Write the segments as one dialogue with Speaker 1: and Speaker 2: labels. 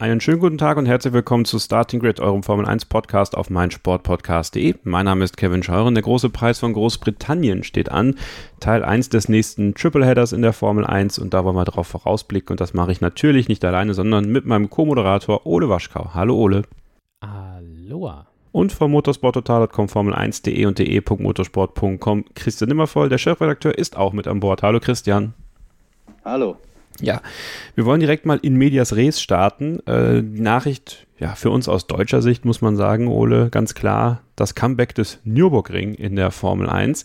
Speaker 1: Einen schönen guten Tag und herzlich willkommen zu Starting Grid, eurem Formel 1 Podcast auf meinsportpodcast.de. Mein Name ist Kevin Scheuren. Der große Preis von Großbritannien steht an. Teil 1 des nächsten Tripleheaders in der Formel 1 und da wollen wir darauf vorausblicken und das mache ich natürlich nicht alleine, sondern mit meinem Co-Moderator Ole Waschkau. Hallo Ole.
Speaker 2: Aloha.
Speaker 1: Und vom motorsporttotal.com, Formel1.de und de.motorsport.com Christian Nimmervoll, der Chefredakteur, ist auch mit an Bord. Hallo Christian.
Speaker 3: Hallo.
Speaker 1: Ja, wir wollen direkt mal in Medias Res starten. Äh, die Nachricht, ja, für uns aus deutscher Sicht muss man sagen, Ole, ganz klar, das Comeback des Nürburgring in der Formel 1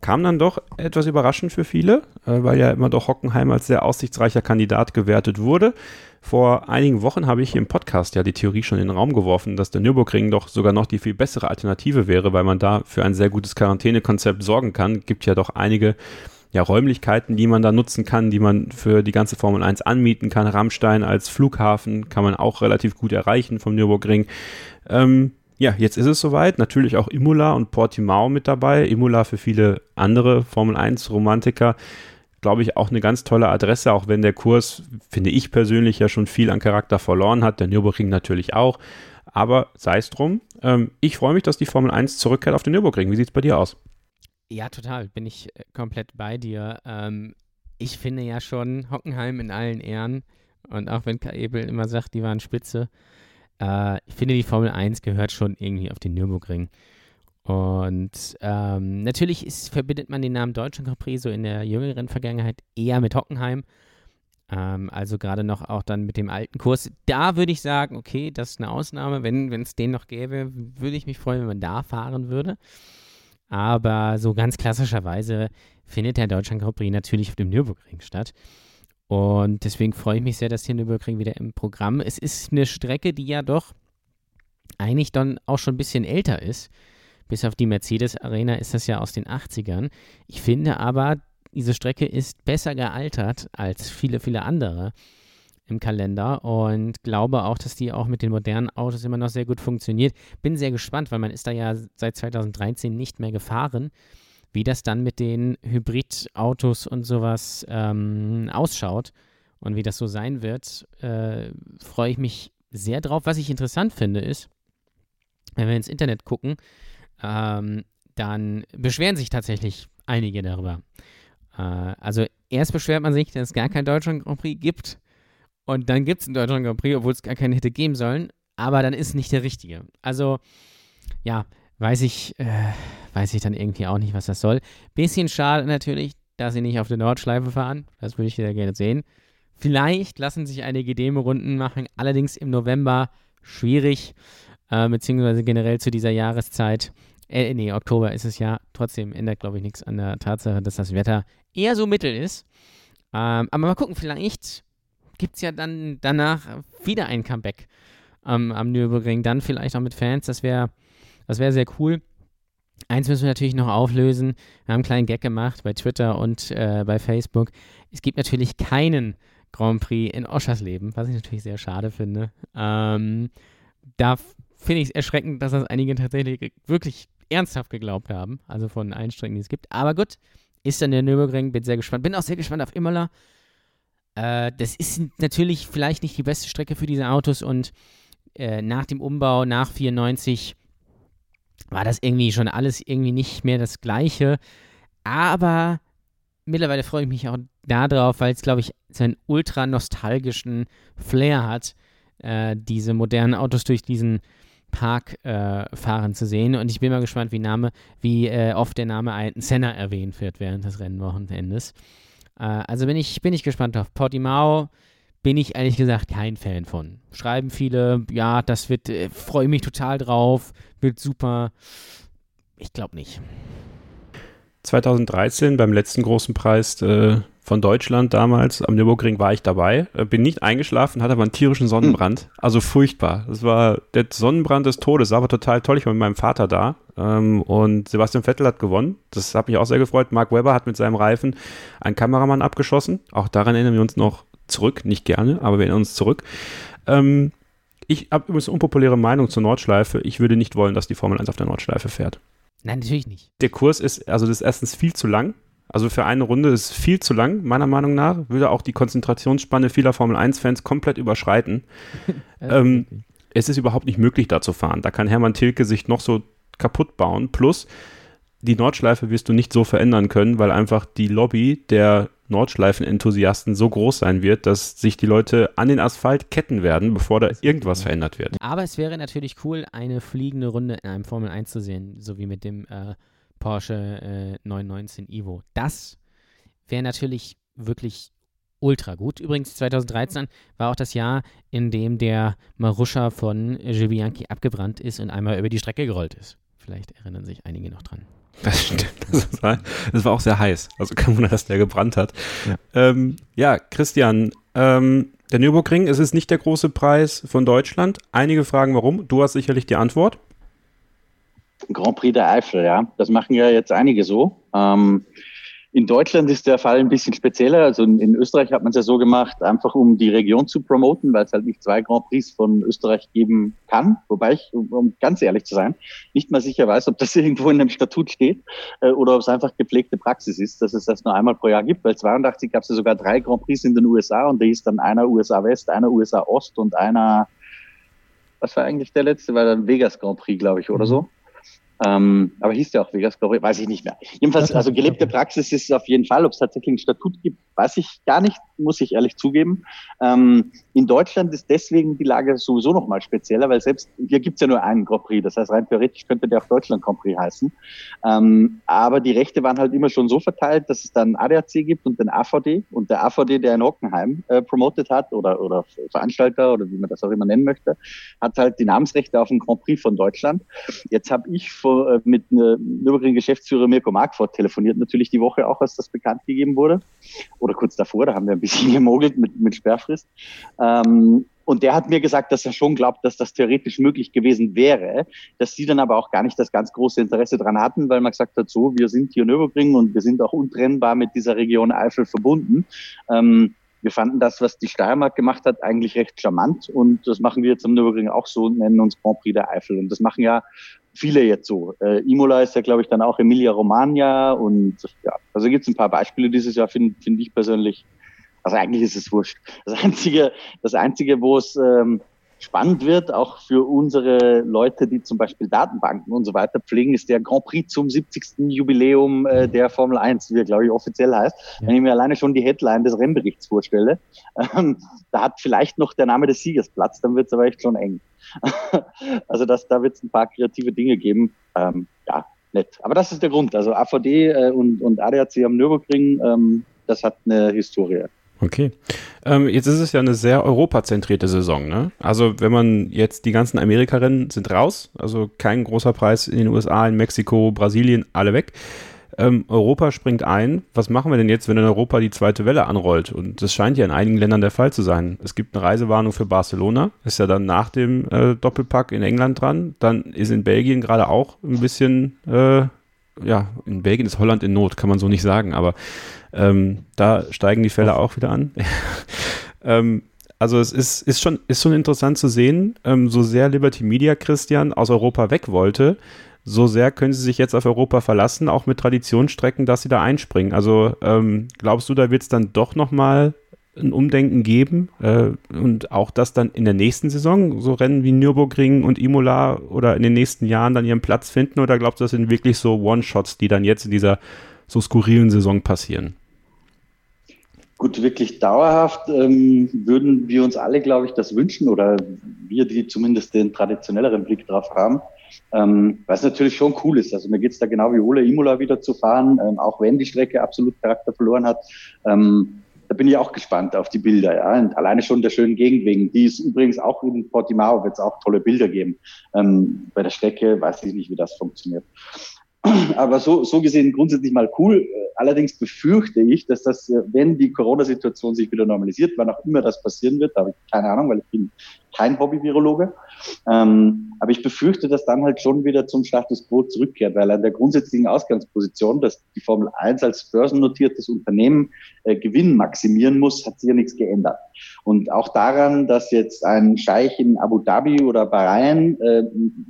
Speaker 1: kam dann doch etwas überraschend für viele, äh, weil ja immer doch Hockenheim als sehr aussichtsreicher Kandidat gewertet wurde. Vor einigen Wochen habe ich hier im Podcast ja die Theorie schon in den Raum geworfen, dass der Nürburgring doch sogar noch die viel bessere Alternative wäre, weil man da für ein sehr gutes Quarantänekonzept sorgen kann. Gibt ja doch einige ja, Räumlichkeiten, die man da nutzen kann, die man für die ganze Formel 1 anmieten kann. Rammstein als Flughafen kann man auch relativ gut erreichen vom Nürburgring. Ähm, ja, jetzt ist es soweit. Natürlich auch Imola und Portimao mit dabei. Imola für viele andere Formel 1 Romantiker, glaube ich, auch eine ganz tolle Adresse, auch wenn der Kurs, finde ich persönlich, ja schon viel an Charakter verloren hat. Der Nürburgring natürlich auch. Aber sei es drum. Ähm, ich freue mich, dass die Formel 1 zurückkehrt auf den Nürburgring. Wie sieht es bei dir aus?
Speaker 2: Ja, total. Bin ich äh, komplett bei dir. Ähm, ich finde ja schon Hockenheim in allen Ehren. Und auch wenn Kai Ebel immer sagt, die waren spitze, äh, ich finde, die Formel 1 gehört schon irgendwie auf den Nürburgring. Und ähm, natürlich ist, verbindet man den Namen Deutschen Grand so in der jüngeren Vergangenheit eher mit Hockenheim. Ähm, also gerade noch auch dann mit dem alten Kurs. Da würde ich sagen, okay, das ist eine Ausnahme. Wenn es den noch gäbe, würde ich mich freuen, wenn man da fahren würde. Aber so ganz klassischerweise findet der Deutschland Grand Prix natürlich auf dem Nürburgring statt. Und deswegen freue ich mich sehr, dass hier Nürburgring wieder im Programm ist. Es ist eine Strecke, die ja doch eigentlich dann auch schon ein bisschen älter ist. Bis auf die Mercedes Arena ist das ja aus den 80ern. Ich finde aber, diese Strecke ist besser gealtert als viele, viele andere im Kalender und glaube auch, dass die auch mit den modernen Autos immer noch sehr gut funktioniert. Bin sehr gespannt, weil man ist da ja seit 2013 nicht mehr gefahren, wie das dann mit den Hybridautos und sowas ähm, ausschaut und wie das so sein wird. Äh, Freue ich mich sehr drauf. Was ich interessant finde, ist, wenn wir ins Internet gucken, ähm, dann beschweren sich tatsächlich einige darüber. Äh, also erst beschwert man sich, dass es gar kein Deutschland Grand Prix gibt und dann gibt es einen Deutschland Grand Prix, obwohl es gar keinen hätte geben sollen. Aber dann ist nicht der richtige. Also, ja, weiß ich, äh, weiß ich dann irgendwie auch nicht, was das soll. Bisschen schade natürlich, dass sie nicht auf der Nordschleife fahren. Das würde ich wieder gerne sehen. Vielleicht lassen sich einige Demo-Runden machen, allerdings im November schwierig, äh, beziehungsweise generell zu dieser Jahreszeit. Äh, nee, Oktober ist es ja. Trotzdem ändert, glaube ich, nichts an der Tatsache, dass das Wetter eher so mittel ist. Ähm, aber mal gucken, vielleicht gibt es ja dann danach wieder ein Comeback ähm, am Nürburgring. Dann vielleicht auch mit Fans. Das wäre das wär sehr cool. Eins müssen wir natürlich noch auflösen. Wir haben einen kleinen Gag gemacht bei Twitter und äh, bei Facebook. Es gibt natürlich keinen Grand Prix in Oschersleben, was ich natürlich sehr schade finde. Ähm, da finde ich es erschreckend, dass das einige tatsächlich wirklich ernsthaft geglaubt haben. Also von allen Strecken, die es gibt. Aber gut, ist dann der Nürburgring. Bin sehr gespannt. Bin auch sehr gespannt auf Imola. Äh, das ist natürlich vielleicht nicht die beste Strecke für diese Autos und äh, nach dem Umbau, nach 94, war das irgendwie schon alles irgendwie nicht mehr das Gleiche. Aber mittlerweile freue ich mich auch darauf, weil es, glaube ich, so einen ultra nostalgischen Flair hat, äh, diese modernen Autos durch diesen Park äh, fahren zu sehen. Und ich bin mal gespannt, wie, Name, wie äh, oft der Name Ayrton Senna erwähnt wird während des Rennwochenendes. Äh, also bin ich, bin ich gespannt auf Portimao. Bin ich ehrlich gesagt kein Fan von. Schreiben viele, ja, das wird, äh, freue mich total drauf, wird super. Ich glaube nicht.
Speaker 1: 2013 beim letzten großen Preis äh, von Deutschland damals am Nürburgring war ich dabei, äh, bin nicht eingeschlafen, hatte aber einen tierischen Sonnenbrand, hm. also furchtbar. Das war der Sonnenbrand des Todes, aber total toll. Ich war mit meinem Vater da ähm, und Sebastian Vettel hat gewonnen. Das hat mich auch sehr gefreut. Mark Webber hat mit seinem Reifen einen Kameramann abgeschossen. Auch daran erinnern wir uns noch zurück, nicht gerne, aber wir erinnern uns zurück. Ähm, ich habe übrigens eine unpopuläre Meinung zur Nordschleife. Ich würde nicht wollen, dass die Formel 1 auf der Nordschleife fährt.
Speaker 2: Nein, natürlich nicht.
Speaker 1: Der Kurs ist, also das ist erstens viel zu lang. Also für eine Runde ist viel zu lang, meiner Meinung nach. Würde auch die Konzentrationsspanne vieler Formel 1-Fans komplett überschreiten. ähm, es ist überhaupt nicht möglich, da zu fahren. Da kann Hermann Tilke sich noch so kaputt bauen. Plus, die Nordschleife wirst du nicht so verändern können, weil einfach die Lobby der Nordschleifen-Enthusiasten so groß sein wird, dass sich die Leute an den Asphalt ketten werden, bevor da irgendwas verändert wird.
Speaker 2: Aber es wäre natürlich cool, eine fliegende Runde in einem Formel 1 zu sehen, so wie mit dem äh, Porsche äh, 919 Evo. Das wäre natürlich wirklich ultra gut. Übrigens, 2013 war auch das Jahr, in dem der Maruscha von Gilles abgebrannt ist und einmal über die Strecke gerollt ist. Vielleicht erinnern sich einige noch dran.
Speaker 1: Das stimmt. Das war, das war auch sehr heiß. Also kein Wunder, dass der gebrannt hat. Ja, ähm, ja Christian, ähm, der Nürburgring, es ist nicht der große Preis von Deutschland. Einige fragen, warum. Du hast sicherlich die Antwort.
Speaker 3: Grand Prix der Eifel, ja. Das machen ja jetzt einige so. Ähm, in Deutschland ist der Fall ein bisschen spezieller. Also in, Österreich hat man es ja so gemacht, einfach um die Region zu promoten, weil es halt nicht zwei Grand Prix von Österreich geben kann. Wobei ich, um ganz ehrlich zu sein, nicht mal sicher weiß, ob das irgendwo in einem Statut steht äh, oder ob es einfach gepflegte Praxis ist, dass es das nur einmal pro Jahr gibt. Weil 82 gab es ja sogar drei Grand Prix in den USA und da hieß dann einer USA West, einer USA Ost und einer, was war eigentlich der letzte? War dann Vegas Grand Prix, glaube ich, oder so. Ähm, aber hieß der auch Vegas, glaube ich, weiß ich nicht mehr. Jedenfalls, also gelebte Praxis ist es auf jeden Fall. Ob es tatsächlich ein Statut gibt, weiß ich gar nicht, muss ich ehrlich zugeben. Ähm, in Deutschland ist deswegen die Lage sowieso nochmal spezieller, weil selbst hier gibt es ja nur einen Grand Prix. Das heißt, rein theoretisch könnte der auch Deutschland Grand Prix heißen. Ähm, aber die Rechte waren halt immer schon so verteilt, dass es dann ADAC gibt und den AVD. Und der AVD, der in Hockenheim äh, promotet hat oder, oder Veranstalter oder wie man das auch immer nennen möchte, hat halt die Namensrechte auf den Grand Prix von Deutschland. Jetzt habe ich vor äh, mit äh, Nürburgring-Geschäftsführer Mirko Markfort telefoniert, natürlich die Woche auch, als das bekannt gegeben wurde. Oder kurz davor, da haben wir ein bisschen gemogelt mit, mit Sperrfrist. Ähm, und der hat mir gesagt, dass er schon glaubt, dass das theoretisch möglich gewesen wäre, dass sie dann aber auch gar nicht das ganz große Interesse dran hatten, weil man gesagt hat, so, wir sind hier Nürburgring und wir sind auch untrennbar mit dieser Region Eifel verbunden. Ähm, wir fanden das, was die Steiermark gemacht hat, eigentlich recht charmant und das machen wir jetzt am Nürburgring auch so, nennen uns Grand Prix der Eifel. Und das machen ja viele jetzt so. Äh, Imola ist ja, glaube ich, dann auch Emilia Romagna und ja, also gibt es ein paar Beispiele dieses Jahr, finde find ich persönlich. Also eigentlich ist es wurscht. Das Einzige, das Einzige, wo es ähm, spannend wird, auch für unsere Leute, die zum Beispiel Datenbanken und so weiter pflegen, ist der Grand Prix zum 70. Jubiläum äh, der Formel 1, wie er, glaube ich, offiziell heißt. Ja. Wenn ich mir alleine schon die Headline des Rennberichts vorstelle, ähm, da hat vielleicht noch der Name des Siegers Platz, dann wird es aber echt schon eng. also das, da wird es ein paar kreative Dinge geben. Ähm, ja, nett. Aber das ist der Grund. Also AVD äh, und, und ADAC am Nürburgring, ähm, das hat eine Historie.
Speaker 1: Okay. Ähm, jetzt ist es ja eine sehr europazentrierte Saison, ne? Also wenn man jetzt die ganzen Amerika-Rennen sind raus, also kein großer Preis in den USA, in Mexiko, Brasilien, alle weg. Ähm, Europa springt ein. Was machen wir denn jetzt, wenn in Europa die zweite Welle anrollt? Und das scheint ja in einigen Ländern der Fall zu sein. Es gibt eine Reisewarnung für Barcelona, ist ja dann nach dem äh, Doppelpack in England dran. Dann ist in Belgien gerade auch ein bisschen, äh, ja, in Belgien ist Holland in Not, kann man so nicht sagen, aber ähm, da steigen die Fälle auch wieder an. ähm, also es ist, ist, schon, ist schon interessant zu sehen, ähm, so sehr Liberty Media Christian aus Europa weg wollte, so sehr können sie sich jetzt auf Europa verlassen, auch mit Traditionsstrecken, dass sie da einspringen. Also ähm, glaubst du, da wird es dann doch nochmal ein Umdenken geben äh, und auch das dann in der nächsten Saison, so Rennen wie Nürburgring und Imola oder in den nächsten Jahren dann ihren Platz finden oder glaubst du, das sind wirklich so One-Shots, die dann jetzt in dieser so skurrilen Saison passieren?
Speaker 3: Gut, wirklich dauerhaft ähm, würden wir uns alle, glaube ich, das wünschen oder wir, die zumindest den traditionelleren Blick drauf haben. Ähm, was natürlich schon cool ist. Also mir geht's da genau wie Ole Imola wieder zu fahren, ähm, auch wenn die Strecke absolut Charakter verloren hat. Ähm, da bin ich auch gespannt auf die Bilder. Ja. Und alleine schon der schönen Gegend wegen. Die ist übrigens auch in Portimao, wird es auch tolle Bilder geben. Ähm, bei der Strecke weiß ich nicht, wie das funktioniert. Aber so, so gesehen grundsätzlich mal cool. Allerdings befürchte ich, dass das, wenn die Corona-Situation sich wieder normalisiert, wann auch immer das passieren wird, da habe ich keine Ahnung, weil ich bin kein Hobby-Virologe. Ähm, aber ich befürchte, dass dann halt schon wieder zum Status quo zurückkehrt, weil an der grundsätzlichen Ausgangsposition, dass die Formel 1 als börsennotiertes Unternehmen äh, Gewinn maximieren muss, hat sich ja nichts geändert. Und auch daran, dass jetzt ein Scheich in Abu Dhabi oder Bahrain äh,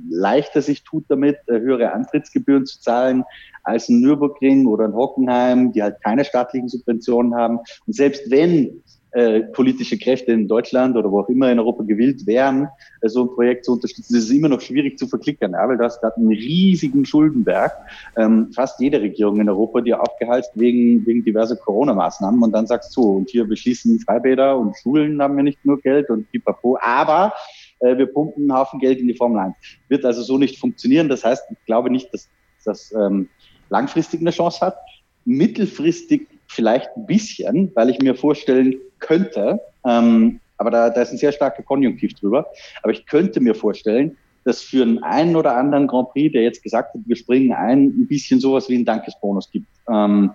Speaker 3: leichter sich tut damit, äh, höhere Antrittsgebühren zu zahlen als ein Nürburgring oder ein Hockenheim, die halt keine staatlichen Subventionen haben. Und selbst wenn äh, politische Kräfte in Deutschland oder wo auch immer in Europa gewillt wären, äh, so ein Projekt zu unterstützen, das ist immer noch schwierig zu verklickern, ja, weil du hast gerade einen riesigen Schuldenberg, ähm, fast jede Regierung in Europa, die aufgehalst wegen, wegen diverser Corona-Maßnahmen und dann sagst du, und hier beschließen Freibäder und Schulen haben ja nicht nur Geld und pipapo, aber äh, wir pumpen einen Haufen Geld in die Formel 1. Wird also so nicht funktionieren. Das heißt, ich glaube nicht, dass das ähm, langfristig eine Chance hat. Mittelfristig vielleicht ein bisschen, weil ich mir vorstellen könnte, ähm, aber da, da ist ein sehr starker Konjunktiv drüber, aber ich könnte mir vorstellen, dass für einen einen oder anderen Grand Prix, der jetzt gesagt hat, wir springen ein, ein bisschen sowas wie einen Dankesbonus gibt. Ähm,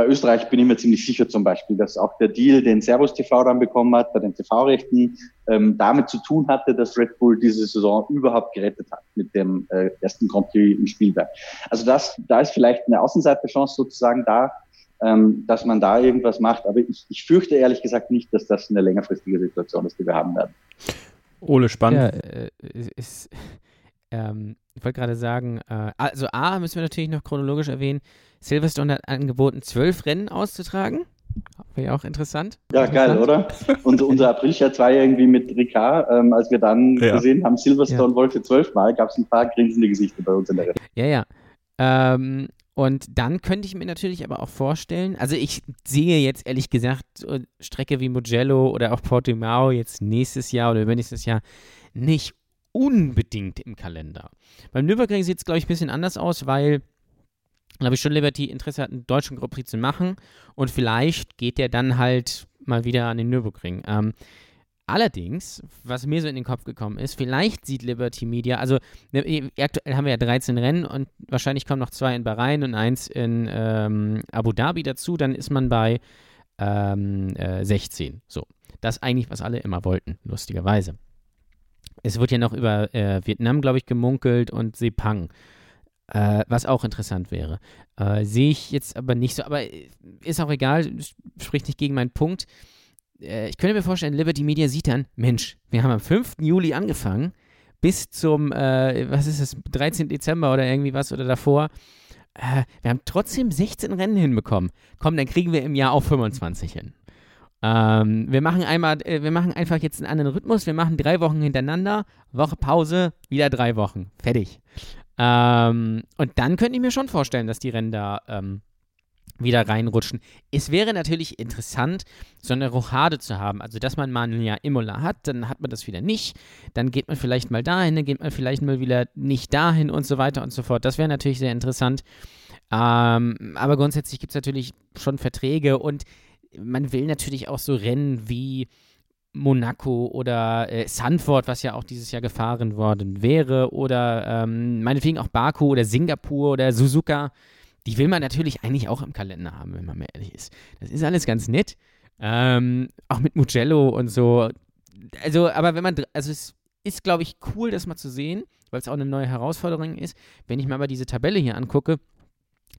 Speaker 3: bei Österreich bin ich mir ziemlich sicher zum Beispiel, dass auch der Deal, den Servus TV dann bekommen hat, bei den TV-Rechten, ähm, damit zu tun hatte, dass Red Bull diese Saison überhaupt gerettet hat mit dem äh, ersten Grand Prix im Spielberg. Also das, da ist vielleicht eine Außenseiterchance sozusagen da, ähm, dass man da irgendwas macht. Aber ich, ich fürchte ehrlich gesagt nicht, dass das eine längerfristige Situation ist, die wir haben werden.
Speaker 4: Ole, spannend.
Speaker 2: Ja, äh, ist, ähm, ich wollte gerade sagen, äh, also A müssen wir natürlich noch chronologisch erwähnen, Silverstone hat angeboten, zwölf Rennen auszutragen. Wäre ja auch interessant.
Speaker 3: Ja,
Speaker 2: interessant.
Speaker 3: geil, oder? Und unser Aprilscherz war ja irgendwie mit Ricard, ähm, als wir dann ja. gesehen haben, Silverstone ja. wollte zwölfmal, gab es ein paar grinsende Gesichter bei uns in der Rennung.
Speaker 2: Ja, ja. Ähm, und dann könnte ich mir natürlich aber auch vorstellen, also ich sehe jetzt ehrlich gesagt Strecke wie Mugello oder auch Portimao jetzt nächstes Jahr oder übernächstes Jahr nicht unbedingt im Kalender. Beim Nürburgring sieht es, glaube ich, ein bisschen anders aus, weil glaube ich, schon Liberty Interesse hat, einen deutschen Grand Prix zu machen. Und vielleicht geht der dann halt mal wieder an den Nürburgring. Ähm, allerdings, was mir so in den Kopf gekommen ist, vielleicht sieht Liberty Media, also ne, aktuell haben wir ja 13 Rennen und wahrscheinlich kommen noch zwei in Bahrain und eins in ähm, Abu Dhabi dazu, dann ist man bei ähm, äh, 16. So. Das eigentlich, was alle immer wollten, lustigerweise. Es wird ja noch über äh, Vietnam, glaube ich, gemunkelt und Sepang. Äh, was auch interessant wäre. Äh, Sehe ich jetzt aber nicht so, aber ist auch egal, spricht nicht gegen meinen Punkt. Äh, ich könnte mir vorstellen, Liberty Media sieht dann, Mensch, wir haben am 5. Juli angefangen, bis zum, äh, was ist das, 13. Dezember oder irgendwie was oder davor. Äh, wir haben trotzdem 16 Rennen hinbekommen. Komm, dann kriegen wir im Jahr auch 25 hin. Ähm, wir machen einmal, äh, wir machen einfach jetzt einen anderen Rhythmus. Wir machen drei Wochen hintereinander, Woche Pause, wieder drei Wochen. Fertig. Ähm, und dann könnte ich mir schon vorstellen, dass die Rennen da ähm, wieder reinrutschen. Es wäre natürlich interessant, so eine Rochade zu haben. Also, dass man mal ein Jahr Imola hat, dann hat man das wieder nicht. Dann geht man vielleicht mal dahin, dann geht man vielleicht mal wieder nicht dahin und so weiter und so fort. Das wäre natürlich sehr interessant. Ähm, aber grundsätzlich gibt es natürlich schon Verträge und man will natürlich auch so Rennen wie Monaco oder äh, Sanford, was ja auch dieses Jahr gefahren worden wäre, oder ähm, meinetwegen auch Baku oder Singapur oder Suzuka, die will man natürlich eigentlich auch im Kalender haben, wenn man mal ehrlich ist. Das ist alles ganz nett. Ähm, auch mit Mugello und so. Also, aber wenn man, also es ist, glaube ich, cool, das mal zu sehen, weil es auch eine neue Herausforderung ist. Wenn ich mir aber diese Tabelle hier angucke,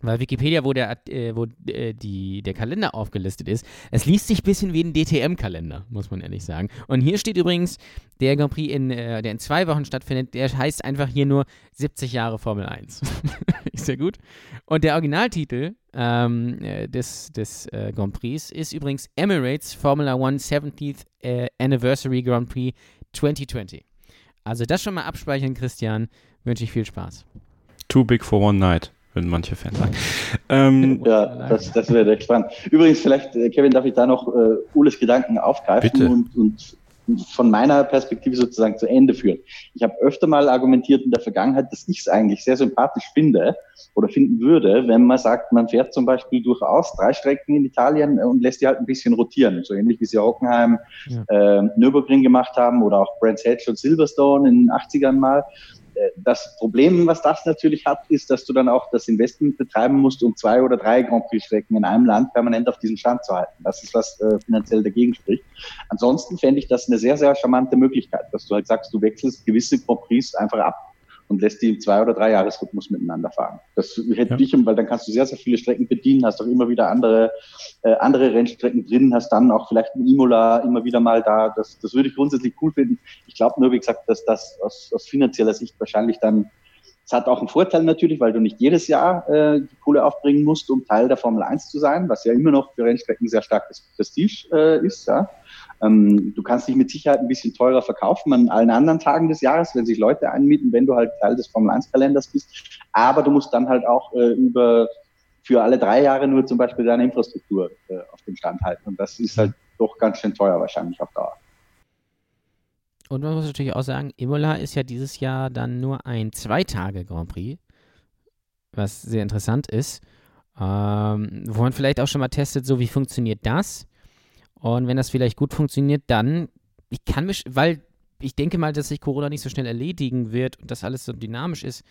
Speaker 2: weil Wikipedia, wo, der, äh, wo äh, die, der Kalender aufgelistet ist, es liest sich ein bisschen wie ein DTM-Kalender, muss man ehrlich sagen. Und hier steht übrigens, der Grand Prix, in, äh, der in zwei Wochen stattfindet, der heißt einfach hier nur 70 Jahre Formel 1. ist ja gut. Und der Originaltitel ähm, äh, des, des äh, Grand Prix ist übrigens Emirates Formula One 70th äh, Anniversary Grand Prix 2020. Also das schon mal abspeichern, Christian. Wünsche ich viel Spaß.
Speaker 4: Too big for one night würden manche Fans sagen.
Speaker 3: Ähm, ja, das, das wäre spannend. Übrigens, vielleicht, äh, Kevin, darf ich da noch äh, Ules Gedanken aufgreifen und, und von meiner Perspektive sozusagen zu Ende führen. Ich habe öfter mal argumentiert in der Vergangenheit, dass ich es eigentlich sehr sympathisch finde oder finden würde, wenn man sagt, man fährt zum Beispiel durchaus drei Strecken in Italien und lässt die halt ein bisschen rotieren, so ähnlich wie sie Hockenheim, ja. äh, Nürburgring gemacht haben oder auch Brands Hatch und Silverstone in den 80ern mal das Problem, was das natürlich hat, ist, dass du dann auch das Investment betreiben musst, um zwei oder drei Grand Prix-Strecken in einem Land permanent auf diesem Stand zu halten. Das ist, was äh, finanziell dagegen spricht. Ansonsten fände ich das eine sehr, sehr charmante Möglichkeit, dass du halt sagst, du wechselst gewisse Grand Prix einfach ab und lässt die im Zwei- oder Drei-Jahres-Rhythmus miteinander fahren. Das hätte ja. ich, weil dann kannst du sehr, sehr viele Strecken bedienen, hast auch immer wieder andere, äh, andere Rennstrecken drin, hast dann auch vielleicht ein Imola immer wieder mal da. Das, das würde ich grundsätzlich cool finden. Ich glaube nur, wie gesagt, dass das aus, aus finanzieller Sicht wahrscheinlich dann es hat auch einen Vorteil natürlich, weil du nicht jedes Jahr äh, die Kohle aufbringen musst, um Teil der Formel 1 zu sein, was ja immer noch für Rennstrecken sehr starkes Prestige äh, ist. Ja. Ähm, du kannst dich mit Sicherheit ein bisschen teurer verkaufen an allen anderen Tagen des Jahres, wenn sich Leute einmieten, wenn du halt Teil des Formel 1 Kalenders bist. Aber du musst dann halt auch äh, über für alle drei Jahre nur zum Beispiel deine Infrastruktur äh, auf dem Stand halten. Und das ist halt doch ganz schön teuer wahrscheinlich auf Dauer.
Speaker 2: Und man muss natürlich auch sagen, Imola ist ja dieses Jahr dann nur ein Zwei-Tage-Grand Prix, was sehr interessant ist. Ähm, wo man vielleicht auch schon mal testet, so wie funktioniert das? Und wenn das vielleicht gut funktioniert, dann, ich kann mich, weil ich denke mal, dass sich Corona nicht so schnell erledigen wird und das alles so dynamisch ist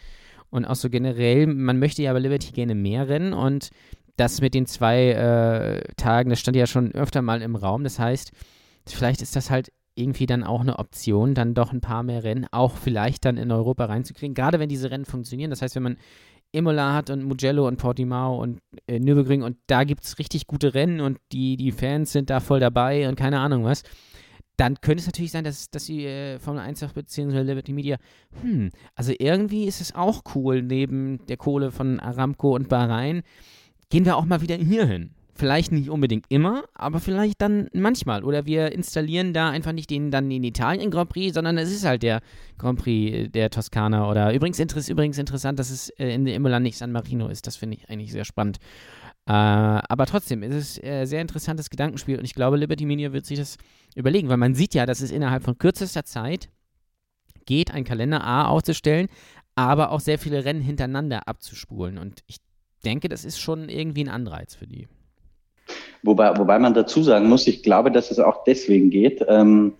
Speaker 2: und auch so generell, man möchte ja bei Liberty gerne mehr rennen und das mit den zwei äh, Tagen, das stand ja schon öfter mal im Raum. Das heißt, vielleicht ist das halt irgendwie dann auch eine Option, dann doch ein paar mehr Rennen auch vielleicht dann in Europa reinzukriegen. Gerade wenn diese Rennen funktionieren. Das heißt, wenn man Imola hat und Mugello und Portimao und äh, Nürburgring und da gibt es richtig gute Rennen und die, die Fans sind da voll dabei und keine Ahnung was, dann könnte es natürlich sein, dass, dass die äh, Formel 1 bzw. Liberty Media, hm, also irgendwie ist es auch cool, neben der Kohle von Aramco und Bahrain, gehen wir auch mal wieder hier hin. Vielleicht nicht unbedingt immer, aber vielleicht dann manchmal. Oder wir installieren da einfach nicht den dann in Italien Grand Prix, sondern es ist halt der Grand Prix der Toskana. Oder übrigens, interess übrigens interessant, dass es äh, in Imola nicht San Marino ist. Das finde ich eigentlich sehr spannend. Äh, aber trotzdem, es ist ein äh, sehr interessantes Gedankenspiel und ich glaube, Liberty Media wird sich das überlegen, weil man sieht ja, dass es innerhalb von kürzester Zeit geht, einen Kalender A aufzustellen, aber auch sehr viele Rennen hintereinander abzuspulen. Und ich denke, das ist schon irgendwie ein Anreiz für die.
Speaker 3: Wobei, wobei man dazu sagen muss, ich glaube, dass es auch deswegen geht, ähm,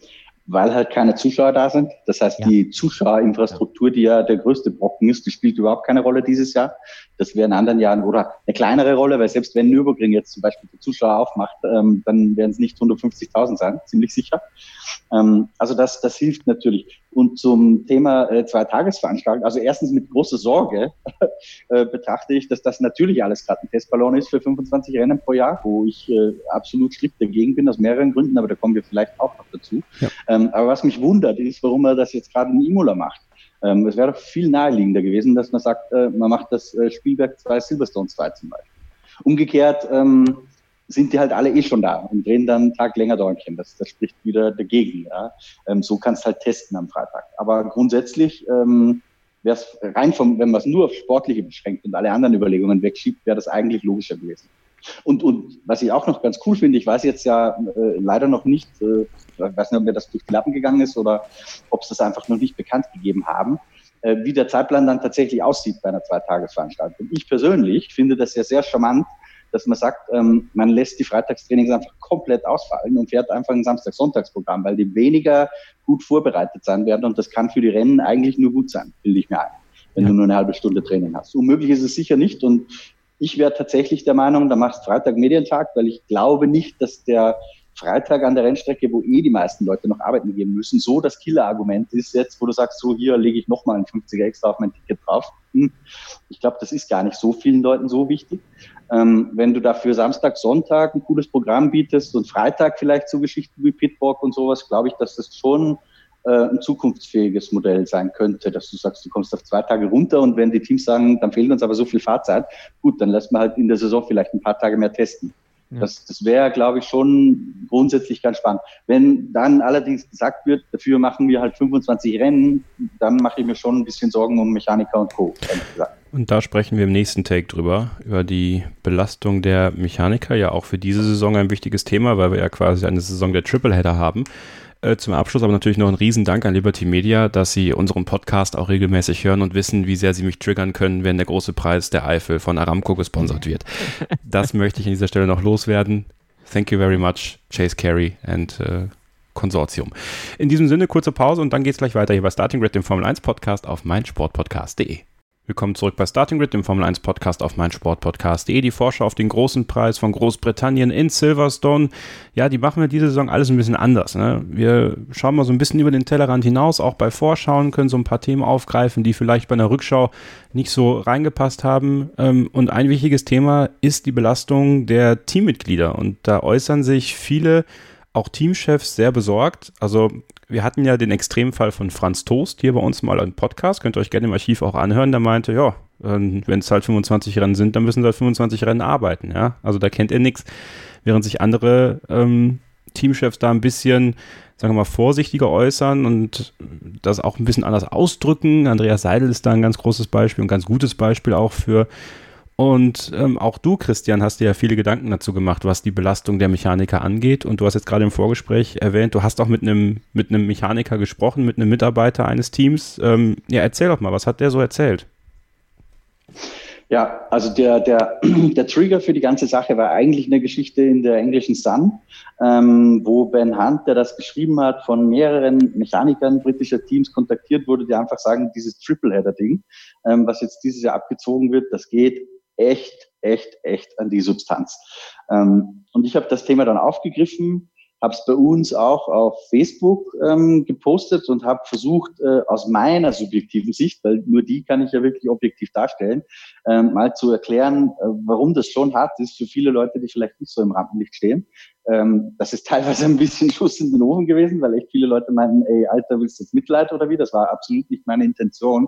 Speaker 3: weil halt keine Zuschauer da sind. Das heißt, ja. die Zuschauerinfrastruktur, die ja der größte Brocken ist, die spielt überhaupt keine Rolle dieses Jahr. Das wäre in anderen Jahren oder eine kleinere Rolle, weil selbst wenn Nürburgring jetzt zum Beispiel die Zuschauer aufmacht, ähm, dann werden es nicht 150.000 sein, ziemlich sicher. Ähm, also das, das hilft natürlich. Und zum Thema äh, Zwei-Tagesveranstaltung, also erstens mit großer Sorge äh, betrachte ich, dass das natürlich alles gerade ein Testballon ist für 25 Rennen pro Jahr, wo ich äh, absolut strikt dagegen bin, aus mehreren Gründen, aber da kommen wir vielleicht auch noch dazu. Ja. Ähm, aber was mich wundert, ist, warum er das jetzt gerade in Imola macht. Ähm, es wäre viel naheliegender gewesen, dass man sagt, äh, man macht das äh, Spielwerk 2 Silverstone 2 zum Beispiel. Umgekehrt, ähm, sind die halt alle eh schon da und drehen dann einen Tag länger Däumchen. Das, das spricht wieder dagegen. Ja. Ähm, so kannst halt testen am Freitag. Aber grundsätzlich ähm, wäre es rein vom, wenn man es nur auf Sportliche beschränkt und alle anderen Überlegungen wegschiebt, wäre das eigentlich logischer gewesen. Und, und was ich auch noch ganz cool finde, ich weiß jetzt ja äh, leider noch nicht, äh, ich weiß nicht, ob mir das durch die Lappen gegangen ist oder ob es das einfach noch nicht bekannt gegeben haben, äh, wie der Zeitplan dann tatsächlich aussieht bei einer Zweitagesveranstaltung. Ich persönlich finde das ja sehr charmant, dass man sagt, ähm, man lässt die Freitagstrainings einfach komplett ausfallen und fährt einfach ein Samstag-Sonntagsprogramm, weil die weniger gut vorbereitet sein werden und das kann für die Rennen eigentlich nur gut sein, bilde ich mir ein, wenn ja. du nur eine halbe Stunde Training hast. Unmöglich ist es sicher nicht und ich wäre tatsächlich der Meinung, da machst Freitag Medientag, weil ich glaube nicht, dass der Freitag an der Rennstrecke, wo eh die meisten Leute noch arbeiten gehen müssen, so das Killer-Argument ist jetzt, wo du sagst, so hier lege ich nochmal ein 50er extra auf mein Ticket drauf. Hm. Ich glaube, das ist gar nicht so vielen Leuten so wichtig. Ähm, wenn du dafür Samstag, Sonntag ein cooles Programm bietest und Freitag vielleicht so Geschichten wie Pitwalk und sowas, glaube ich, dass das schon äh, ein zukunftsfähiges Modell sein könnte, dass du sagst, du kommst auf zwei Tage runter und wenn die Teams sagen, dann fehlt uns aber so viel Fahrzeit, gut, dann lässt man halt in der Saison vielleicht ein paar Tage mehr testen. Ja. Das, das wäre, glaube ich, schon grundsätzlich ganz spannend. Wenn dann allerdings gesagt wird, dafür machen wir halt 25 Rennen, dann mache ich mir schon ein bisschen Sorgen um Mechaniker und Co.
Speaker 4: Und da sprechen wir im nächsten Take drüber, über die Belastung der Mechaniker, ja auch für diese Saison ein wichtiges Thema, weil wir ja quasi eine Saison der Tripleheader haben. Äh, zum Abschluss aber natürlich noch ein Riesendank an Liberty Media, dass sie unseren Podcast auch regelmäßig hören und wissen, wie sehr sie mich triggern können, wenn der große Preis der Eifel von Aramco gesponsert wird. Das möchte ich an dieser Stelle noch loswerden. Thank you very much, Chase Carey, and uh,
Speaker 1: Konsortium. In diesem Sinne kurze Pause und dann geht es gleich weiter hier bei Starting Grid, dem Formel 1 Podcast auf meinsportpodcast.de. Willkommen zurück bei Starting Grid, dem Formel 1 Podcast auf meinsportpodcast.de. Die Vorschau auf den großen Preis von Großbritannien in Silverstone. Ja, die machen wir diese Saison alles ein bisschen anders. Ne? Wir schauen mal so ein bisschen über den Tellerrand hinaus, auch bei Vorschauen, können so ein paar Themen aufgreifen, die vielleicht bei einer Rückschau nicht so reingepasst haben. Ähm, und ein wichtiges Thema ist die Belastung der Teammitglieder. Und da äußern sich viele auch Teamchefs sehr besorgt. Also wir hatten ja den Extremfall von Franz Toast hier bei uns mal im Podcast, könnt ihr euch gerne im Archiv auch anhören, der meinte, ja, ähm, wenn es halt 25 Rennen sind, dann müssen sie halt 25 Rennen arbeiten, ja. Also da kennt er nichts. Während sich andere ähm, Teamchefs da ein bisschen, sagen wir mal, vorsichtiger äußern und das auch ein bisschen anders ausdrücken. Andreas Seidel ist da ein ganz großes Beispiel und ganz gutes Beispiel auch für und ähm, auch du, Christian, hast dir ja viele Gedanken dazu gemacht, was die Belastung der Mechaniker angeht. Und du hast jetzt gerade im Vorgespräch erwähnt, du hast auch mit einem mit Mechaniker gesprochen, mit einem Mitarbeiter eines Teams. Ähm, ja, erzähl doch mal, was hat der so erzählt?
Speaker 3: Ja, also der, der, der Trigger für die ganze Sache war eigentlich eine Geschichte in der englischen Sun, ähm, wo Ben Hunt, der das geschrieben hat, von mehreren Mechanikern britischer Teams kontaktiert wurde, die einfach sagen, dieses Triple-Header-Ding, ähm, was jetzt dieses Jahr abgezogen wird, das geht echt, echt, echt an die Substanz. Ähm, und ich habe das Thema dann aufgegriffen, habe es bei uns auch auf Facebook ähm, gepostet und habe versucht, äh, aus meiner subjektiven Sicht, weil nur die kann ich ja wirklich objektiv darstellen, ähm, mal zu erklären, äh, warum das schon hart ist für viele Leute, die vielleicht nicht so im Rampenlicht stehen. Ähm, das ist teilweise ein bisschen Schuss in den Ofen gewesen, weil echt viele Leute meinten, ey, Alter, willst du jetzt Mitleid oder wie? Das war absolut nicht meine Intention.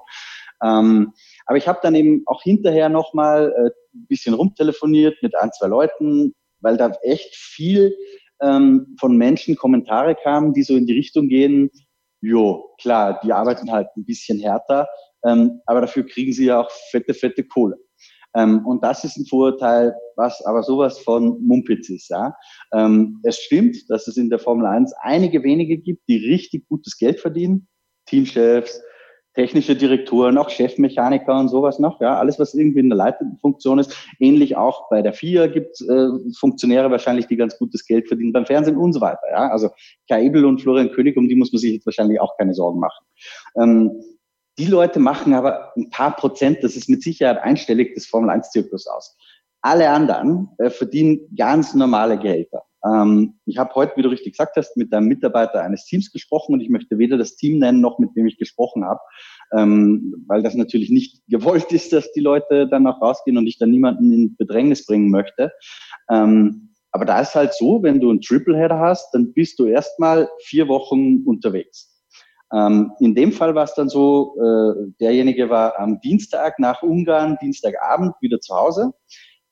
Speaker 3: Ähm, aber ich habe dann eben auch hinterher nochmal äh, ein bisschen rumtelefoniert mit ein, zwei Leuten, weil da echt viel ähm, von Menschen Kommentare kamen, die so in die Richtung gehen, jo, klar, die arbeiten halt ein bisschen härter, ähm, aber dafür kriegen sie ja auch fette, fette Kohle. Ähm, und das ist ein Vorurteil, was aber sowas von Mumpitz ist. Ja? Ähm, es stimmt, dass es in der Formel 1 einige wenige gibt, die richtig gutes Geld verdienen. Teamchefs, technische Direktoren, auch Chefmechaniker und sowas noch, ja, alles, was irgendwie in der leitenden Funktion ist. Ähnlich auch bei der FIA gibt äh, Funktionäre wahrscheinlich, die ganz gutes Geld verdienen, beim Fernsehen und so weiter, ja. Also Kai Ebel und Florian König, um die muss man sich jetzt wahrscheinlich auch keine Sorgen machen. Ähm, die Leute machen aber ein paar Prozent, das ist mit Sicherheit einstellig des Formel-1-Zirkus aus. Alle anderen äh, verdienen ganz normale Gehälter. Ähm, ich habe heute, wie du richtig gesagt hast, mit einem Mitarbeiter eines Teams gesprochen und ich möchte weder das Team nennen, noch mit dem ich gesprochen habe, ähm, weil das natürlich nicht gewollt ist, dass die Leute dann auch rausgehen und ich dann niemanden in Bedrängnis bringen möchte. Ähm, aber da ist halt so, wenn du einen Tripleheader hast, dann bist du erstmal vier Wochen unterwegs. Ähm, in dem Fall war es dann so, äh, derjenige war am Dienstag nach Ungarn, Dienstagabend wieder zu Hause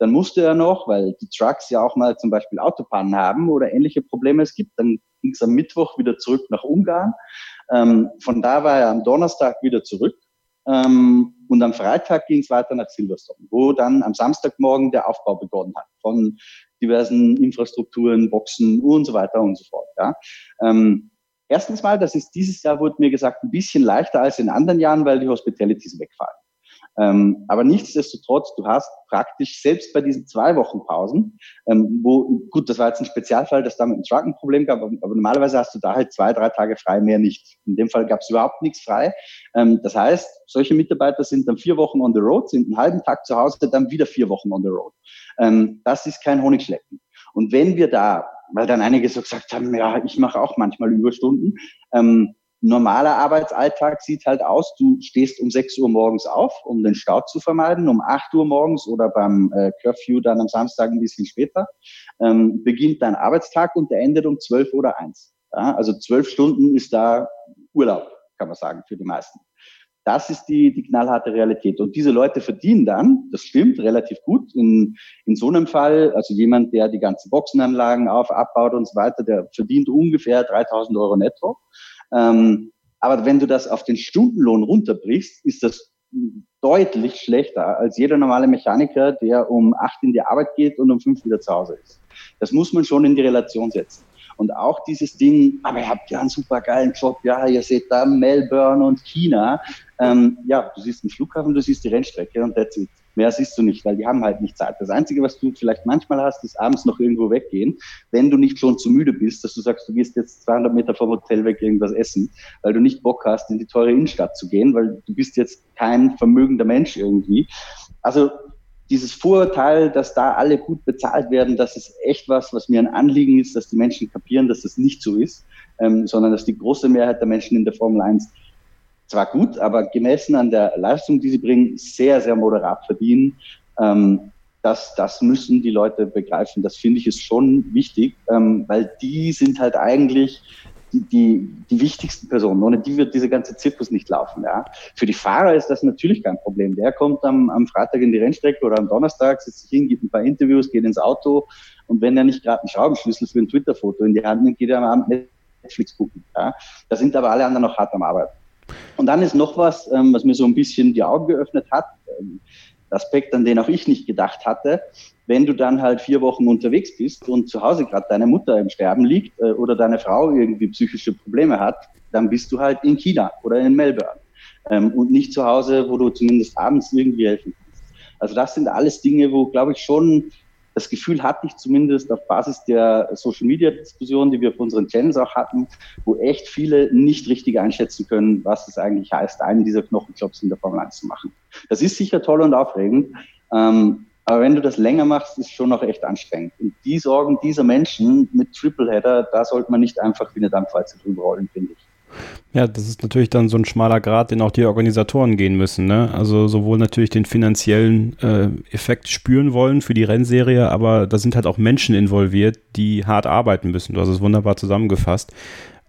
Speaker 3: dann musste er noch, weil die Trucks ja auch mal zum Beispiel Autopannen haben oder ähnliche Probleme es gibt, dann ging es am Mittwoch wieder zurück nach Ungarn. Ähm, von da war er am Donnerstag wieder zurück. Ähm, und am Freitag ging es weiter nach Silverstone, wo dann am Samstagmorgen der Aufbau begonnen hat von diversen Infrastrukturen, Boxen und so weiter und so fort. Ja. Ähm, erstens mal, das ist dieses Jahr, wurde mir gesagt, ein bisschen leichter als in anderen Jahren, weil die Hospitalities wegfallen. Ähm, aber nichtsdestotrotz, du hast praktisch selbst bei diesen zwei Wochen Pausen, ähm, wo, gut, das war jetzt ein Spezialfall, dass da mit dem Truck ein Problem gab, aber, aber, normalerweise hast du da halt zwei, drei Tage frei, mehr nicht. In dem Fall gab es überhaupt nichts frei. Ähm, das heißt, solche Mitarbeiter sind dann vier Wochen on the road, sind einen halben Tag zu Hause, dann wieder vier Wochen on the road. Ähm, das ist kein Honigschlecken. Und wenn wir da, weil dann einige so gesagt haben, ja, ich mache auch manchmal Überstunden, ähm, normaler Arbeitsalltag sieht halt aus, du stehst um 6 Uhr morgens auf, um den Stau zu vermeiden, um 8 Uhr morgens oder beim äh, Curfew dann am Samstag ein bisschen später, ähm, beginnt dein Arbeitstag und der endet um 12 oder 1. Ja, also zwölf Stunden ist da Urlaub, kann man sagen, für die meisten. Das ist die, die knallharte Realität. Und diese Leute verdienen dann, das stimmt, relativ gut. In, in so einem Fall, also jemand, der die ganzen Boxenanlagen auf, abbaut und so weiter, der verdient ungefähr 3000 Euro netto. Ähm, aber wenn du das auf den Stundenlohn runterbrichst, ist das deutlich schlechter als jeder normale Mechaniker, der um acht in die Arbeit geht und um fünf wieder zu Hause ist. Das muss man schon in die Relation setzen. Und auch dieses Ding, aber ihr habt ja einen super geilen Job, ja, ihr seht da Melbourne und China. Ähm, ja, du siehst den Flughafen, du siehst die Rennstrecke und that's it. Mehr siehst du nicht, weil die haben halt nicht Zeit. Das Einzige, was du vielleicht manchmal hast, ist abends noch irgendwo weggehen, wenn du nicht schon zu müde bist, dass du sagst, du gehst jetzt 200 Meter vom Hotel weg irgendwas essen, weil du nicht Bock hast, in die teure Innenstadt zu gehen, weil du bist jetzt kein vermögender Mensch irgendwie. Also dieses Vorurteil, dass da alle gut bezahlt werden, das ist echt was, was mir ein Anliegen ist, dass die Menschen kapieren, dass das nicht so ist, ähm, sondern dass die große Mehrheit der Menschen in der Formel 1 zwar gut, aber gemessen an der Leistung, die sie bringen, sehr, sehr moderat verdienen. Ähm, das, das müssen die Leute begreifen. Das finde ich ist schon wichtig, ähm, weil die sind halt eigentlich die, die, die wichtigsten Personen. Ohne die wird dieser ganze Zirkus nicht laufen. Ja. Für die Fahrer ist das natürlich kein Problem. Der kommt am, am Freitag in die Rennstrecke oder am Donnerstag, setzt sich hin, gibt ein paar Interviews, geht ins Auto und wenn er nicht gerade einen Schraubenschlüssel für ein Twitter-Foto in die Hand nimmt, geht er am Abend Netflix gucken. Ja. Da sind aber alle anderen noch hart am Arbeiten. Und dann ist noch was, ähm, was mir so ein bisschen die Augen geöffnet hat. Ähm, Aspekt, an den auch ich nicht gedacht hatte. Wenn du dann halt vier Wochen unterwegs bist und zu Hause gerade deine Mutter im Sterben liegt äh, oder deine Frau irgendwie psychische Probleme hat, dann bist du halt in China oder in Melbourne ähm, und nicht zu Hause, wo du zumindest abends irgendwie helfen kannst. Also das sind alles Dinge, wo, glaube ich, schon das Gefühl hatte ich zumindest auf Basis der Social Media Diskussion, die wir auf unseren Channels auch hatten, wo echt viele nicht richtig einschätzen können, was es eigentlich heißt, einen dieser Knochenjobs in der Formel 1 zu machen. Das ist sicher toll und aufregend, ähm, aber wenn du das länger machst, ist es schon noch echt anstrengend. Und die Sorgen dieser Menschen mit Tripleheader, da sollte man nicht einfach wie eine Dampfwalze drüber rollen, finde ich.
Speaker 1: Ja, das ist natürlich dann so ein schmaler Grad, den auch die Organisatoren gehen müssen. Ne? Also sowohl natürlich den finanziellen äh, Effekt spüren wollen für die Rennserie, aber da sind halt auch Menschen involviert, die hart arbeiten müssen. Du hast es wunderbar zusammengefasst.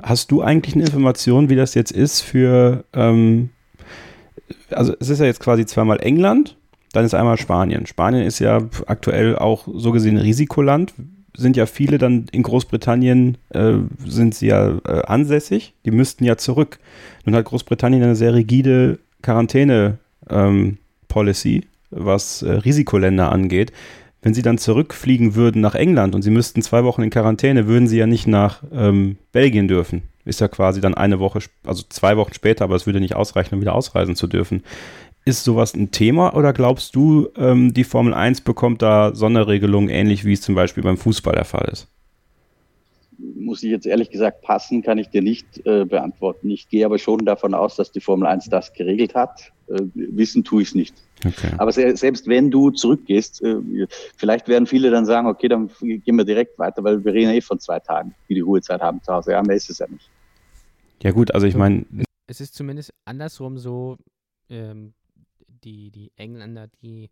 Speaker 1: Hast du eigentlich eine Information, wie das jetzt ist für, ähm, also es ist ja jetzt quasi zweimal England, dann ist einmal Spanien. Spanien ist ja aktuell auch so gesehen Risikoland sind ja viele dann in Großbritannien, äh, sind sie ja äh, ansässig, die müssten ja zurück. Nun hat Großbritannien eine sehr rigide Quarantäne-Policy, ähm, was äh, Risikoländer angeht. Wenn sie dann zurückfliegen würden nach England und sie müssten zwei Wochen in Quarantäne, würden sie ja nicht nach ähm, Belgien dürfen. Ist ja quasi dann eine Woche, also zwei Wochen später, aber es würde nicht ausreichen, um wieder ausreisen zu dürfen. Ist sowas ein Thema oder glaubst du, ähm, die Formel 1 bekommt da Sonderregelungen, ähnlich wie es zum Beispiel beim Fußball der Fall ist?
Speaker 3: Muss ich jetzt ehrlich gesagt passen, kann ich dir nicht äh, beantworten. Ich gehe aber schon davon aus, dass die Formel 1 das geregelt hat. Äh, wissen tue ich es nicht. Okay. Aber se selbst wenn du zurückgehst, äh, vielleicht werden viele dann sagen, okay, dann gehen wir direkt weiter, weil wir reden eh von zwei Tagen, die die Ruhezeit haben zu Hause. Ja, mehr ist es ja nicht.
Speaker 1: Ja gut, also ich meine...
Speaker 2: Es ist zumindest andersrum so, ähm, die, die Engländer, die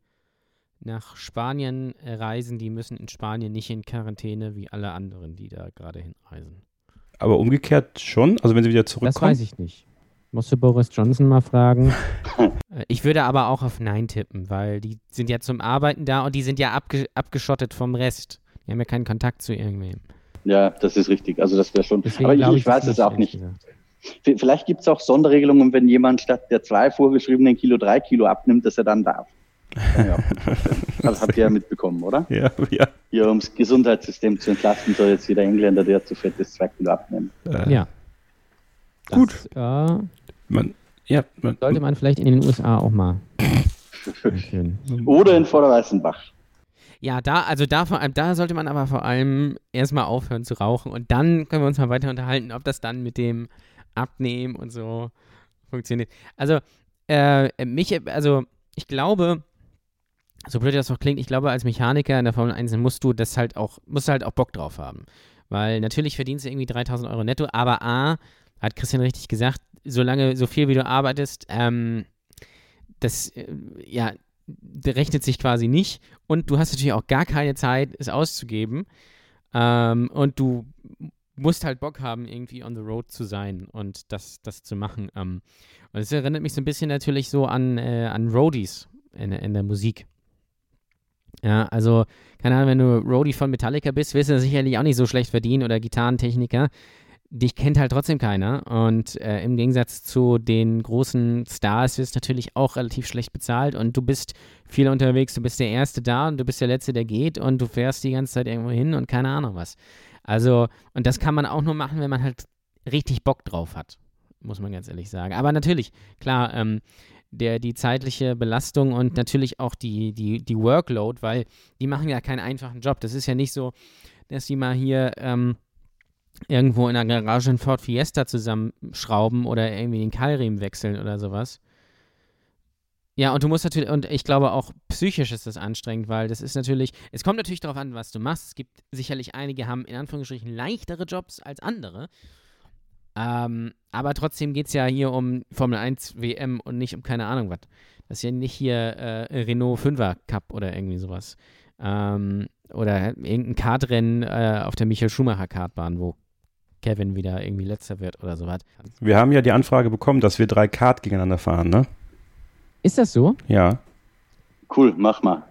Speaker 2: nach Spanien reisen, die müssen in Spanien nicht in Quarantäne wie alle anderen, die da gerade hinreisen.
Speaker 1: Aber umgekehrt schon? Also wenn sie wieder zurückkommen?
Speaker 2: Das weiß ich nicht. Musst du Boris Johnson mal fragen. Äh, ich würde aber auch auf Nein tippen, weil die sind ja zum Arbeiten da und die sind ja abge abgeschottet vom Rest. Die haben ja keinen Kontakt zu irgendwem.
Speaker 3: Ja, das ist richtig. Also das wäre schon. Deswegen aber ich, ich weiß es auch nicht. Gesagt. Vielleicht gibt es auch Sonderregelungen, wenn jemand statt der zwei vorgeschriebenen Kilo drei Kilo abnimmt, dass er dann darf. Ja, das habt ihr ja mitbekommen, oder?
Speaker 1: Ja, ja.
Speaker 3: Hier, um das Gesundheitssystem zu entlasten, soll jetzt jeder Engländer, der zu fett ist, zwei Kilo abnehmen.
Speaker 2: Äh, ja.
Speaker 1: Das, Gut. Äh, man, ja,
Speaker 2: man, sollte man vielleicht in den USA auch mal.
Speaker 3: oder in Vorderweißenbach.
Speaker 2: Ja, da, also da, vor allem, da sollte man aber vor allem erstmal aufhören zu rauchen und dann können wir uns mal weiter unterhalten, ob das dann mit dem Abnehmen und so funktioniert. Also, äh, mich, also ich glaube, so blöd das auch klingt, ich glaube, als Mechaniker in der Formel 1 musst du das halt auch, musst du halt auch Bock drauf haben. Weil natürlich verdienst du irgendwie 3000 Euro netto, aber A, hat Christian richtig gesagt, solange, so viel wie du arbeitest, ähm, das, äh, ja, rechnet sich quasi nicht. Und du hast natürlich auch gar keine Zeit, es auszugeben. Ähm, und du musst halt Bock haben, irgendwie on the road zu sein und das, das zu machen. Ähm, und es erinnert mich so ein bisschen natürlich so an, äh, an Roadies in, in der Musik. Ja, also, keine Ahnung, wenn du Roadie von Metallica bist, wirst du sicherlich auch nicht so schlecht verdienen oder Gitarrentechniker. Dich kennt halt trotzdem keiner. Und äh, im Gegensatz zu den großen Stars wirst du natürlich auch relativ schlecht bezahlt und du bist viel unterwegs. Du bist der Erste da und du bist der Letzte, der geht und du fährst die ganze Zeit irgendwo hin und keine Ahnung was. Also, und das kann man auch nur machen, wenn man halt richtig Bock drauf hat, muss man ganz ehrlich sagen. Aber natürlich, klar, ähm, der, die zeitliche Belastung und natürlich auch die, die, die Workload, weil die machen ja keinen einfachen Job. Das ist ja nicht so, dass die mal hier ähm, irgendwo in einer Garage einen Ford Fiesta zusammenschrauben oder irgendwie den Keilriemen wechseln oder sowas. Ja, und du musst natürlich, und ich glaube auch psychisch ist das anstrengend, weil das ist natürlich, es kommt natürlich darauf an, was du machst. Es gibt sicherlich einige, haben in Anführungsstrichen leichtere Jobs als andere. Ähm, aber trotzdem geht es ja hier um Formel 1 WM und nicht um keine Ahnung was. Das ist ja nicht hier äh, Renault 5er Cup oder irgendwie sowas. Ähm, oder irgendein Kartrennen äh, auf der Michael Schumacher Kartbahn, wo Kevin wieder irgendwie letzter wird oder sowas.
Speaker 1: Wir haben ja die Anfrage bekommen, dass wir drei Kart gegeneinander fahren, ne?
Speaker 2: Ist das so?
Speaker 1: Ja.
Speaker 3: Cool, mach mal.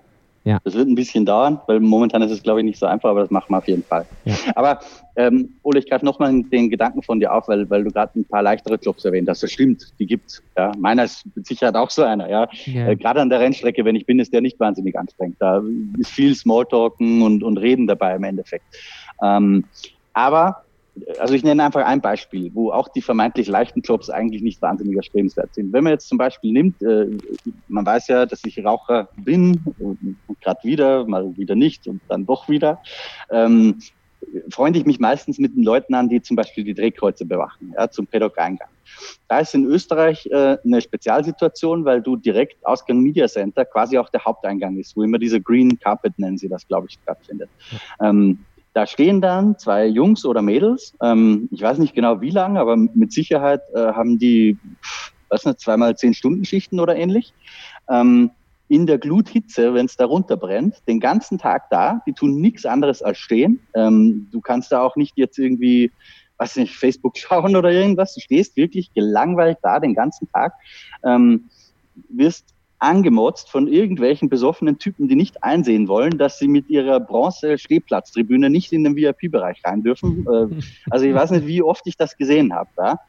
Speaker 2: Ja.
Speaker 3: Das wird ein bisschen dauern, weil momentan ist es, glaube ich, nicht so einfach, aber das machen wir auf jeden Fall.
Speaker 2: Ja.
Speaker 3: Aber ähm, Ole, ich greife nochmal den Gedanken von dir auf, weil, weil du gerade ein paar leichtere Jobs erwähnt hast. Das stimmt, die gibt's. Ja. Meiner ist mit Sicherheit auch so einer. Ja.
Speaker 2: Ja.
Speaker 3: Äh, gerade an der Rennstrecke, wenn ich bin, ist der nicht wahnsinnig anstrengend. Da ist viel Smalltalken und, und Reden dabei im Endeffekt. Ähm, aber also ich nenne einfach ein Beispiel, wo auch die vermeintlich leichten Jobs eigentlich nicht wahnsinnig erstrebenswert sind. Wenn man jetzt zum Beispiel nimmt, äh, man weiß ja, dass ich Raucher bin, und gerade wieder, mal wieder nicht und dann doch wieder, ähm, freunde ich mich meistens mit den Leuten an, die zum Beispiel die Drehkreuze bewachen, ja, zum Paddock-Eingang. Da ist in Österreich äh, eine Spezialsituation, weil du direkt Ausgang Media Center quasi auch der Haupteingang ist, wo immer diese Green Carpet nennen sie das, glaube ich, stattfindet. Ähm, da stehen dann zwei Jungs oder Mädels, ähm, ich weiß nicht genau wie lange, aber mit Sicherheit äh, haben die, weiß nicht, zweimal zehn Stunden Schichten oder ähnlich. Ähm, in der Gluthitze, wenn es da runterbrennt, den ganzen Tag da, die tun nichts anderes als stehen. Ähm, du kannst da auch nicht jetzt irgendwie, weiß nicht, Facebook schauen oder irgendwas. Du stehst wirklich gelangweilt da den ganzen Tag, ähm, wirst angemotzt von irgendwelchen besoffenen Typen, die nicht einsehen wollen, dass sie mit ihrer Bronze-Stehplatztribüne nicht in den VIP-Bereich rein dürfen. Äh, also ich weiß nicht, wie oft ich das gesehen habe. Ja?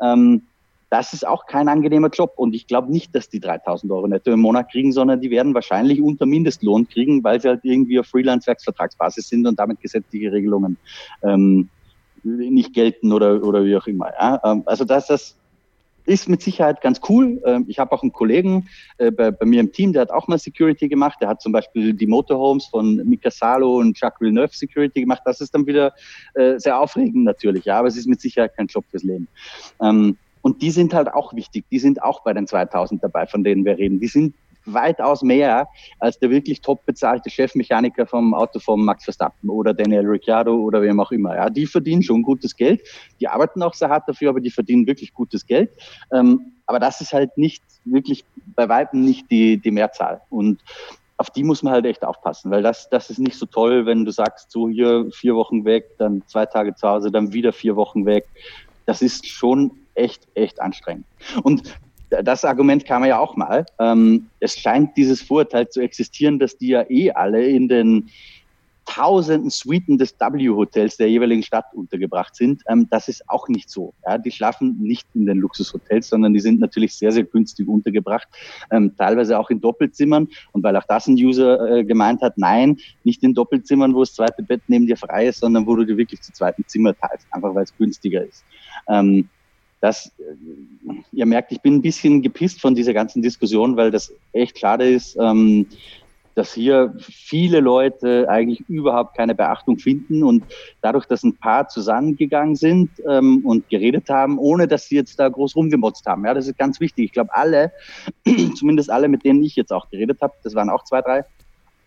Speaker 3: Ähm, das ist auch kein angenehmer Job und ich glaube nicht, dass die 3000 Euro netto im Monat kriegen, sondern die werden wahrscheinlich unter Mindestlohn kriegen, weil sie halt irgendwie auf Freelance-Werksvertragsbasis sind und damit gesetzliche Regelungen ähm, nicht gelten oder, oder wie auch immer. Ja? Ähm, also das, das ist mit Sicherheit ganz cool. Ähm, Ich habe auch einen Kollegen äh, bei, bei mir im Team, der hat auch mal Security gemacht. Der hat zum Beispiel die Motorhomes von Mika Salo und Jacques Villeneuve Security gemacht. Das ist dann wieder äh, sehr aufregend natürlich, ja, aber es ist mit Sicherheit kein Job fürs Leben. Ähm, und die sind halt auch wichtig. Die sind auch bei den 2000 dabei, von denen wir reden. Die sind weitaus mehr als der wirklich top bezahlte Chefmechaniker vom Auto von Max Verstappen oder Daniel Ricciardo oder wem auch immer. Ja, die verdienen schon gutes Geld. Die arbeiten auch sehr hart dafür, aber die verdienen wirklich gutes Geld. Ähm, aber das ist halt nicht wirklich bei weitem nicht die, die Mehrzahl. Und auf die muss man halt echt aufpassen, weil das, das ist nicht so toll, wenn du sagst, so hier vier Wochen weg, dann zwei Tage zu Hause, dann wieder vier Wochen weg. Das ist schon echt, echt anstrengend. Und das Argument kam ja auch mal. Ähm, es scheint dieses Vorurteil zu existieren, dass die ja eh alle in den tausenden Suiten des W-Hotels der jeweiligen Stadt untergebracht sind. Ähm, das ist auch nicht so. Ja, die schlafen nicht in den Luxushotels, sondern die sind natürlich sehr, sehr günstig untergebracht, ähm, teilweise auch in Doppelzimmern. Und weil auch das ein User äh, gemeint hat, nein, nicht in Doppelzimmern, wo das zweite Bett neben dir frei ist, sondern wo du dir wirklich zu zweiten Zimmer teilst, einfach weil es günstiger ist. Ähm, das, äh, ihr merkt, ich bin ein bisschen gepisst von dieser ganzen Diskussion, weil das echt schade ist, ähm, dass hier viele Leute eigentlich überhaupt keine Beachtung finden und dadurch, dass ein paar zusammengegangen sind ähm, und geredet haben, ohne dass sie jetzt da groß rumgemotzt haben. Ja, das ist ganz wichtig. Ich glaube, alle, zumindest alle, mit denen ich jetzt auch geredet habe, das waren auch zwei, drei,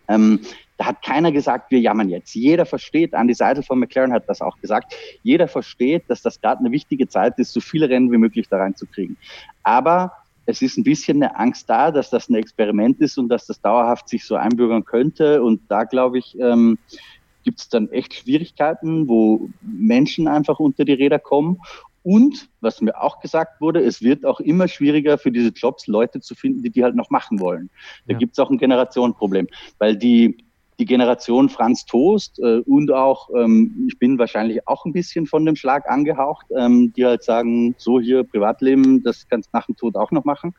Speaker 3: ähm, da hat keiner gesagt, wir jammern jetzt. Jeder versteht, Andy Seidel von McLaren hat das auch gesagt, jeder versteht, dass das gerade eine wichtige Zeit ist, so viele Rennen wie möglich da reinzukriegen. Aber es ist ein bisschen eine Angst da, dass das ein Experiment ist und dass das dauerhaft sich so einbürgern könnte. Und da glaube ich, ähm, gibt es dann echt Schwierigkeiten, wo Menschen einfach unter die Räder kommen. Und was mir auch gesagt wurde, es wird auch immer schwieriger für diese Jobs Leute zu finden, die die halt noch machen wollen. Da
Speaker 2: Ja.
Speaker 3: gibt es auch ein Generationenproblem, weil die die Generation Franz Toast äh, und auch, ähm, ich bin wahrscheinlich auch ein bisschen von dem Schlag angehaucht, ähm, die halt sagen, so hier Privatleben, das kannst du nach dem Tod auch noch machen.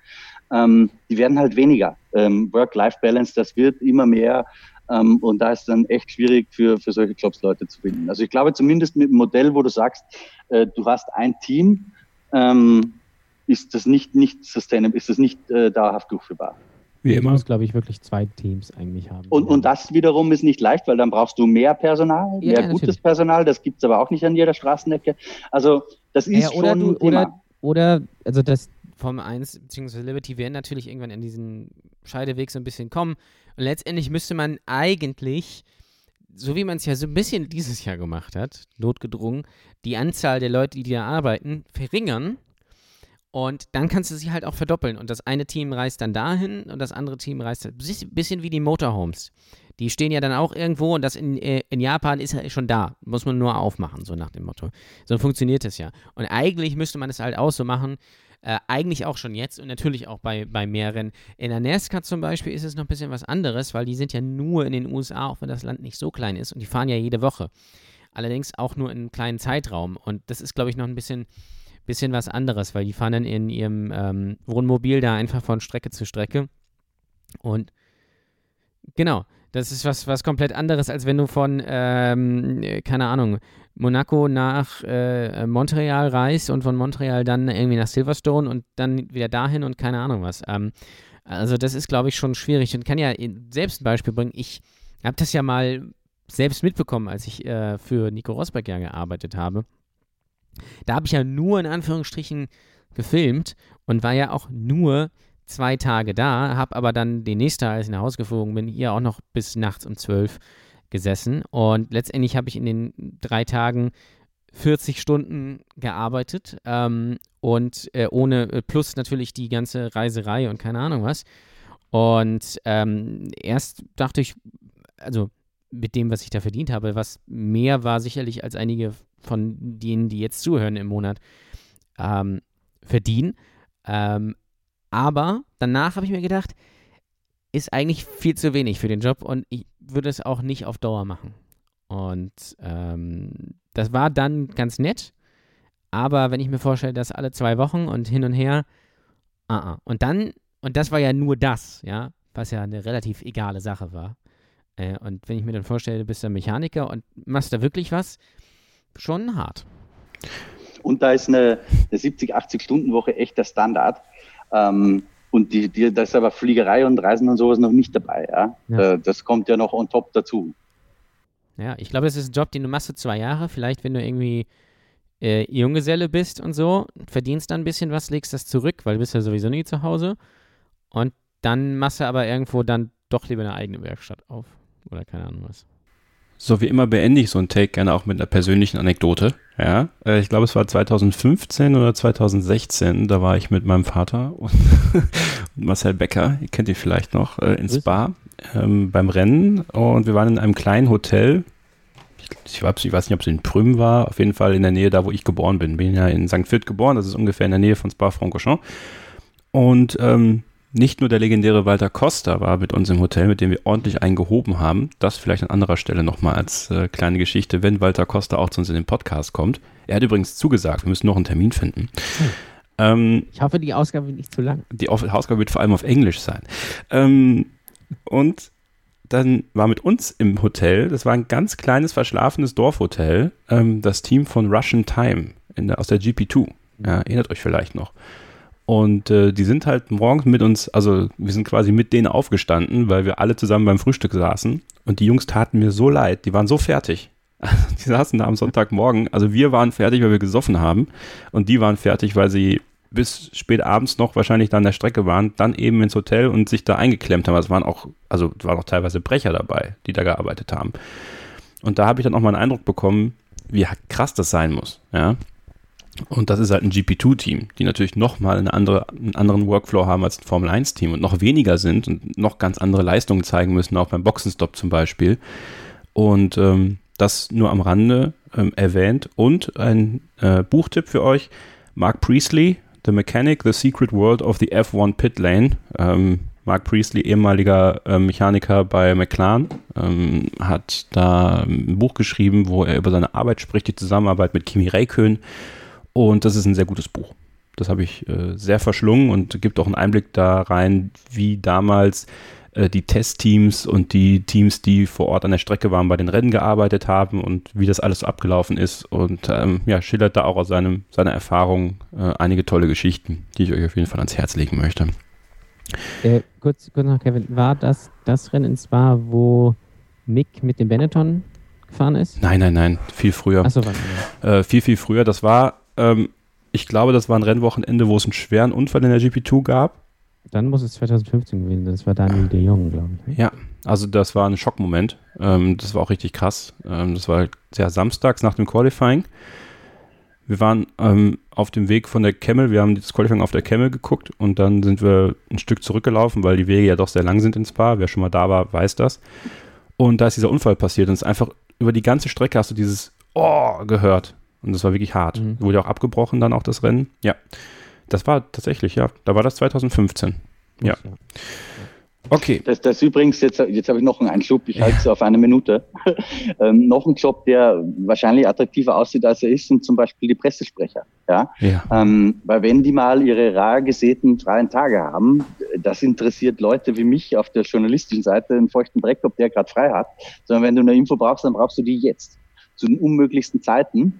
Speaker 3: Ähm, die werden halt weniger. Ähm, Work-Life-Balance, das wird immer mehr. Ähm, und da ist dann echt schwierig für, für solche Jobs Leute zu finden. Also ich glaube zumindest mit dem Modell, wo du sagst, äh, du hast ein Team, ähm, ist das nicht, nicht sustainable, ist das nicht äh, dauerhaft durchführbar.
Speaker 2: Wie immer. Du musst, glaube ich, wirklich zwei Teams eigentlich haben.
Speaker 3: Und, und das wiederum ist nicht leicht, weil dann brauchst du mehr Personal, ja, mehr ja, gutes Personal. Das gibt es aber auch nicht an jeder Straßenecke. Also das ist ja,
Speaker 2: oder
Speaker 3: schon
Speaker 2: du, oder, oder, also das Form 1 bzw. Liberty werden natürlich irgendwann in diesen Scheideweg so ein bisschen kommen. Und letztendlich müsste man eigentlich, so wie man es ja so ein bisschen dieses Jahr gemacht hat, notgedrungen, die Anzahl der Leute, die da arbeiten, verringern und dann kannst du sie halt auch verdoppeln. Und das eine Team reist dann dahin und das andere Team reist. Ein bisschen wie die Motorhomes. Die stehen ja dann auch irgendwo und das in, äh, in Japan ist ja schon da. Muss man nur aufmachen, so nach dem Motto. So funktioniert es ja. Und eigentlich müsste man es halt auch so machen. Äh, eigentlich auch schon jetzt und natürlich auch bei, bei mehreren. In der NASCAR zum Beispiel ist es noch ein bisschen was anderes, weil die sind ja nur in den USA, auch wenn das Land nicht so klein ist. Und die fahren ja jede Woche. Allerdings auch nur in einem kleinen Zeitraum. Und das ist, glaube ich, noch ein bisschen bisschen was anderes, weil die fahren dann in ihrem ähm, Wohnmobil da einfach von Strecke zu Strecke. Und genau, das ist was, was komplett anderes, als wenn du von, ähm, keine Ahnung, Monaco nach äh, Montreal reist und von Montreal dann irgendwie nach Silverstone und dann wieder dahin und keine Ahnung was. Ähm, also das ist, glaube ich, schon schwierig und kann ja selbst ein Beispiel bringen. Ich habe das ja mal selbst mitbekommen, als ich äh, für Nico Rosberg ja gearbeitet habe. Da habe ich ja nur in Anführungsstrichen gefilmt und war ja auch nur zwei Tage da, habe aber dann den nächsten Tag, als ich nach Hause geflogen bin, hier auch noch bis nachts um zwölf gesessen. Und letztendlich habe ich in den drei Tagen 40 Stunden gearbeitet ähm, und äh, ohne, äh, plus natürlich die ganze Reiserei und keine Ahnung was. Und ähm, erst dachte ich, also mit dem, was ich da verdient habe, was mehr war sicherlich als einige von denen, die jetzt zuhören im Monat, ähm, verdienen. Ähm, aber danach habe ich mir gedacht, ist eigentlich viel zu wenig für den Job und ich würde es auch nicht auf Dauer machen. Und ähm, das war dann ganz nett, aber wenn ich mir vorstelle, dass alle zwei Wochen und hin und her, uh -uh. und dann, und das war ja nur das, ja, was ja eine relativ egale Sache war. Äh, und wenn ich mir dann vorstelle, du bist der Mechaniker und machst da wirklich was, schon hart.
Speaker 3: Und da ist eine, eine 70, 80 Stunden Woche echt der Standard. Ähm, und die, die, da ist aber Fliegerei und Reisen und sowas noch nicht dabei. Ja? ja. Äh, das kommt ja noch on top dazu.
Speaker 2: Ja, ich glaube, das ist ein Job, den du machst du zwei Jahre. Vielleicht, wenn du irgendwie äh, Junggeselle bist und so, verdienst dann ein bisschen was, legst das zurück, weil du bist ja sowieso nie zu Hause. Und dann machst du aber irgendwo dann doch lieber eine eigene Werkstatt auf. Oder keine Ahnung was.
Speaker 1: So wie immer beende ich so einen Take gerne auch mit einer persönlichen Anekdote. Ja, äh, ich glaube, es war 2015 oder 2016. Da war ich mit meinem Vater und, Marcel Becker, ihr kennt ihn vielleicht noch, äh, in Spa ähm, beim Rennen. Und wir waren in einem kleinen Hotel. Ich, ich, weiß, ich weiß nicht, ob es in Prüm war. Auf jeden Fall in der Nähe da, wo ich geboren bin. Bin ja in St. Vith geboren. Das ist ungefähr in der Nähe von Spa-Francorchamps. Und ähm, nicht nur der legendäre Walter Costa war mit uns im Hotel, mit dem wir ordentlich eingehoben haben. Das vielleicht an anderer Stelle nochmal als äh, kleine Geschichte, wenn Walter Costa auch zu uns in den Podcast kommt. Er hat übrigens zugesagt, wir müssen noch einen Termin finden. Hm.
Speaker 2: Ähm, ich hoffe, die Ausgabe wird nicht zu lang.
Speaker 1: Die Ausgabe wird vor allem auf Englisch sein. Ähm, und dann war mit uns im Hotel, das war ein ganz kleines, verschlafenes Dorfhotel, ähm, das Team von Russian Time der, aus der GP2. Ja, erinnert euch vielleicht noch. Und äh, die sind halt morgens mit uns, also wir sind quasi mit denen aufgestanden, weil wir alle zusammen beim Frühstück saßen. Und die Jungs taten mir so leid, die waren so fertig. die saßen da am Sonntagmorgen. Also wir waren fertig, weil wir gesoffen haben. Und die waren fertig, weil sie bis spät abends noch wahrscheinlich da an der Strecke waren, dann eben ins Hotel und sich da eingeklemmt haben. Es waren auch, also waren auch teilweise Brecher dabei, die da gearbeitet haben. Und da habe ich dann auch mal einen Eindruck bekommen, wie krass das sein muss. Ja, und das ist halt ein GP2-Team, die natürlich nochmal eine andere, einen anderen Workflow haben als ein Formel-1-Team und noch weniger sind und noch ganz andere Leistungen zeigen müssen, auch beim Boxenstopp zum Beispiel. Und ähm, das nur am Rande ähm, erwähnt. Und ein äh, Buchtipp für euch: Mark Priestley, The Mechanic, The Secret World of the F1 Pit Lane. Ähm, Mark Priestley, ehemaliger äh, Mechaniker bei McLaren, ähm, hat da ein Buch geschrieben, wo er über seine Arbeit spricht, die Zusammenarbeit mit Kimi Räikkönen und das ist ein sehr gutes Buch. Das habe ich äh, sehr verschlungen und gibt auch einen Einblick da rein, wie damals äh, die Testteams und die Teams, die vor Ort an der Strecke waren, bei den Rennen gearbeitet haben und wie das alles so abgelaufen ist. Und ähm, ja, schildert da auch aus seinem, seiner Erfahrung äh, einige tolle Geschichten, die ich euch auf jeden Fall ans Herz legen möchte.
Speaker 2: Äh, kurz, kurz noch, Kevin, war das das Rennen in Spa, wo Mick mit dem Benetton gefahren ist?
Speaker 1: Nein, nein, nein, viel früher.
Speaker 2: Achso,
Speaker 1: äh, viel, viel früher. Das war, ähm, ich glaube, das war ein Rennwochenende, wo es einen schweren Unfall in der GP2 gab.
Speaker 2: Dann muss es 2015 gewesen sein. Das war Daniel de Jong, glaube ich. Ne?
Speaker 1: Ja, also das war ein Schockmoment. Ähm, das war auch richtig krass. Ähm, das war sehr samstags nach dem Qualifying. Wir waren ähm, auf dem Weg von der Camel, wir haben das Qualifying auf der Camel geguckt und dann sind wir ein Stück zurückgelaufen, weil die Wege ja doch sehr lang sind ins Spa. Wer schon mal da war, weiß das. Und da ist dieser Unfall passiert und es ist einfach über die ganze Strecke hast du dieses Oh gehört. Und das war wirklich hart. Mhm. Wurde auch abgebrochen dann auch das Rennen. Ja. Das war tatsächlich, ja. Da war das 2015. Ja.
Speaker 3: Okay. Das, das übrigens, jetzt, jetzt habe ich noch einen Einschub, ich halte es auf eine Minute. ähm, noch ein Job, der wahrscheinlich attraktiver aussieht, als er ist, sind zum Beispiel die Pressesprecher. Ja? ja. Ähm, weil wenn die mal ihre rar gesäten freien Tage haben, das interessiert Leute wie mich auf der journalistischen Seite einen feuchten Dreck, ob der gerade frei hat. Sondern wenn du eine Info brauchst, dann brauchst du die jetzt. Zu den unmöglichsten Zeiten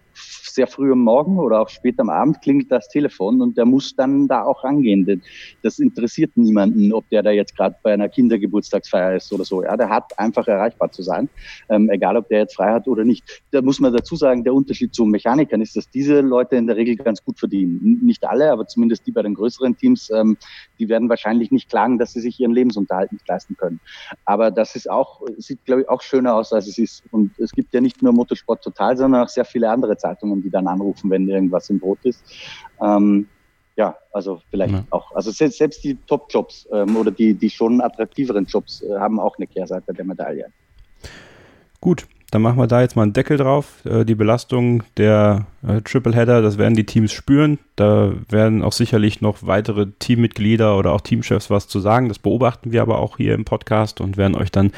Speaker 3: sehr früh am Morgen oder auch spät am Abend klingelt das Telefon und der muss dann da auch rangehen. Denn das interessiert niemanden, ob der da jetzt gerade bei einer Kindergeburtstagsfeier ist oder so. Ja, der hat einfach erreichbar zu sein, ähm, egal ob der jetzt frei hat oder nicht. Da muss man dazu sagen, der Unterschied zu Mechanikern ist, dass diese Leute in der Regel ganz gut verdienen. Nicht alle, aber zumindest die bei den größeren Teams, ähm, die werden wahrscheinlich nicht klagen, dass sie sich ihren Lebensunterhalt nicht leisten können. Aber das ist auch, sieht glaube ich auch schöner aus, als es ist. Und es gibt ja nicht nur Motorsport total, sondern auch sehr viele andere Zeitungen, die dann anrufen, wenn irgendwas im Brot ist. Ähm, ja, also vielleicht ja. auch, also selbst, selbst die Top-Jobs ähm, oder die, die schon attraktiveren Jobs äh, haben auch eine Kehrseite der Medaille.
Speaker 1: Gut, dann machen wir da jetzt mal einen Deckel drauf. Äh, die Belastung der äh, Tripleheader, das werden die Teams spüren. Da werden auch sicherlich noch weitere Teammitglieder oder auch Teamchefs was zu sagen. Das beobachten wir aber auch hier im Podcast und werden euch dann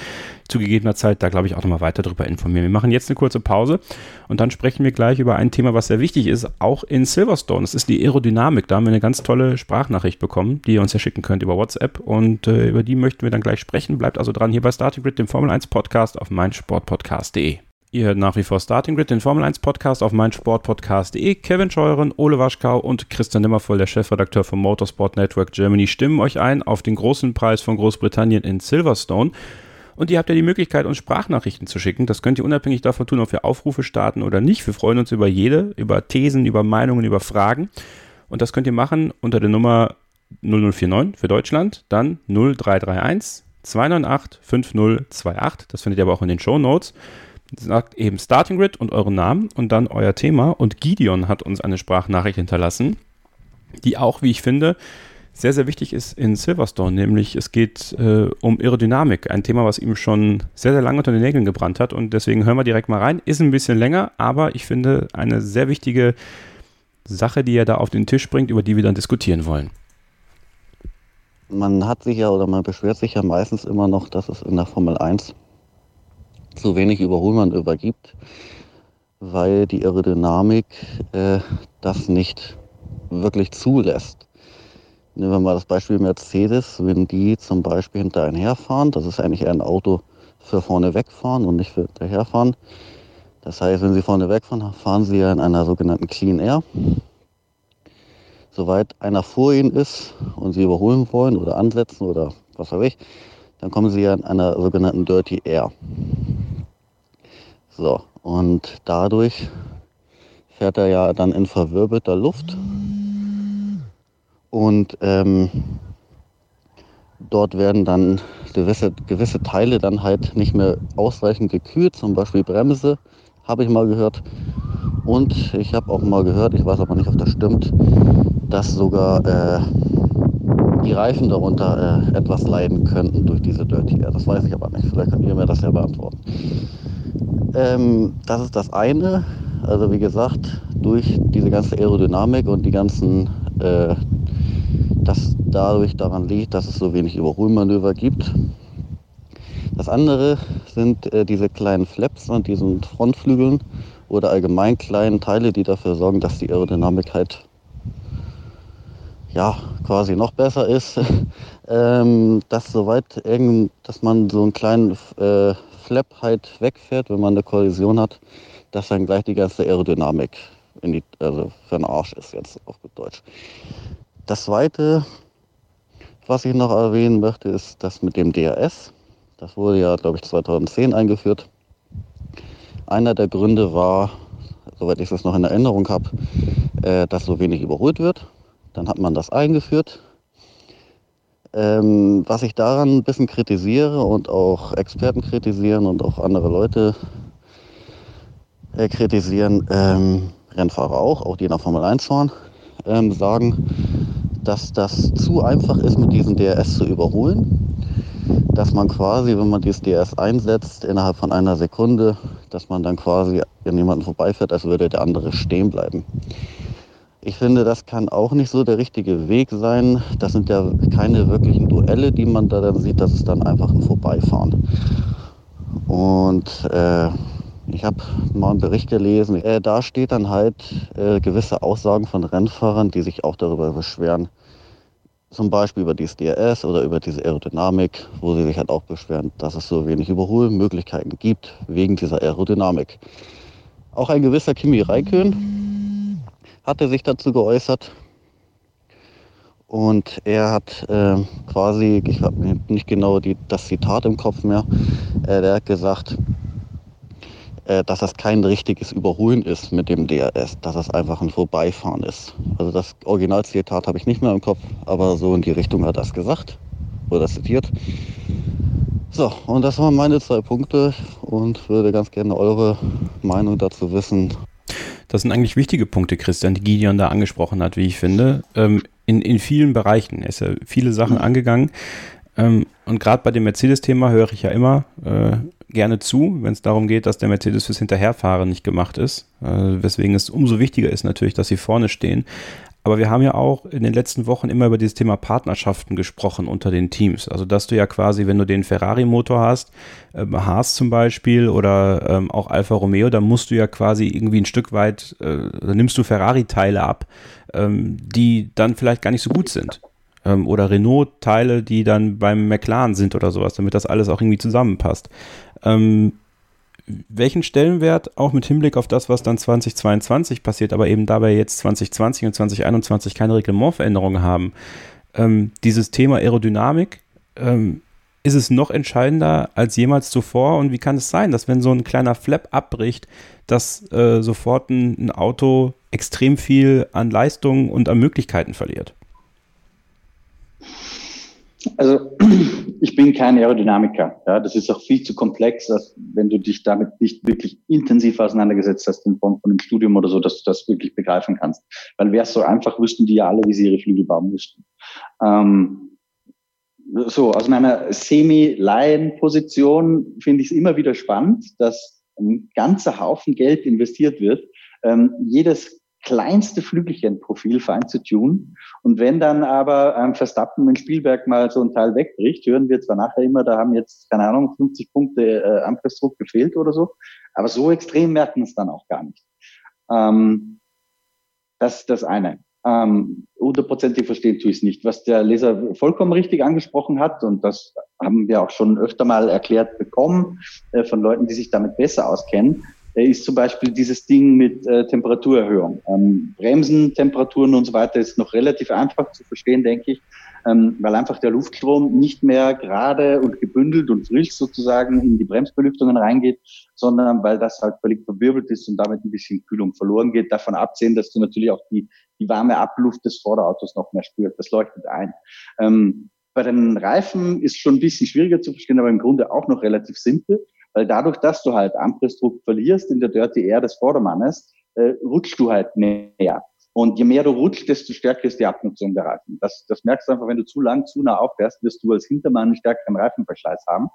Speaker 1: zu gegebener Zeit da, glaube ich, auch nochmal weiter darüber informieren. Wir machen jetzt eine kurze Pause und dann sprechen wir gleich über ein Thema, was sehr wichtig ist, auch in Silverstone. Das ist die Aerodynamik. Da haben wir eine ganz tolle Sprachnachricht bekommen, die ihr uns ja schicken könnt über WhatsApp und äh, über die möchten wir dann gleich sprechen. Bleibt also dran hier bei Starting Grid, dem Formel 1 Podcast auf meinsportpodcast.de. Ihr hört nach wie vor Starting Grid, den Formel 1 Podcast auf meinsportpodcast.de. Kevin Scheuren, Ole Waschkau und Christian Nimmervoll, der Chefredakteur vom Motorsport Network Germany, stimmen euch ein auf den großen Preis von Großbritannien in Silverstone. Und ihr habt ja die Möglichkeit, uns Sprachnachrichten zu schicken. Das könnt ihr unabhängig davon tun, ob wir Aufrufe starten oder nicht. Wir freuen uns über jede, über Thesen, über Meinungen, über Fragen. Und das könnt ihr machen unter der Nummer 0049 für Deutschland, dann 0331 298 5028. Das findet ihr aber auch in den Show Notes. Sagt eben Starting Grid und euren Namen und dann euer Thema. Und Gideon hat uns eine Sprachnachricht hinterlassen, die auch, wie ich finde, sehr, sehr wichtig ist in Silverstone, nämlich es geht äh, um Aerodynamik, ein Thema, was ihm schon sehr, sehr lange unter den Nägeln gebrannt hat und deswegen hören wir direkt mal rein. Ist ein bisschen länger, aber ich finde eine sehr wichtige Sache, die er da auf den Tisch bringt, über die wir dann diskutieren wollen.
Speaker 5: Man hat sich ja oder man beschwert sich ja meistens immer noch, dass es in der Formel 1 zu wenig Überholmanöver gibt, weil die Aerodynamik äh, das nicht wirklich zulässt. Nehmen wir mal das Beispiel Mercedes, wenn die zum Beispiel hinter herfahren, das ist eigentlich eher ein Auto für vorne wegfahren und nicht für hinterherfahren. Das heißt, wenn sie vorne wegfahren, fahren sie ja in einer sogenannten Clean Air. Soweit einer vor ihnen ist und sie überholen wollen oder ansetzen oder was weiß ich, dann kommen sie ja in einer sogenannten Dirty Air. So, und dadurch fährt er ja dann in verwirbelter Luft und ähm, dort werden dann gewisse, gewisse Teile dann halt nicht mehr ausreichend gekühlt, zum Beispiel Bremse, habe ich mal gehört. Und ich habe auch mal gehört, ich weiß aber nicht, ob das stimmt, dass sogar äh, die Reifen darunter äh, etwas leiden könnten durch diese Dirty Air. Das weiß ich aber nicht. Vielleicht könnt ihr mir das ja beantworten. Ähm, das ist das eine. Also wie gesagt, durch diese ganze Aerodynamik und die ganzen äh, das dadurch daran liegt, dass es so wenig Überholmanöver gibt. Das andere sind äh, diese kleinen Flaps an diesen Frontflügeln oder allgemein kleinen Teile, die dafür sorgen, dass die Aerodynamik halt ja quasi noch besser ist. ähm, dass soweit irgend, dass man so einen kleinen äh, Flap halt wegfährt, wenn man eine Kollision hat, dass dann gleich die ganze Aerodynamik in die, also für den Arsch ist jetzt auf gut Deutsch. Das zweite, was ich noch erwähnen möchte, ist das mit dem DRS. Das wurde ja, glaube ich, 2010 eingeführt. Einer der Gründe war, soweit ich das noch in Erinnerung habe, äh, dass so wenig überholt wird. Dann hat man das eingeführt. Ähm, was ich daran ein bisschen kritisiere und auch Experten kritisieren und auch andere Leute äh, kritisieren, ähm, Rennfahrer auch, auch die der Formel 1 fahren, ähm, sagen, dass das zu einfach ist, mit diesem DRS zu überholen. Dass man quasi, wenn man dieses DRS einsetzt, innerhalb von einer Sekunde, dass man dann quasi an jemanden vorbeifährt, als würde der andere stehen bleiben. Ich finde, das kann auch nicht so der richtige Weg sein. Das sind ja keine wirklichen Duelle, die man da dann sieht. Das ist dann einfach ein Vorbeifahren. Und äh, ich habe mal einen Bericht gelesen. Äh, da steht dann halt äh, gewisse Aussagen von Rennfahrern, die sich auch darüber beschweren. Zum Beispiel über dieses DRS oder über diese Aerodynamik, wo sie sich halt auch beschweren, dass es so wenig Überholmöglichkeiten gibt wegen dieser Aerodynamik. Auch ein gewisser Kimi Räikkönen hatte sich dazu geäußert. Und er hat äh, quasi, ich habe nicht genau die, das Zitat im Kopf mehr, äh, der hat gesagt, äh, dass das kein richtiges Überholen ist mit dem DRS, dass es einfach ein Vorbeifahren ist. Also das Originalzitat habe ich nicht mehr im Kopf, aber so in die Richtung hat er es gesagt oder zitiert. So, und das waren meine zwei Punkte und würde ganz gerne eure Meinung dazu wissen.
Speaker 1: Das sind eigentlich wichtige Punkte, Christian, die Gideon da angesprochen hat, wie ich finde. Ähm, in, in vielen Bereichen. Er ist ja viele Sachen angegangen. Ähm, und gerade bei dem Mercedes-Thema höre ich ja immer, äh, gerne zu, wenn es darum geht, dass der Mercedes fürs Hinterherfahren nicht gemacht ist. Äh, weswegen es umso wichtiger ist natürlich, dass sie vorne stehen. Aber wir haben ja auch in den letzten Wochen immer über dieses Thema Partnerschaften gesprochen unter den Teams. Also, dass du ja quasi, wenn du den Ferrari-Motor hast, äh, Haas zum Beispiel oder ähm, auch Alfa Romeo, dann musst du ja quasi irgendwie ein Stück weit, äh, dann nimmst du Ferrari-Teile ab, ähm, die dann vielleicht gar nicht so gut sind. Ähm, oder Renault-Teile, die dann beim McLaren sind oder sowas, damit das alles auch irgendwie zusammenpasst. Ähm, welchen Stellenwert, auch mit Hinblick auf das, was dann 2022 passiert, aber eben dabei jetzt 2020 und 2021 keine Reglementveränderungen haben, ähm, dieses Thema Aerodynamik, ähm, ist es noch entscheidender als jemals zuvor? Und wie kann es sein, dass wenn so ein kleiner Flap abbricht, dass äh, sofort ein, ein Auto extrem viel an Leistung und an Möglichkeiten verliert?
Speaker 3: Also ich bin kein Aerodynamiker. Ja, das ist auch viel zu komplex, dass, wenn du dich damit nicht wirklich intensiv auseinandergesetzt hast in Form von einem Studium oder so, dass du das wirklich begreifen kannst. Weil wäre es so einfach, wüssten die ja alle, wie sie ihre Flügel bauen müssten. Ähm, so, aus meiner Semi-Laien-Position finde ich es immer wieder spannend, dass ein ganzer Haufen Geld investiert wird. Ähm, jedes kleinste Flügelchenprofil fein zu tun. Und wenn dann aber ähm, Verstappen in Spielberg mal so ein Teil wegbricht, hören wir zwar nachher immer, da haben jetzt, keine Ahnung, 50 Punkte äh, Anpressdruck gefehlt oder so, aber so extrem merken es dann auch gar nicht. Ähm, das ist das eine. Ähm, hundertprozentig verstehen tue ich es nicht. Was der Leser vollkommen richtig angesprochen hat, und das haben wir auch schon öfter mal erklärt bekommen äh, von Leuten, die sich damit besser auskennen, ist zum Beispiel dieses Ding mit äh, Temperaturerhöhung. Ähm, Bremsen, Temperaturen und so weiter ist noch relativ einfach zu verstehen, denke ich, ähm, weil einfach der Luftstrom nicht mehr gerade und gebündelt und frisch sozusagen in die Bremsbelüftungen reingeht, sondern weil das halt völlig verwirbelt ist und damit ein bisschen Kühlung verloren geht. Davon absehen, dass du natürlich auch die, die warme Abluft des Vorderautos noch mehr spürst. Das leuchtet ein. Ähm, bei den Reifen ist schon ein bisschen schwieriger zu verstehen, aber im Grunde auch noch relativ simpel. Weil dadurch, dass du halt Anpressdruck verlierst in der Dirty Air des Vordermannes, äh, rutschst du halt mehr. Und je mehr du rutschst, desto stärker ist die Abnutzung der Reifen. Das, das merkst du einfach, wenn du zu lang, zu nah auffährst, wirst du als Hintermann einen stärkeren Reifenverschleiß haben.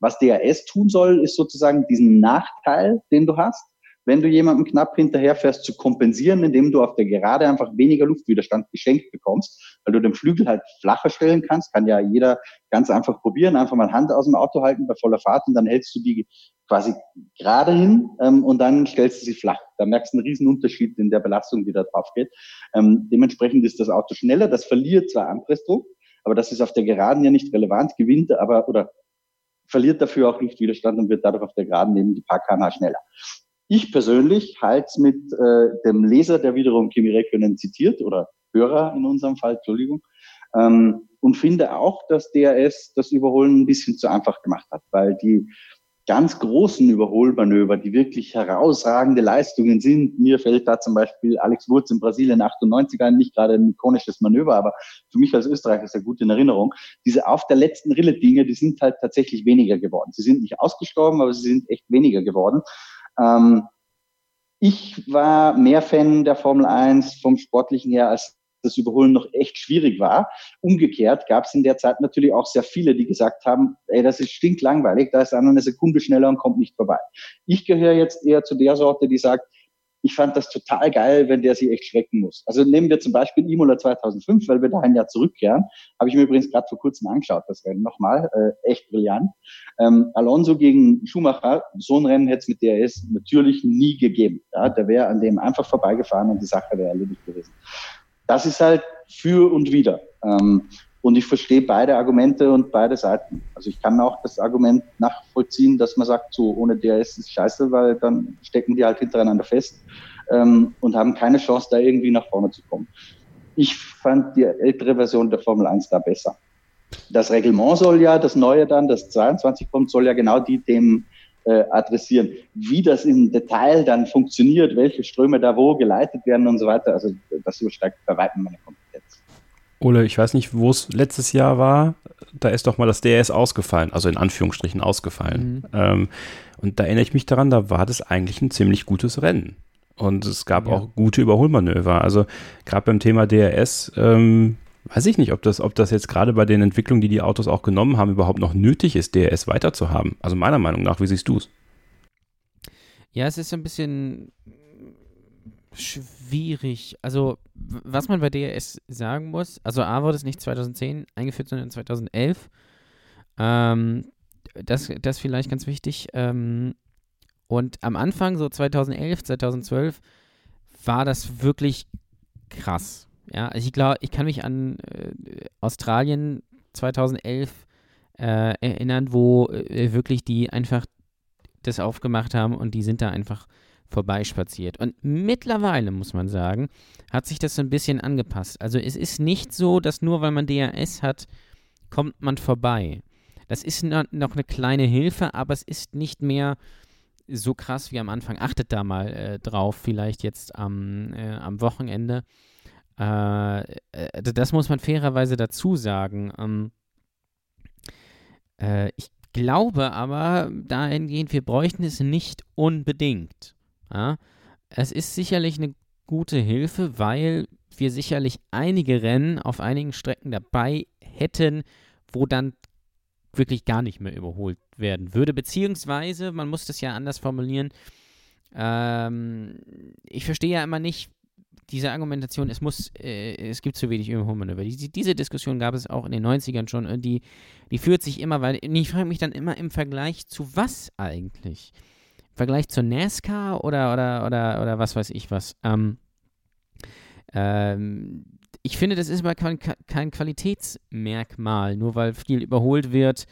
Speaker 3: Was DRS tun soll, ist sozusagen diesen Nachteil, den du hast, wenn du jemandem knapp hinterherfährst, zu kompensieren, indem du auf der Gerade einfach weniger Luftwiderstand geschenkt bekommst, weil du den Flügel halt flacher stellen kannst, kann ja jeder ganz einfach probieren, einfach mal Hand aus dem Auto halten bei voller Fahrt und dann hältst du die quasi gerade hin ähm, und dann stellst du sie flach. Da merkst du einen riesen Unterschied in der Belastung, die da drauf geht. Ähm, dementsprechend ist das Auto schneller, das verliert zwar Anpressdruck, aber das ist auf der Geraden ja nicht relevant, gewinnt aber oder verliert dafür auch Luftwiderstand und wird dadurch auf der Geraden neben die kmh schneller. Ich persönlich halte es mit äh, dem Leser, der wiederum Kimi Räikkönen zitiert, oder Hörer in unserem Fall, Entschuldigung, ähm, und finde auch, dass DRS das Überholen ein bisschen zu einfach gemacht hat, weil die ganz großen Überholmanöver, die wirklich herausragende Leistungen sind. Mir fällt da zum Beispiel Alex Wurz in Brasilien 98 ein, nicht gerade ein ikonisches Manöver, aber für mich als Österreicher sehr gut in Erinnerung. Diese auf der letzten Rille Dinge, die sind halt tatsächlich weniger geworden. Sie sind nicht ausgestorben, aber sie sind echt weniger geworden. Ähm, ich war mehr Fan der Formel 1 vom Sportlichen her als das Überholen noch echt schwierig war. Umgekehrt gab es in der Zeit natürlich auch sehr viele, die gesagt haben, ey, das ist stinklangweilig, da ist einer eine Sekunde schneller und kommt nicht vorbei. Ich gehöre jetzt eher zu der Sorte, die sagt, ich fand das total geil, wenn der sich echt schrecken muss. Also nehmen wir zum Beispiel Imola 2005, weil wir da ein Jahr zurückkehren. Habe ich mir übrigens gerade vor kurzem angeschaut, das Rennen nochmal. Äh, echt brillant. Ähm, Alonso gegen Schumacher, so ein Rennen hätte es mit DRS natürlich nie gegeben. Ja, der wäre an dem einfach vorbeigefahren und die Sache wäre erledigt gewesen das ist halt für und wieder. Ähm, und ich verstehe beide Argumente und beide Seiten. Also ich kann auch das Argument nachvollziehen, dass man sagt, so ohne DRS ist scheiße, weil dann stecken die halt hintereinander fest ähm, und haben keine Chance, da irgendwie nach vorne zu kommen. Ich fand die ältere Version der Formel 1 da besser. Das Reglement soll ja, das neue dann, das 22 kommt, soll ja genau die Themen äh, adressieren. Wie das im Detail dann funktioniert, welche Ströme da wo geleitet werden und so weiter, also das übersteigt bei weitem meine Kompetenz.
Speaker 1: Ole, ich weiß nicht, wo es letztes Jahr war, da ist doch mal das DRS ausgefallen, also in Anführungsstrichen ausgefallen. Mhm. Ähm, und da erinnere ich mich daran, da war das eigentlich ein ziemlich gutes Rennen. Und es gab ja. auch gute Überholmanöver. Also gerade beim Thema DRS ähm, weiß ich nicht, ob das, ob das jetzt gerade bei den Entwicklungen, die die Autos auch genommen haben, überhaupt noch nötig ist, DRS weiterzuhaben. Also meiner Meinung nach, wie siehst du es?
Speaker 2: Ja, es ist ein bisschen schwierig. Also, was man bei DRS sagen muss, also A wurde es nicht 2010 eingeführt, sondern 2011. Ähm, das, das vielleicht ganz wichtig. Ähm, und am Anfang, so 2011, 2012, war das wirklich krass. Ja, also ich glaube, ich kann mich an äh, Australien 2011 äh, erinnern, wo äh, wirklich die einfach das aufgemacht haben und die sind da einfach vorbeispaziert. Und mittlerweile, muss man sagen, hat sich das so ein bisschen angepasst. Also es ist nicht so, dass nur weil man DRS hat, kommt man vorbei. Das ist noch eine kleine Hilfe, aber es ist nicht mehr so krass wie am Anfang. Achtet da mal äh, drauf, vielleicht jetzt am, äh, am Wochenende. Äh, äh, das muss man fairerweise dazu sagen. Ähm, äh, ich glaube aber dahingehend, wir bräuchten es nicht unbedingt. Ja? Es ist sicherlich eine gute Hilfe, weil wir sicherlich einige Rennen auf einigen Strecken dabei hätten, wo dann wirklich gar nicht mehr überholt werden würde. Beziehungsweise, man muss das ja anders formulieren, ähm, ich verstehe ja immer nicht, diese Argumentation, es muss, äh, es gibt zu wenig Überholmanöver. Diese, diese Diskussion gab es auch in den 90ern schon und die, die führt sich immer, weil ich frage mich dann immer im Vergleich zu was eigentlich? Vergleich zur NASCAR oder, oder, oder, oder was weiß ich was? Ähm, ähm, ich finde, das ist aber kein, kein Qualitätsmerkmal, nur weil viel überholt wird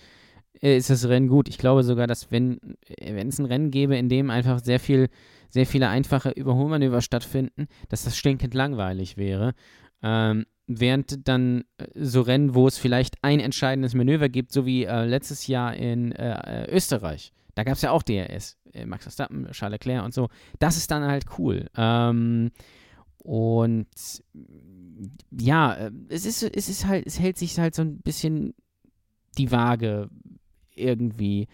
Speaker 2: äh, ist das Rennen gut. Ich glaube sogar, dass wenn es ein Rennen gäbe, in dem einfach sehr viel sehr viele einfache Überholmanöver stattfinden, dass das stinkend langweilig wäre. Ähm, während dann äh, so Rennen, wo es vielleicht ein entscheidendes Manöver gibt, so wie äh, letztes Jahr in äh, Österreich, da gab es ja auch DRS, äh, Max Verstappen, Charles Leclerc und so, das ist dann halt cool. Ähm, und ja, äh, es ist, es ist halt, es hält sich halt so ein bisschen die Waage irgendwie.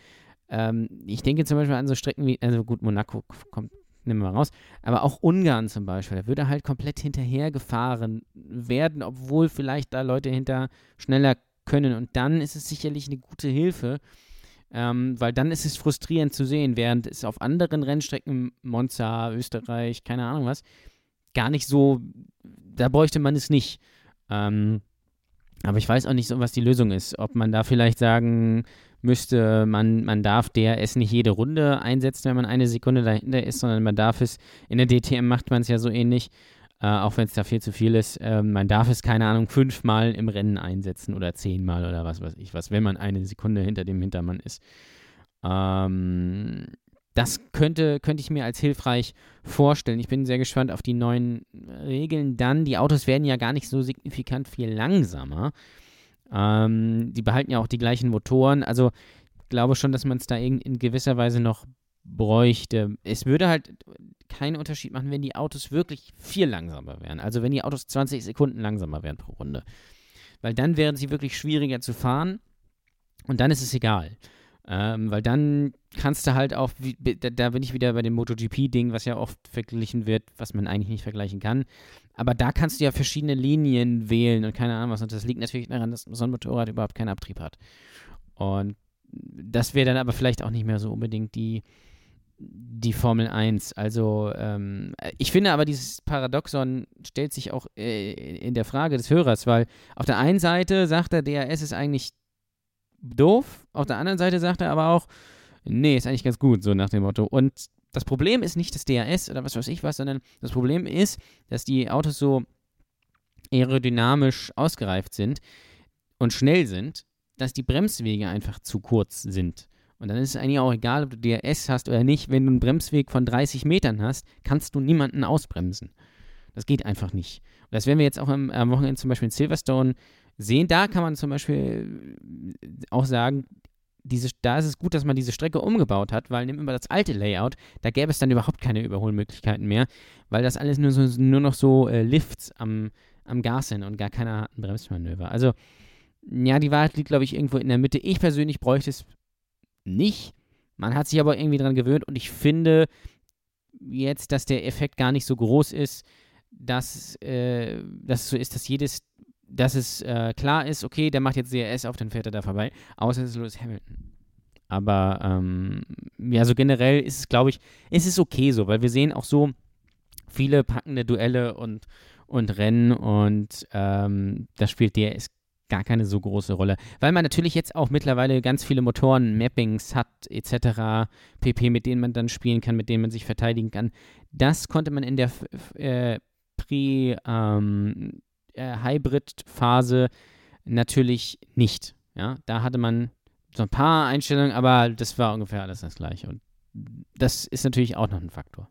Speaker 2: Ähm, ich denke zum Beispiel an so Strecken wie, also gut, Monaco kommt nehmen wir mal raus. Aber auch Ungarn zum Beispiel, da würde halt komplett hinterhergefahren werden, obwohl vielleicht da Leute hinter schneller können. Und dann ist es sicherlich eine gute Hilfe, ähm, weil dann ist es frustrierend zu sehen, während es auf anderen Rennstrecken, Monza, Österreich, keine Ahnung was, gar nicht so, da bräuchte man es nicht. Ähm, aber ich weiß auch nicht so, was die Lösung ist. Ob man da vielleicht sagen müsste, man, man darf DRS nicht jede Runde einsetzen, wenn man eine Sekunde dahinter ist, sondern man darf es, in der DTM macht man es ja so ähnlich, Äh, auch wenn es da viel zu viel ist. Ähm, man darf es, keine Ahnung, fünfmal im Rennen einsetzen oder zehnmal oder was weiß ich was, wenn man eine Sekunde hinter dem Hintermann ist. Ähm, das könnte, könnte ich mir als hilfreich vorstellen. Ich bin sehr gespannt auf die neuen Regeln dann. Die Autos werden ja gar nicht so signifikant viel langsamer. Ähm, die behalten ja auch die gleichen Motoren. Also ich glaube schon, dass man es da in, in gewisser Weise noch bräuchte. Es würde halt keinen Unterschied machen, wenn die Autos wirklich viel langsamer wären. Also wenn die Autos 20 Sekunden langsamer wären pro Runde. Weil dann wären sie wirklich schwieriger zu fahren und dann ist es egal. Ähm, weil dann kannst du halt auch, wie, da, da, bin ich wieder bei dem MotoGP-Ding, was ja oft verglichen wird, was man eigentlich nicht vergleichen kann. Aber da kannst du ja verschiedene Linien wählen und keine Ahnung was. Und das liegt natürlich daran, dass so ein Motorrad überhaupt keinen Abtrieb hat. Und das wäre dann aber vielleicht auch nicht mehr so unbedingt die, die Formel 1. Also ähm, ich finde aber dieses Paradoxon stellt sich auch äh, in der Frage des Hörers, weil auf der einen Seite sagt er, DRS ist eigentlich doof, auf der anderen Seite sagt er aber auch, nee, ist eigentlich ganz gut, so nach dem Motto. Und das Problem ist nicht das DRS oder was weiß ich was, sondern das Problem ist, dass die Autos so aerodynamisch ausgereift sind und schnell sind, dass die Bremswege einfach zu kurz sind. Und dann ist es eigentlich auch egal, ob du DRS hast oder nicht. Wenn du einen Bremsweg von 30 Metern hast, kannst du niemanden ausbremsen. Das geht einfach nicht. Und das werden wir jetzt auch am, am Wochenende zum Beispiel in Silverstone sehen. Da kann man zum Beispiel auch sagen, diese, da ist es gut, dass man diese Strecke umgebaut hat, weil nimm immer das alte Layout, da gäbe es dann überhaupt keine Überholmöglichkeiten mehr, weil das alles nur, so, nur noch so äh, Lifts am, am Gas sind und gar keine harten Bremsmanöver. Also, ja, die Wahrheit liegt, glaube ich, irgendwo in der Mitte. Ich persönlich bräuchte es nicht. Man hat sich aber irgendwie dran gewöhnt und ich finde jetzt, dass der Effekt gar nicht so groß ist, dass, äh, dass es so ist, dass jedes, dass es äh, klar ist, okay, der macht jetzt DRS auf, dann fährt er da vorbei, außer es ist Lewis Hamilton. Aber ähm, ja, so generell ist es, glaube ich, ist es okay so, weil wir sehen auch so viele packende Duelle und, und Rennen und ähm, das spielt DRS gar keine so große Rolle. Weil man natürlich jetzt auch mittlerweile ganz viele Motoren, Mappings hat, etc., pp, mit denen man dann spielen kann, mit denen man sich verteidigen kann. Das konnte man in der äh, Pre-Hybrid-Phase ähm, äh, natürlich nicht. Ja, da hatte man so ein paar Einstellungen, aber das war ungefähr alles das gleiche. Und das ist natürlich auch noch ein Faktor.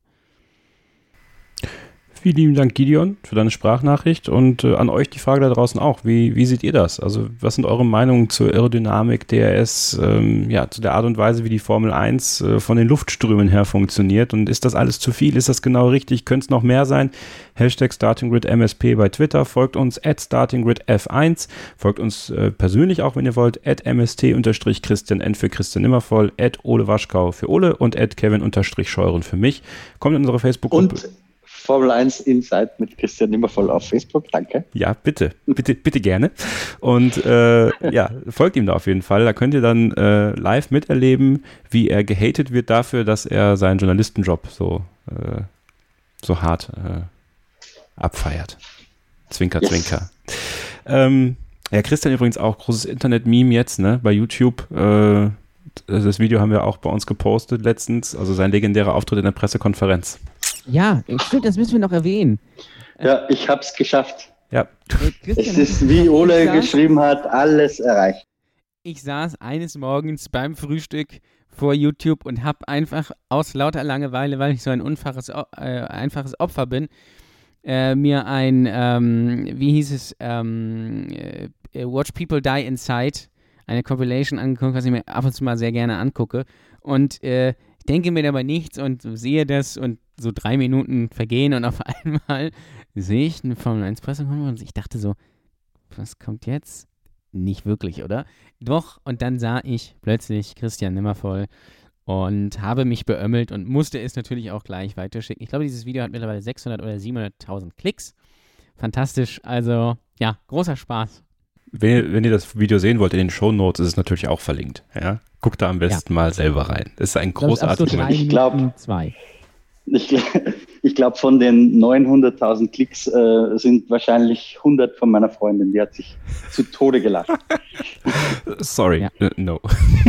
Speaker 1: Vielen lieben Dank, Gideon, für deine Sprachnachricht und äh, an euch die Frage da draußen auch. Wie, wie seht ihr das? Also, was sind eure Meinungen zur Aerodynamik, DRS, ähm, ja, zu der Art und Weise, wie die Formel 1 äh, von den Luftströmen her funktioniert? Und ist das alles zu viel? Ist das genau richtig? Könnte es noch mehr sein? Hashtag StartingGridMSP bei Twitter. Folgt uns at StartingGridF1. Folgt uns äh, persönlich auch, wenn ihr wollt, at MST-Christian N für Christian Nimmervoll, at Ole Waschkau für Ole und at Kevin-Scheuren für mich. Kommt in unsere Facebook-Gruppe.
Speaker 3: Formel 1 Insight mit Christian Nimmervoll auf Facebook. Danke.
Speaker 1: Ja, bitte. Bitte, bitte gerne. Und äh, ja, folgt ihm da auf jeden Fall. Da könnt ihr dann äh, live miterleben, wie er gehatet wird dafür, dass er seinen Journalistenjob so, äh, so hart äh, abfeiert. Zwinker, yes. zwinker. Ähm, ja, Christian übrigens auch großes Internet-Meme jetzt, ne, bei YouTube. Äh, das Video haben wir auch bei uns gepostet letztens, also sein legendärer Auftritt in der Pressekonferenz.
Speaker 2: Ja, stimmt, das müssen wir noch erwähnen.
Speaker 3: Ja, ich habe es geschafft.
Speaker 1: Ja.
Speaker 3: es ist, wie Ole saß, geschrieben hat, alles erreicht.
Speaker 2: Ich saß eines Morgens beim Frühstück vor YouTube und habe einfach aus lauter Langeweile, weil ich so ein unfaches, äh, einfaches Opfer bin, äh, mir ein, ähm, wie hieß es, ähm, äh, Watch People Die Inside, eine Compilation angeguckt, was ich mir ab und zu mal sehr gerne angucke. Und äh, denke mir dabei nichts und sehe das und so drei Minuten vergehen und auf einmal sehe ich eine Formel 1 Pressekonferenz und ich dachte so, was kommt jetzt? Nicht wirklich, oder? Doch, und dann sah ich plötzlich Christian Nimmervoll und habe mich beömmelt und musste es natürlich auch gleich weiterschicken. Ich glaube, dieses Video hat mittlerweile 600 oder 700.000 Klicks. Fantastisch, also ja, großer Spaß.
Speaker 1: Wenn, wenn, ihr das Video sehen wollt, in den Show Notes ist es natürlich auch verlinkt. Ja? Guckt da am besten ja. mal selber rein. Das ist ein großartiger
Speaker 3: Ich glaube, zwei. Ich, ich glaube, von den 900.000 Klicks äh, sind wahrscheinlich 100 von meiner Freundin. Die hat sich zu Tode gelacht.
Speaker 1: Sorry, ja. uh, no.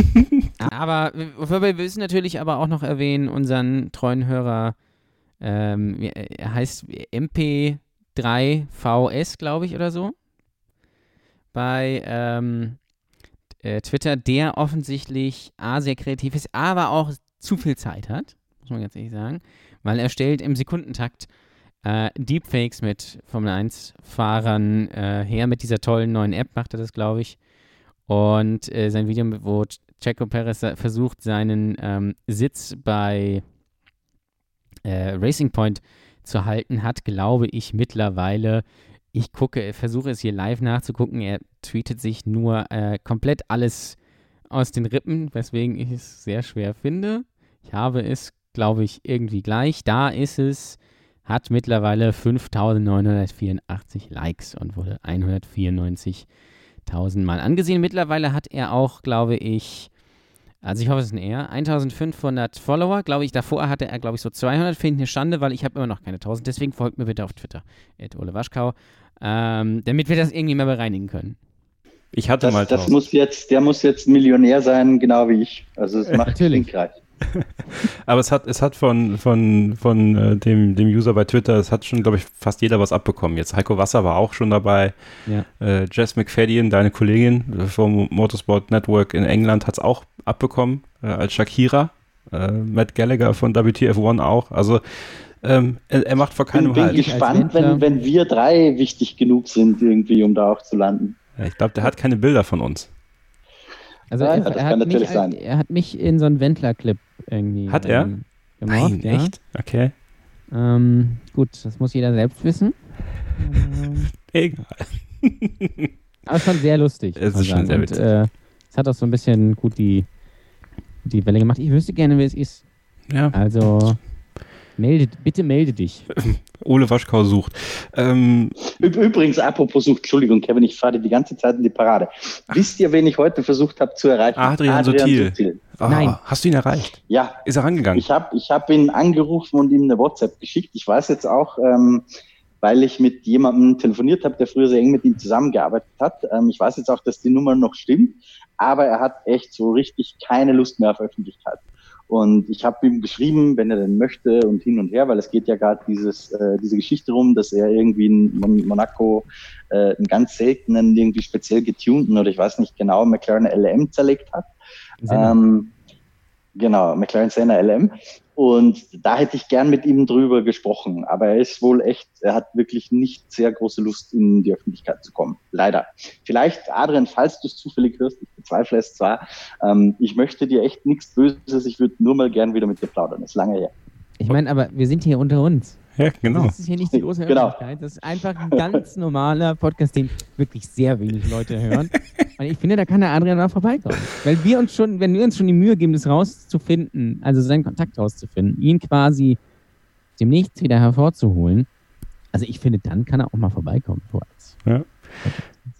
Speaker 2: aber wir müssen natürlich aber auch noch erwähnen, unseren treuen Hörer, ähm, er heißt MP 3VS, glaube ich, oder so. Bei ähm, äh, Twitter, der offensichtlich A, sehr kreativ ist, aber auch zu viel Zeit hat, muss man ganz ehrlich sagen, weil er stellt im Sekundentakt äh, Deepfakes mit Formel 1-Fahrern äh, her. Mit dieser tollen neuen App macht er das, glaube ich. Und äh, sein Video, wo Checo Perez versucht, seinen ähm, Sitz bei äh, Racing Point zu halten, hat, glaube ich, mittlerweile. Ich gucke, versuche es hier live nachzugucken. Er tweetet sich nur äh, komplett alles aus den Rippen, weswegen ich es sehr schwer finde. Ich habe es, glaube ich, irgendwie gleich. Da ist es hat mittlerweile 5984 Likes und wurde 194.000 Mal angesehen. Mittlerweile hat er auch, glaube ich, also ich hoffe, es ist ein Er, 1500 Follower. Glaube ich, davor hatte er, glaube ich, so 200. Finde ich eine Schande, weil ich habe immer noch keine 1000. Deswegen folgt mir bitte auf Twitter, Ole Waschkau, ähm, damit wir das irgendwie mal bereinigen können.
Speaker 1: Ich hatte
Speaker 3: das,
Speaker 1: mal
Speaker 3: 1000. Das muss jetzt, der muss jetzt Millionär sein, genau wie ich. Also es macht
Speaker 2: Natürlich.
Speaker 1: Aber es hat, es hat von, von, von äh, dem, dem User bei Twitter, es hat schon, glaube ich, fast jeder was abbekommen. Jetzt Heiko Wasser war auch schon dabei.
Speaker 2: Ja.
Speaker 1: Äh, Jess McFadden, deine Kollegin vom Motorsport Network in England, hat es auch abbekommen äh, als Shakira. Äh, Matt Gallagher von WTF1 auch. Also ähm, er, er, macht vor keinem Halt.
Speaker 3: bin gespannt, wenn, wenn wir drei wichtig genug sind, irgendwie, um da auch zu landen.
Speaker 1: Ja, ich glaube, der hat keine Bilder von uns.
Speaker 2: Also
Speaker 3: Ja,
Speaker 2: er,
Speaker 3: ja, das
Speaker 2: er,
Speaker 3: kann
Speaker 2: hat
Speaker 3: natürlich
Speaker 2: mich,
Speaker 3: sein.
Speaker 2: er hat mich in so einen Wendler-Clip irgendwie
Speaker 1: Hat er?
Speaker 2: ähm, gemorft,
Speaker 1: Nein,
Speaker 2: ja.
Speaker 1: echt? Okay.
Speaker 2: Ähm, gut, das muss jeder selbst wissen. Ähm,
Speaker 1: Egal.
Speaker 2: aber schon sehr lustig.
Speaker 1: Es ist schon sehr
Speaker 2: Und, äh, es hat auch so ein bisschen gut die, die Welle gemacht. Ich wüsste gerne, wer es ist.
Speaker 1: Ja,
Speaker 2: Also melde, bitte melde dich.
Speaker 1: Ole Waschkau sucht. Ähm,
Speaker 3: Üb übrigens, apropos Sucht, Entschuldigung, Kevin, ich fahre dir die ganze Zeit in die Parade. Wisst ihr, wen ich heute versucht habe zu erreichen?
Speaker 1: Adrian Sutil. ah,
Speaker 2: Nein.
Speaker 1: Hast du ihn erreicht?
Speaker 3: Ja,
Speaker 1: Ist er rangegangen?
Speaker 3: ich habe ich hab ihn angerufen und ihm eine WhatsApp geschickt. Ich weiß jetzt auch, ähm, weil ich mit jemandem telefoniert habe, der früher sehr eng mit ihm zusammengearbeitet hat. Ähm, ich weiß jetzt auch, dass die Nummer noch stimmt, aber er hat echt so richtig keine Lust mehr auf Öffentlichkeit. Und ich habe ihm geschrieben, wenn er denn möchte und hin und her, weil es geht ja gerade dieses äh, diese Geschichte rum, dass er irgendwie in Mon Monaco äh, einen ganz seltenen, irgendwie speziell getunten oder ich weiß nicht genau, McLaren LM zerlegt hat. Ähm, genau, McLaren Senna LM. Und da hätte ich gern mit ihm drüber gesprochen. Aber er ist wohl echt, er hat wirklich nicht sehr große Lust, in die Öffentlichkeit zu kommen. Leider. Vielleicht, Adrian, falls du es zufällig hörst, ich bezweifle es zwar, ähm, ich möchte dir echt nichts Böses, ich würde nur mal gern wieder mit dir plaudern. Ist lange her.
Speaker 2: Ich meine, aber wir sind hier unter uns.
Speaker 1: Ja, genau.
Speaker 2: Das ist hier nicht die große
Speaker 3: Genau.
Speaker 2: Öffentlichkeit. Das ist einfach ein ganz normaler Podcast, den wirklich sehr wenig Leute hören. Und ich finde, da kann der Adrian mal vorbeikommen. Weil wir uns schon, wenn wir uns schon die Mühe geben, das rauszufinden, also seinen Kontakt rauszufinden, ihn quasi aus dem Nichts wieder hervorzuholen, also ich finde, dann kann er auch mal vorbeikommen. So als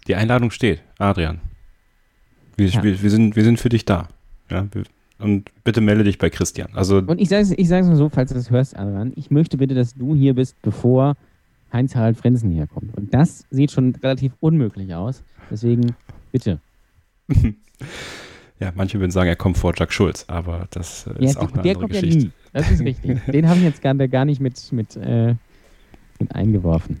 Speaker 1: Die Einladung steht, Adrian. Wir,
Speaker 2: Ja.
Speaker 1: wir, wir, sind, wir sind für dich da. Ja, wir, und bitte melde dich bei Christian. Also,
Speaker 2: Und ich sage es ich sag's mal so, falls du das hörst, Adrian, ich möchte bitte, dass du hier bist, bevor Heinz-Harald Frenzen herkommt. Und das sieht schon relativ unmöglich aus. Deswegen, bitte.
Speaker 1: ja, manche würden sagen, er kommt vor Jack Schulz, aber das äh, ist
Speaker 2: Ja,
Speaker 1: auch eine
Speaker 2: der
Speaker 1: andere
Speaker 2: kommt
Speaker 1: Geschichte.
Speaker 2: ja nie. Das ist richtig. Den habe ich jetzt gar, gar nicht mit, mit, äh, mit eingeworfen.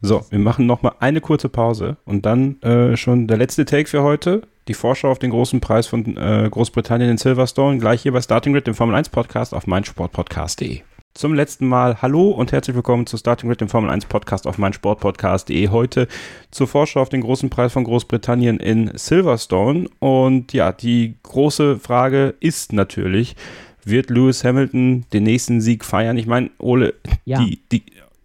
Speaker 1: So, wir machen nochmal eine kurze Pause und dann äh, schon der letzte Take für heute. Die Vorschau auf den großen Preis von äh, Großbritannien in Silverstone, gleich hier bei Starting Grid, dem Formel 1 Podcast auf meinsportpodcast.de. Zum letzten Mal hallo und herzlich willkommen zu Starting Grid, dem Formel 1 Podcast auf meinsportpodcast.de. Heute zur Vorschau auf den großen Preis von Großbritannien in Silverstone. Und ja, die große Frage ist natürlich, wird Lewis Hamilton den nächsten Sieg feiern? Ich meine, Ole,
Speaker 2: Ja.
Speaker 1: die, die,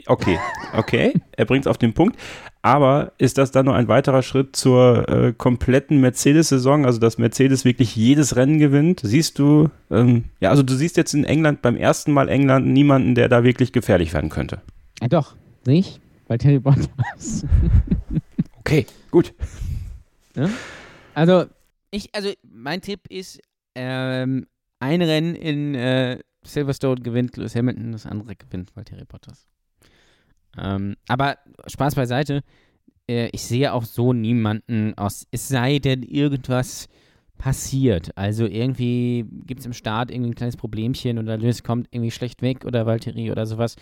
Speaker 1: okay, okay, er bringt es auf den Punkt. Aber ist das dann nur ein weiterer Schritt zur äh, kompletten Mercedes-Saison, also dass Mercedes wirklich jedes Rennen gewinnt? Siehst du, ähm, ja, also du siehst jetzt in England beim ersten Mal England niemanden, der da wirklich gefährlich werden könnte.
Speaker 2: Ja, doch, ich, bei Terry Bottas.
Speaker 1: Okay, gut.
Speaker 2: ne? Also, ich, also mein Tipp ist, ähm, ein Rennen in äh, Silverstone gewinnt Lewis Hamilton, das andere gewinnt Valtteri Bottas. Ähm, aber Spaß beiseite, äh, ich sehe auch so niemanden aus, es sei denn irgendwas passiert. Also irgendwie gibt es im Start irgendwie ein kleines Problemchen oder Lewis kommt irgendwie schlecht weg oder Valtteri oder sowas.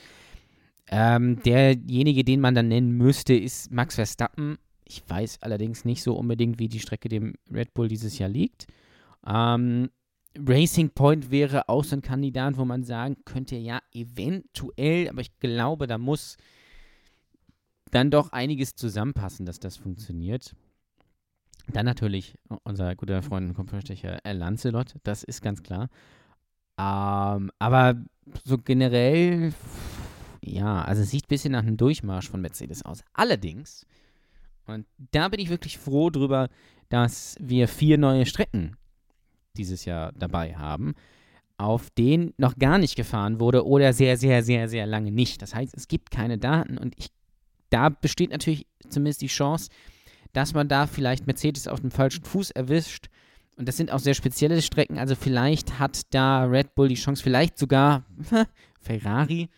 Speaker 2: Ähm, derjenige, den man dann nennen müsste, ist Max Verstappen. Ich weiß allerdings nicht so unbedingt, wie die Strecke dem Red Bull dieses Jahr liegt. Ähm, Racing Point wäre auch so ein Kandidat, wo man sagen könnte, ja, eventuell, aber ich glaube, da muss dann doch einiges zusammenpassen, dass das funktioniert. Dann natürlich unser guter Freund und Kopfverstecher äh, Lancelot, das ist ganz klar. Ähm, aber so generell, ja, also es sieht ein bisschen nach einem Durchmarsch von Mercedes aus. Allerdings, und da bin ich wirklich froh drüber, dass wir vier neue Strecken dieses Jahr dabei haben, auf denen noch gar nicht gefahren wurde oder sehr, sehr, sehr, sehr lange nicht. Das heißt, es gibt keine Daten und ich, da besteht natürlich zumindest die Chance, dass man da vielleicht Mercedes auf dem falschen Fuß erwischt. Und das sind auch sehr spezielle Strecken. Also vielleicht hat da Red Bull die Chance, vielleicht sogar Ferrari.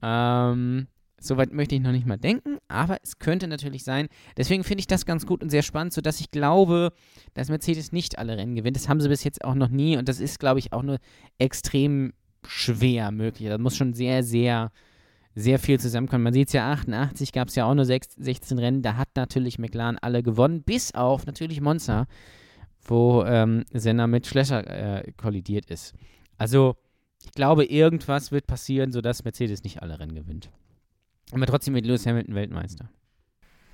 Speaker 2: Ähm, Soweit möchte ich noch nicht mal denken, aber es könnte natürlich sein. Deswegen finde ich das ganz gut und sehr spannend, sodass ich glaube, dass Mercedes nicht alle Rennen gewinnt. Das haben sie bis jetzt auch noch nie und das ist, glaube ich, auch nur extrem schwer möglich. Da muss schon sehr, sehr, sehr viel zusammenkommen. Man sieht es ja, 88 gab es ja auch nur 6, 16 Rennen. Da hat natürlich McLaren alle gewonnen, bis auf natürlich Monza, wo ähm, Senna mit Schlecher äh, kollidiert ist. Also, ich glaube, irgendwas wird passieren, sodass Mercedes nicht alle Rennen gewinnt. Aber trotzdem mit Lewis Hamilton Weltmeister.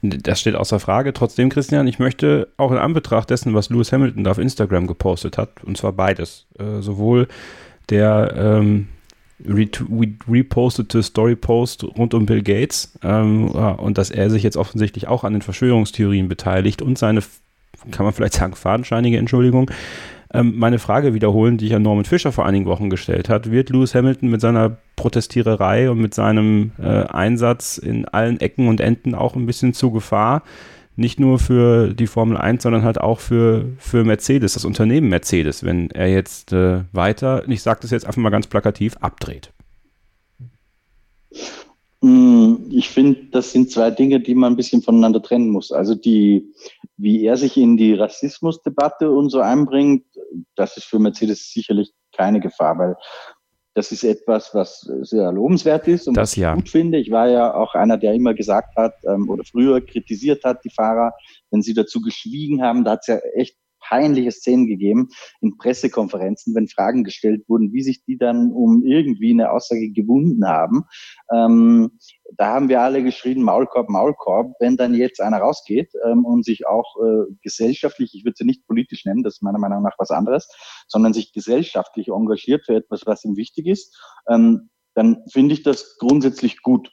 Speaker 1: Das steht außer Frage. Trotzdem, Christian, ich möchte auch in Anbetracht dessen, was Lewis Hamilton da auf Instagram gepostet hat, und zwar beides, äh, sowohl der ähm, repostete Story-Post rund um Bill Gates ähm, ja, und dass er sich jetzt offensichtlich auch an den Verschwörungstheorien beteiligt und seine, kann man vielleicht sagen, fadenscheinige Entschuldigung, ähm, meine Frage wiederholen, die ich an Norman Fischer vor einigen Wochen gestellt hat. Wird Lewis Hamilton mit seiner Protestiererei und mit seinem äh, Einsatz in allen Ecken und Enden auch ein bisschen zu Gefahr? Nicht nur für die Formel 1, sondern halt auch für, für Mercedes, das Unternehmen Mercedes, wenn er jetzt äh, weiter, ich sage das jetzt einfach mal ganz plakativ, abdreht.
Speaker 3: Mm, ich finde, das sind zwei Dinge, die man ein bisschen voneinander trennen muss. Also die, wie er sich in die Rassismusdebatte und so einbringt, das ist für Mercedes sicherlich keine Gefahr, weil das ist etwas, was sehr lobenswert ist und
Speaker 1: das
Speaker 3: was
Speaker 1: ja.
Speaker 3: ich gut finde. Ich war ja auch einer, der immer gesagt hat ähm, oder früher kritisiert hat, die Fahrer, wenn sie dazu geschwiegen haben, da hat es ja echt peinliche Szenen gegeben in Pressekonferenzen, wenn Fragen gestellt wurden, wie sich die dann um irgendwie eine Aussage gewunden haben. Ähm, da haben wir alle geschrien, Maulkorb, Maulkorb. Wenn dann jetzt einer rausgeht ähm, und sich auch äh, gesellschaftlich, ich würde sie nicht politisch nennen, das ist meiner Meinung nach was anderes, sondern sich gesellschaftlich engagiert für etwas, was ihm wichtig ist, ähm, dann finde ich das grundsätzlich gut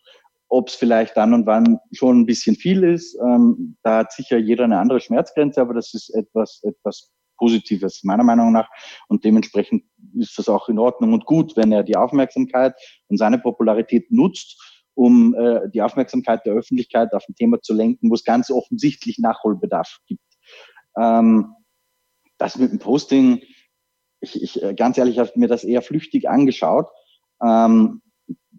Speaker 3: ob es vielleicht dann und wann schon ein bisschen viel ist. Ähm, da hat sicher jeder eine andere Schmerzgrenze, aber das ist etwas, etwas Positives meiner Meinung nach. Und dementsprechend ist das auch in Ordnung und gut, wenn er die Aufmerksamkeit und seine Popularität nutzt, um äh, die Aufmerksamkeit der Öffentlichkeit auf ein Thema zu lenken, wo es ganz offensichtlich Nachholbedarf gibt. Ähm, das mit dem Posting, ich, ich äh, ganz ehrlich, habe mir das eher flüchtig angeschaut. Ähm,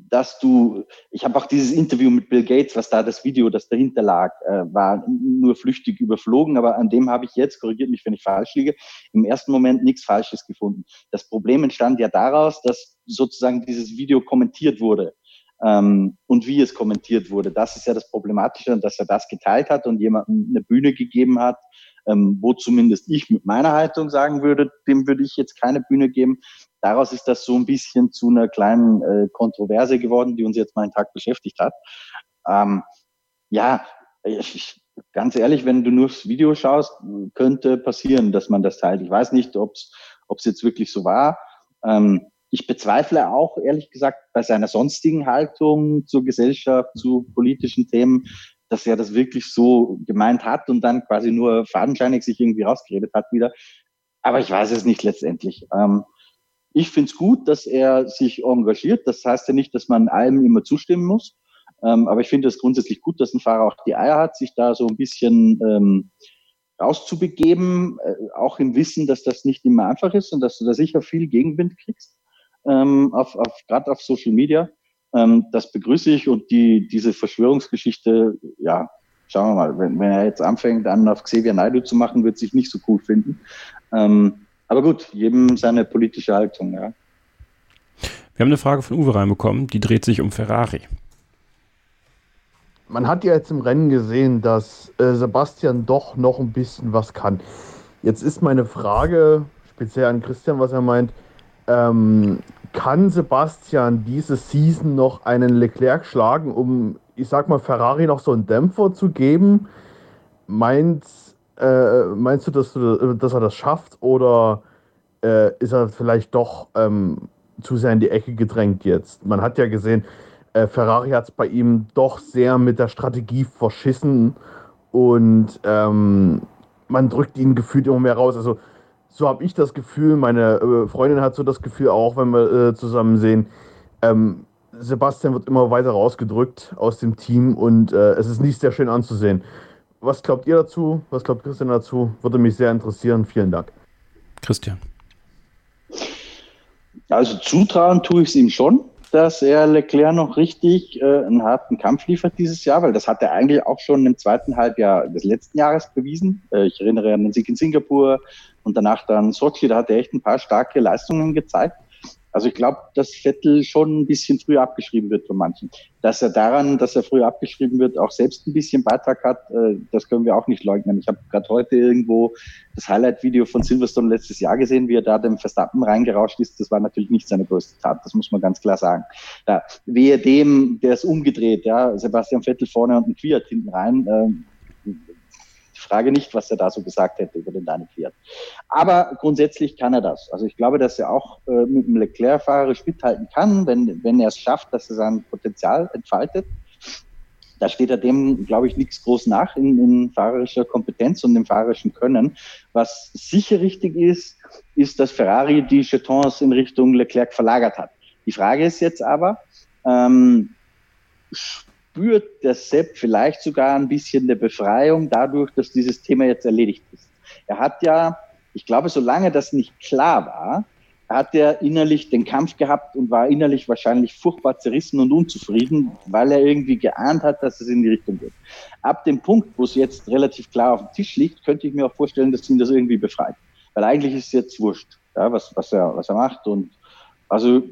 Speaker 3: dass du, ich habe auch dieses Interview mit Bill Gates, was da das Video, das dahinter lag, äh, war nur flüchtig überflogen, aber an dem habe ich jetzt, korrigiert mich, wenn ich falsch liege, im ersten Moment nichts Falsches gefunden. Das Problem entstand ja daraus, dass sozusagen dieses Video kommentiert wurde ähm, und wie es kommentiert wurde. Das ist ja das Problematische, dass er das geteilt hat und jemandem eine Bühne gegeben hat, ähm, wo zumindest ich mit meiner Haltung sagen würde, dem würde ich jetzt keine Bühne geben. Daraus ist das so ein bisschen zu einer kleinen äh, Kontroverse geworden, die uns jetzt mal einen Tag beschäftigt hat. Ähm, ja, ich, ganz ehrlich, wenn du nur das Video schaust, könnte passieren, dass man das teilt. Ich weiß nicht, ob es jetzt wirklich so war. Ähm, ich bezweifle auch, ehrlich gesagt, bei seiner sonstigen Haltung zur Gesellschaft, zu politischen Themen, dass er das wirklich so gemeint hat und dann quasi nur fadenscheinig sich irgendwie rausgeredet hat wieder. Aber ich weiß es nicht letztendlich. Ähm, ich finde es gut, dass er sich engagiert. Das heißt ja nicht, dass man allem immer zustimmen muss. Ähm, aber ich finde es grundsätzlich gut, dass ein Fahrer auch die Eier hat, sich da so ein bisschen ähm, rauszubegeben, äh, auch im Wissen, dass das nicht immer einfach ist und dass du da sicher viel Gegenwind kriegst, ähm, auf, auf, gerade auf Social Media. Ähm, das begrüße ich und die, diese Verschwörungsgeschichte, ja, schauen wir mal, wenn, wenn er jetzt anfängt, dann auf Xavier Naidu zu machen, wird sich nicht so cool finden. Ähm, aber gut, jedem seine politische Haltung, ja.
Speaker 1: Wir haben eine Frage von Uwe reinbekommen, die dreht sich um Ferrari.
Speaker 6: man hat ja jetzt im Rennen gesehen, dass äh, Sebastian doch noch ein bisschen was kann. Jetzt ist meine Frage, speziell an Christian, was er meint, ähm, kann Sebastian diese Season noch einen Leclerc schlagen, um, ich sag mal, Ferrari noch so einen Dämpfer zu geben? Meinst, äh, meinst du, dass, du, dass er das schafft oder äh, ist er vielleicht doch ähm, zu sehr in die Ecke gedrängt jetzt? Man hat ja gesehen, äh, Ferrari hat es bei ihm doch sehr mit der Strategie verschissen und ähm, man drückt ihn gefühlt immer mehr raus. Also so habe ich das Gefühl, meine äh, Freundin hat so das Gefühl auch, wenn wir äh, zusammen sehen. Ähm, Sebastian wird immer weiter rausgedrückt aus dem Team und äh, es ist nicht sehr schön anzusehen. Was glaubt ihr dazu? Was glaubt Christian dazu? Würde mich sehr interessieren. Vielen Dank.
Speaker 1: Christian.
Speaker 3: Also zutrauen tue ich es ihm schon, dass er Leclerc noch richtig äh, einen harten Kampf liefert dieses Jahr, weil das hat er eigentlich auch schon im zweiten Halbjahr des letzten Jahres bewiesen. Äh, ich erinnere an den Sieg in Singapur und danach dann Sochi, da hat er echt ein paar starke Leistungen gezeigt. Also ich glaube, dass Vettel schon ein bisschen früh abgeschrieben wird von manchen. Dass er daran, dass er früh abgeschrieben wird, auch selbst ein bisschen Beitrag hat, äh, das können wir auch nicht leugnen. Ich habe gerade heute irgendwo das Highlight-Video von Silverstone letztes Jahr gesehen, wie er da dem Verstappen reingerauscht ist. Das war natürlich nicht seine größte Tat, das muss man ganz klar sagen. Da, wehe dem, der ist umgedreht, ja, Sebastian Vettel vorne und ein Quiert hinten rein. Äh, frage nicht, was er da so gesagt hätte über den Daniel Fiat. Aber grundsätzlich kann er das. Also ich glaube, dass er auch äh, mit dem Leclerc fahrerisch mithalten kann, wenn, wenn er es schafft, dass er sein Potenzial entfaltet. Da steht er dem, glaube ich, nichts groß nach in, in fahrerischer Kompetenz und im fahrerischen Können. Was sicher richtig ist, ist, dass Ferrari die Jetons in Richtung Leclerc verlagert hat. Die Frage ist jetzt aber, ähm, spürt der Sepp vielleicht sogar ein bisschen der Befreiung dadurch, dass dieses Thema jetzt erledigt ist. Er hat ja, ich glaube, solange das nicht klar war, hat er innerlich den Kampf gehabt und war innerlich wahrscheinlich furchtbar zerrissen und unzufrieden, weil er irgendwie geahnt hat, dass es in die Richtung geht. Ab dem Punkt, wo es jetzt relativ klar auf dem Tisch liegt, könnte ich mir auch vorstellen, dass ihn das irgendwie befreit. Weil eigentlich ist es jetzt wurscht, ja, was, was, er, was er macht. Und also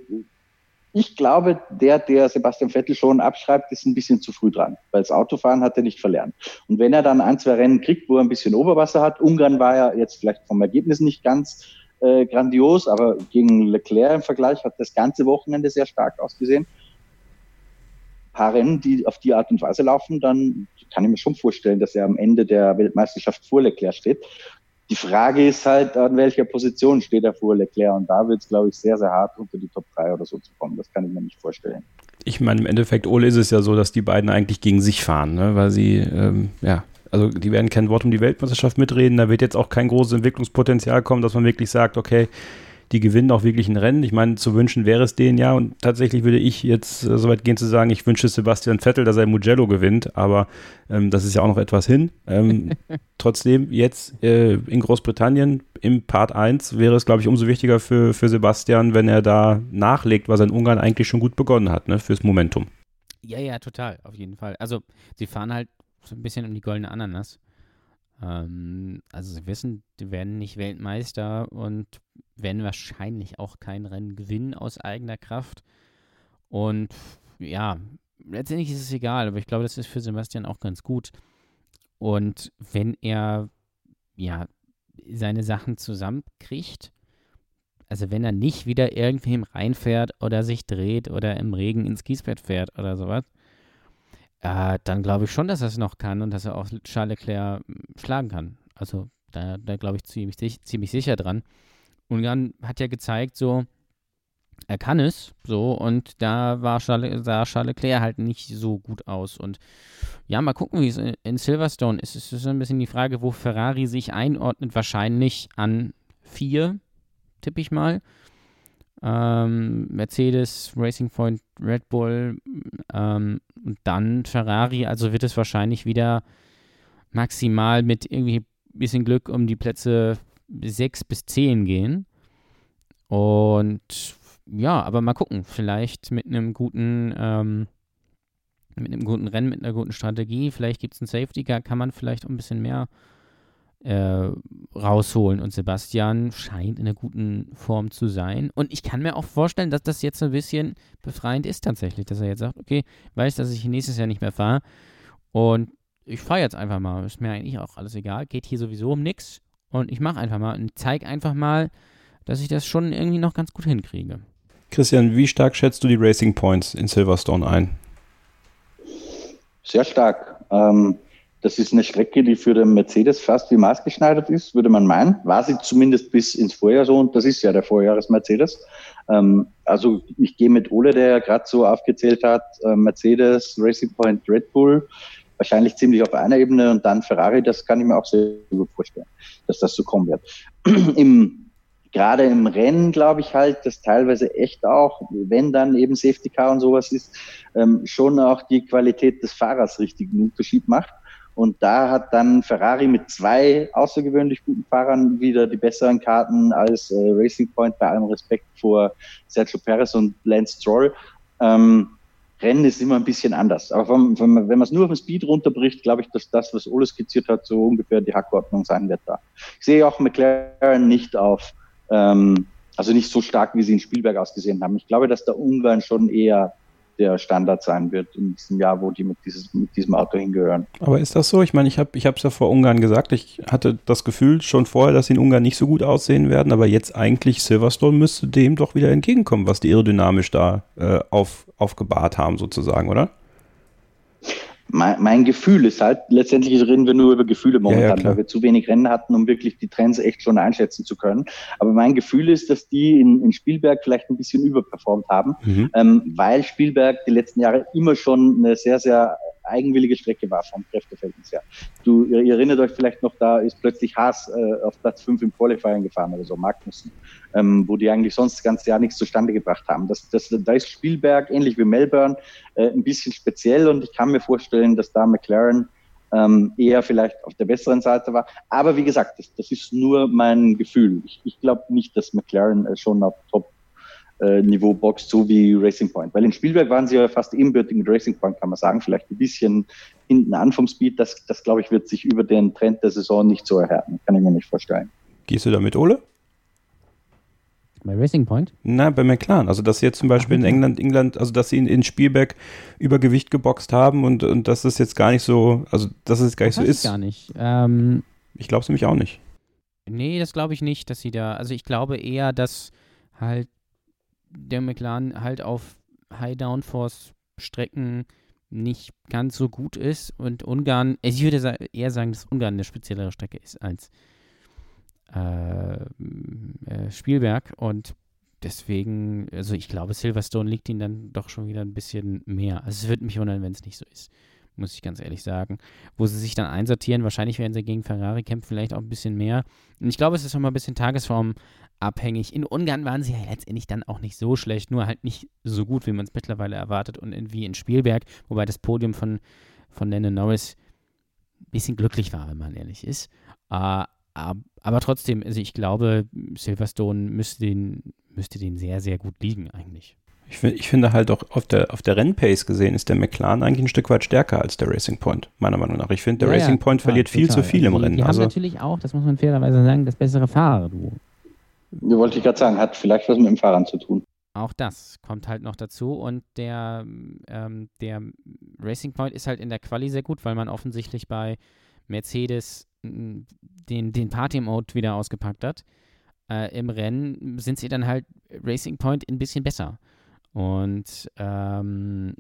Speaker 3: ich glaube, der, der Sebastian Vettel schon abschreibt, ist ein bisschen zu früh dran, weil das Autofahren hat er nicht verlernt. Und wenn er dann ein, zwei Rennen kriegt, wo er ein bisschen Oberwasser hat, Ungarn war ja jetzt vielleicht vom Ergebnis nicht ganz äh, grandios, aber gegen Leclerc im Vergleich hat das ganze Wochenende sehr stark ausgesehen. Ein paar Rennen, die auf die Art und Weise laufen, dann kann ich mir schon vorstellen, dass er am Ende der Weltmeisterschaft vor Leclerc steht. Die Frage ist halt, an welcher Position steht er vor Leclerc und da wird es, glaube ich, sehr, sehr hart unter die Top 3 oder so zu kommen. Das kann ich mir nicht vorstellen.
Speaker 1: Ich meine, im Endeffekt, Ole, ist es ja so, dass die beiden eigentlich gegen sich fahren, ne? weil sie, ähm, ja, also die werden kein Wort um die Weltmeisterschaft mitreden. Da wird jetzt auch kein großes Entwicklungspotenzial kommen, dass man wirklich sagt, okay, die gewinnen auch wirklich ein Rennen. Ich meine, zu wünschen wäre es denen ja. Und tatsächlich würde ich jetzt äh, so weit gehen zu sagen, ich wünsche Sebastian Vettel, dass er Mugello gewinnt. Aber ähm, das ist ja auch noch etwas hin. Ähm, trotzdem, jetzt äh, in Großbritannien im Part 1 wäre es, glaube ich, umso wichtiger für, für Sebastian, wenn er da nachlegt, was er in Ungarn eigentlich schon gut begonnen hat, ne, fürs Momentum.
Speaker 2: Ja, ja, total, auf jeden Fall. Also, sie fahren halt so ein bisschen um die goldene Ananas. Ähm, also sie wissen, die werden nicht Weltmeister und werden wahrscheinlich auch kein Rennen gewinnen aus eigener Kraft. Und ja, letztendlich ist es egal, aber ich glaube, das ist für Sebastian auch ganz gut. Und wenn er ja seine Sachen zusammenkriegt, also wenn er nicht wieder irgendwem reinfährt oder sich dreht oder im Regen ins Kiesbett fährt oder sowas, äh, dann glaube ich schon, dass er es noch kann und dass er auch Charles Leclerc hm, schlagen kann. Also da, da glaube ich ziemlich, ziemlich sicher dran. Ungarn hat ja gezeigt, so, er kann es, so, und da war Charles, sah Charles Leclerc halt nicht so gut aus. Und ja, mal gucken, wie es in Silverstone ist. Es ist ein bisschen die Frage, wo Ferrari sich einordnet. Wahrscheinlich an vier, tippe ich mal ähm, Mercedes, Racing Point, Red Bull ähm, und dann Ferrari. Also wird es wahrscheinlich wieder maximal mit irgendwie ein bisschen Glück um die Plätze 6 bis 10 gehen. Und ja, aber mal gucken, vielleicht mit einem guten, ähm, mit einem guten Rennen, mit einer guten Strategie, vielleicht gibt es einen Safety Car, kann man vielleicht ein bisschen mehr äh, rausholen. Und Sebastian scheint in einer guten Form zu sein. Und ich kann mir auch vorstellen, dass das jetzt ein bisschen befreiend ist tatsächlich, dass er jetzt sagt, okay, weiß, dass ich nächstes Jahr nicht mehr fahre. Und ich fahre jetzt einfach mal. Ist mir eigentlich auch alles egal. Geht hier sowieso um nichts. Und ich mache einfach mal und zeige einfach mal, dass ich das schon irgendwie noch ganz gut hinkriege.
Speaker 1: Christian, wie stark schätzt du die Racing Points in Silverstone ein?
Speaker 3: Sehr stark. Ähm, das ist eine Strecke, die für den Mercedes fast wie maßgeschneidert ist, würde man meinen. War sie zumindest bis ins Vorjahr so und das ist ja der Vorjahres-Mercedes. Ähm, also ich gehe mit Ole, der ja gerade so aufgezählt hat, äh, Mercedes, Racing Point, Red Bull, wahrscheinlich ziemlich auf einer Ebene und dann Ferrari, das kann ich mir auch sehr gut vorstellen, dass das so kommen wird. Im gerade im Rennen glaube ich halt, dass teilweise echt auch, wenn dann eben Safety Car und sowas ist, ähm, schon auch die Qualität des Fahrers richtig einen Unterschied macht. Und da hat dann Ferrari mit zwei außergewöhnlich guten Fahrern wieder die besseren Karten als äh, Racing Point, bei allem Respekt vor Sergio Perez und Lance Stroll. Ähm, Rennen ist immer ein bisschen anders. Aber wenn, wenn man es nur auf den Speed runterbricht, glaube ich, dass das, was Ole skizziert hat, so ungefähr die Hackordnung sein wird da. Ich sehe auch McLaren nicht auf, ähm, also nicht so stark, wie sie in Spielberg ausgesehen haben. Ich glaube, dass der Ungarn schon eher der Standard sein wird in diesem Jahr, wo die mit, dieses, mit diesem Auto hingehören.
Speaker 1: Aber ist das so? Ich meine, ich habe es ja vor Ungarn gesagt, ich hatte das Gefühl schon vorher, dass sie in Ungarn nicht so gut aussehen werden, aber jetzt eigentlich Silverstone müsste dem doch wieder entgegenkommen, was die aerodynamisch da äh, auf, aufgebahrt haben, sozusagen, oder?
Speaker 3: Mein, mein Gefühl ist halt, letztendlich reden wir nur über Gefühle momentan, ja, ja, weil wir zu wenig Rennen hatten, um wirklich die Trends echt schon einschätzen zu können. Aber mein Gefühl ist, dass die in, in Spielberg vielleicht ein bisschen überperformt haben, mhm. ähm, weil Spielberg die letzten Jahre immer schon eine sehr, sehr eigenwillige Strecke war vom Kräfteverhältnis her. Du, ihr, ihr, erinnert euch vielleicht noch, da ist plötzlich Haas äh, auf Platz 5 im Qualifying gefahren oder so, Magnussen, ähm, wo die eigentlich sonst das ganze Jahr nichts zustande gebracht haben. Das, das, da ist Spielberg, ähnlich wie Melbourne, äh, ein bisschen speziell und ich kann mir vorstellen, dass da McLaren ähm, eher vielleicht auf der besseren Seite war. Aber wie gesagt, das, das ist nur mein Gefühl. Ich, ich glaube nicht, dass McLaren äh, schon auf Top äh, Niveau boxt, so wie Racing Point. Weil in Spielberg waren sie ja fast ebenbürtig mit Racing Point, kann man sagen, vielleicht ein bisschen hinten an vom Speed. Das, das glaube ich, wird sich über den Trend der Saison nicht so erhärten. Kann ich mir nicht vorstellen.
Speaker 1: Gehst du damit, Ole?
Speaker 2: Bei Racing Point?
Speaker 1: Nein, bei McLaren. Also, dass sie jetzt zum Beispiel Ach, in England, England, also dass sie in, in Spielberg Übergewicht geboxt haben und, und dass das jetzt gar nicht so, also dass es gar nicht das so ist.
Speaker 2: gar nicht. Ähm,
Speaker 1: ich glaube es nämlich auch nicht.
Speaker 2: Nee, das glaube ich nicht, dass sie da, also ich glaube eher, dass halt der McLaren halt auf High Downforce Strecken nicht ganz so gut ist und Ungarn, also ich würde eher sagen, dass Ungarn eine speziellere Strecke ist als äh, äh, Spielberg und deswegen, also ich glaube, Silverstone liegt ihnen dann doch schon wieder ein bisschen mehr. Also es würde mich wundern, wenn es nicht so ist, muss ich ganz ehrlich sagen. Wo sie sich dann einsortieren, wahrscheinlich werden sie gegen Ferrari kämpfen, vielleicht auch ein bisschen mehr. Und ich glaube, es ist auch mal ein bisschen Tagesform abhängig. In Ungarn waren sie ja letztendlich dann auch nicht so schlecht, nur halt nicht so gut, wie man es mittlerweile erwartet und in, wie in Spielberg, wobei das Podium von, von Lennon Norris ein bisschen glücklich war, wenn man ehrlich ist. Uh, aber trotzdem, also ich glaube, Silverstone müsste den, müsste den sehr, sehr gut liegen eigentlich.
Speaker 1: Ich, ich, finde halt auch auf der, auf der Rennpace gesehen ist der McLaren eigentlich ein Stück weit stärker als der Racing Point, meiner Meinung nach. Ich finde, der ja, Racing Point ja, verliert total. viel zu viel im
Speaker 2: die,
Speaker 1: Rennen.
Speaker 2: Die also, haben natürlich auch, das muss man fairerweise sagen, das bessere Fahrer, du.
Speaker 3: Ja, wollte ich gerade sagen, hat vielleicht was mit dem Fahrrad zu tun.
Speaker 2: Auch das kommt halt noch dazu und der, ähm, der Racing Point ist halt in der Quali sehr gut, weil man offensichtlich bei Mercedes den, den Party-Mode wieder ausgepackt hat. Äh, Im Rennen sind sie dann halt Racing Point ein bisschen besser. Und ähm,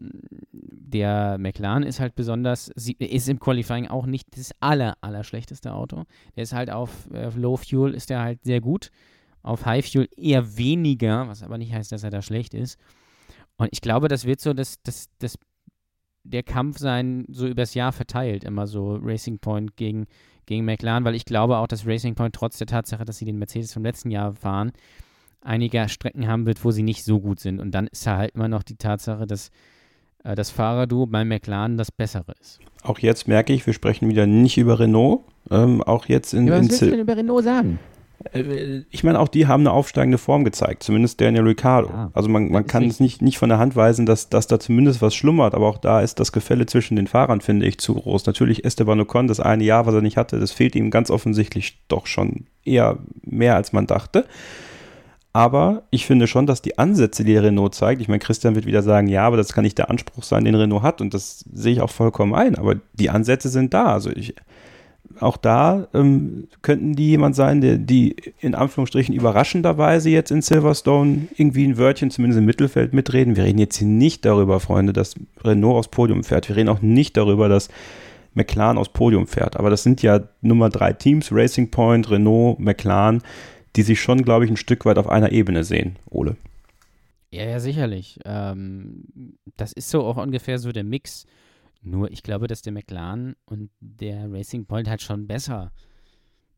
Speaker 2: der McLaren ist halt besonders, ist im Qualifying auch nicht das aller, aller schlechteste Auto. Der ist halt auf, auf Low Fuel ist der halt sehr gut auf High Fuel eher weniger, was aber nicht heißt, dass er da schlecht ist. Und ich glaube, das wird so das, das, das, der Kampf sein, so übers Jahr verteilt, immer so Racing Point gegen, gegen McLaren, weil ich glaube auch, dass Racing Point trotz der Tatsache, dass sie den Mercedes vom letzten Jahr fahren, einige Strecken haben wird, wo sie nicht so gut sind. Und dann ist da halt immer noch die Tatsache, dass äh, das Fahrerduo bei McLaren das bessere ist.
Speaker 1: Auch jetzt merke ich, wir sprechen wieder nicht über Renault. Ähm, auch jetzt in.
Speaker 2: Ja, was
Speaker 1: in
Speaker 2: willst du denn über Renault sagen?
Speaker 1: Äh, ich meine, auch die haben eine aufsteigende Form gezeigt, zumindest Daniel Ricciardo. Ja, also man, man kann es nicht, nicht von der Hand weisen, dass, dass da zumindest was schlummert, aber auch da ist das Gefälle zwischen den Fahrern, finde ich, zu groß. Natürlich Esteban Ocon, das eine Jahr, was er nicht hatte, das fehlt ihm ganz offensichtlich doch schon eher mehr, als man dachte. Aber ich finde schon, dass die Ansätze, die Renault zeigt, ich meine, Christian wird wieder sagen, ja, aber das kann nicht der Anspruch sein, den Renault hat. Und das sehe ich auch vollkommen ein. Aber die Ansätze sind da. Also ich, auch da ähm, könnten die jemand sein, der, die in Anführungsstrichen überraschenderweise jetzt in Silverstone irgendwie ein Wörtchen zumindest im Mittelfeld mitreden. Wir reden jetzt hier nicht darüber, Freunde, dass Renault aufs Podium fährt. Wir reden auch nicht darüber, dass McLaren aufs Podium fährt. Aber das sind ja Nummer drei Teams, Racing Point, Renault, McLaren die sich schon, glaube ich, ein Stück weit auf einer Ebene sehen, Ole.
Speaker 2: Ja, ja, sicherlich. Ähm, das ist so auch ungefähr so der Mix. Nur ich glaube, dass der McLaren und der Racing Point halt schon besser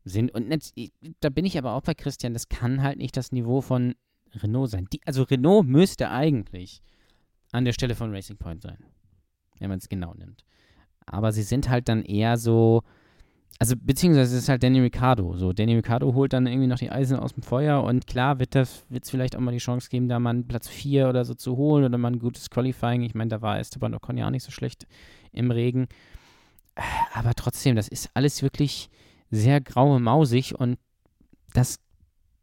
Speaker 2: sind. Und nicht, da bin ich aber auch bei Christian, das kann halt nicht das Niveau von Renault sein. Die, also Renault müsste eigentlich an der Stelle von Racing Point sein, wenn man es genau nimmt. Aber sie sind halt dann eher so, also beziehungsweise es ist halt Danny Ricciardo. So, Danny Ricciardo holt dann irgendwie noch die Eisen aus dem Feuer und klar wird es vielleicht auch mal die Chance geben, da mal einen Platz 4 oder so zu holen oder mal ein gutes Qualifying. Ich meine, da war Esteban Ocon ja auch nicht so schlecht im Regen. Aber trotzdem, das ist alles wirklich sehr graue mausig und das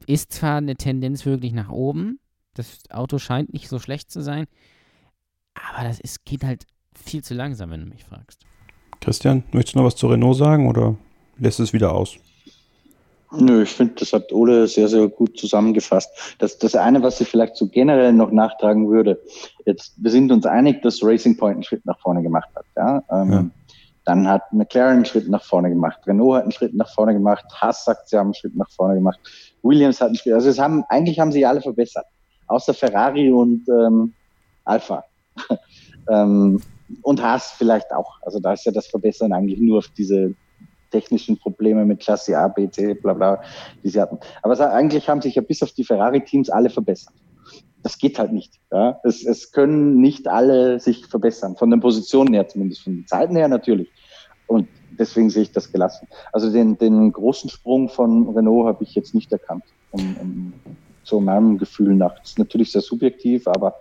Speaker 2: ist zwar eine Tendenz wirklich nach oben, das Auto scheint nicht so schlecht zu sein, aber das ist, geht halt viel zu langsam, wenn du mich fragst.
Speaker 1: Christian, möchtest du noch was zu Renault sagen oder lässt es wieder aus?
Speaker 3: Nö, ich finde, das hat Ole sehr, sehr gut zusammengefasst. Das, das eine, was ich vielleicht so generell noch nachtragen würde, jetzt, wir sind uns einig, dass Racing Point einen Schritt nach vorne gemacht hat. Ja? Ähm, ja. Dann hat McLaren einen Schritt nach vorne gemacht, Renault hat einen Schritt nach vorne gemacht, Haas sagt, sie haben einen Schritt nach vorne gemacht, Williams hat einen Schritt, also es haben, eigentlich haben sie alle verbessert, außer Ferrari und ähm, Alpha. ähm, und Haas vielleicht auch. Also da ist ja das Verbessern eigentlich nur auf diese technischen Probleme mit Klasse A, B, C, bla bla, die sie hatten. Aber eigentlich haben sich ja bis auf die Ferrari-Teams alle verbessert. Das geht halt nicht. Ja? Es, es können nicht alle sich verbessern, von den Positionen her zumindest, von den Zeiten her natürlich. Und deswegen sehe ich das gelassen. Also den, den großen Sprung von Renault habe ich jetzt nicht erkannt, um, um so meinem Gefühl nach. Das ist natürlich sehr subjektiv, aber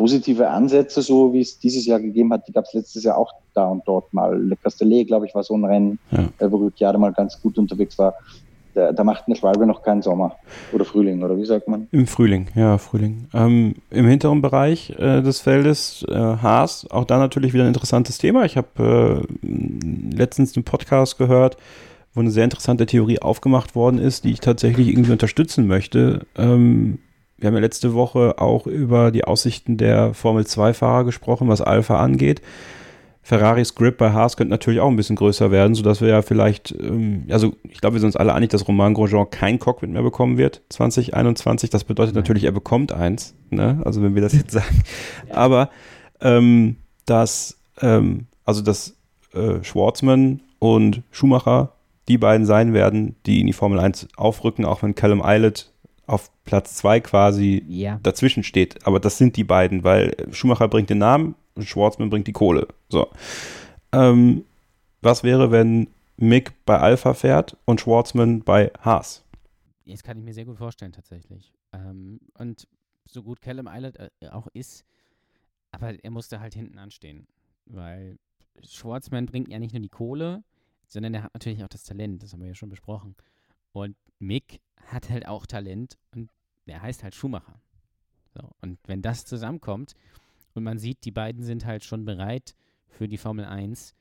Speaker 3: positive Ansätze, so wie es dieses Jahr gegeben hat, die gab es letztes Jahr auch da und dort mal. Le Castellet, glaube ich, war so ein Rennen, ja. Äh, wo Ricciardo mal ganz gut unterwegs war. Da, da macht eine Schwalbe noch keinen Sommer oder Frühling, oder wie sagt man?
Speaker 1: Im Frühling, ja, Frühling. Ähm, Im hinteren Bereich äh, des Feldes äh, Haas, auch da natürlich wieder ein interessantes Thema. Ich habe äh, letztens einen Podcast gehört, wo eine sehr interessante Theorie aufgemacht worden ist, die ich tatsächlich irgendwie unterstützen möchte. Ähm, wir haben ja letzte Woche auch über die Aussichten der Formel-2-Fahrer gesprochen, was Alpha angeht. Ferraris Grip bei Haas könnte natürlich auch ein bisschen größer werden, sodass wir ja vielleicht, ähm, also ich glaube, wir sind uns alle einig, dass Romain Grosjean kein Cockpit mehr bekommen wird 2021. Das bedeutet natürlich, er bekommt eins, ne? also wenn wir das jetzt sagen. Aber ähm, dass, ähm, also dass äh, Schwarzman und Schumacher die beiden sein werden, die in die Formel 1 aufrücken, auch wenn Callum Eilert auf Platz zwei quasi ja. dazwischen steht. Aber das sind die beiden, weil Schumacher bringt den Namen und Schwarzman bringt die Kohle. So. Ähm, was wäre, wenn Mick bei Alpha fährt und Schwarzman bei Haas?
Speaker 2: Das kann ich mir sehr gut vorstellen, tatsächlich. Ähm, und so gut Callum Eilert äh, auch ist, aber er musste halt hinten anstehen, weil Schwarzman bringt ja nicht nur die Kohle, sondern er hat natürlich auch das Talent, das haben wir ja schon besprochen. Und Mick hat halt auch Talent und der heißt halt Schumacher. So, und wenn das zusammenkommt und man sieht, die beiden sind halt schon bereit für die Formel 1,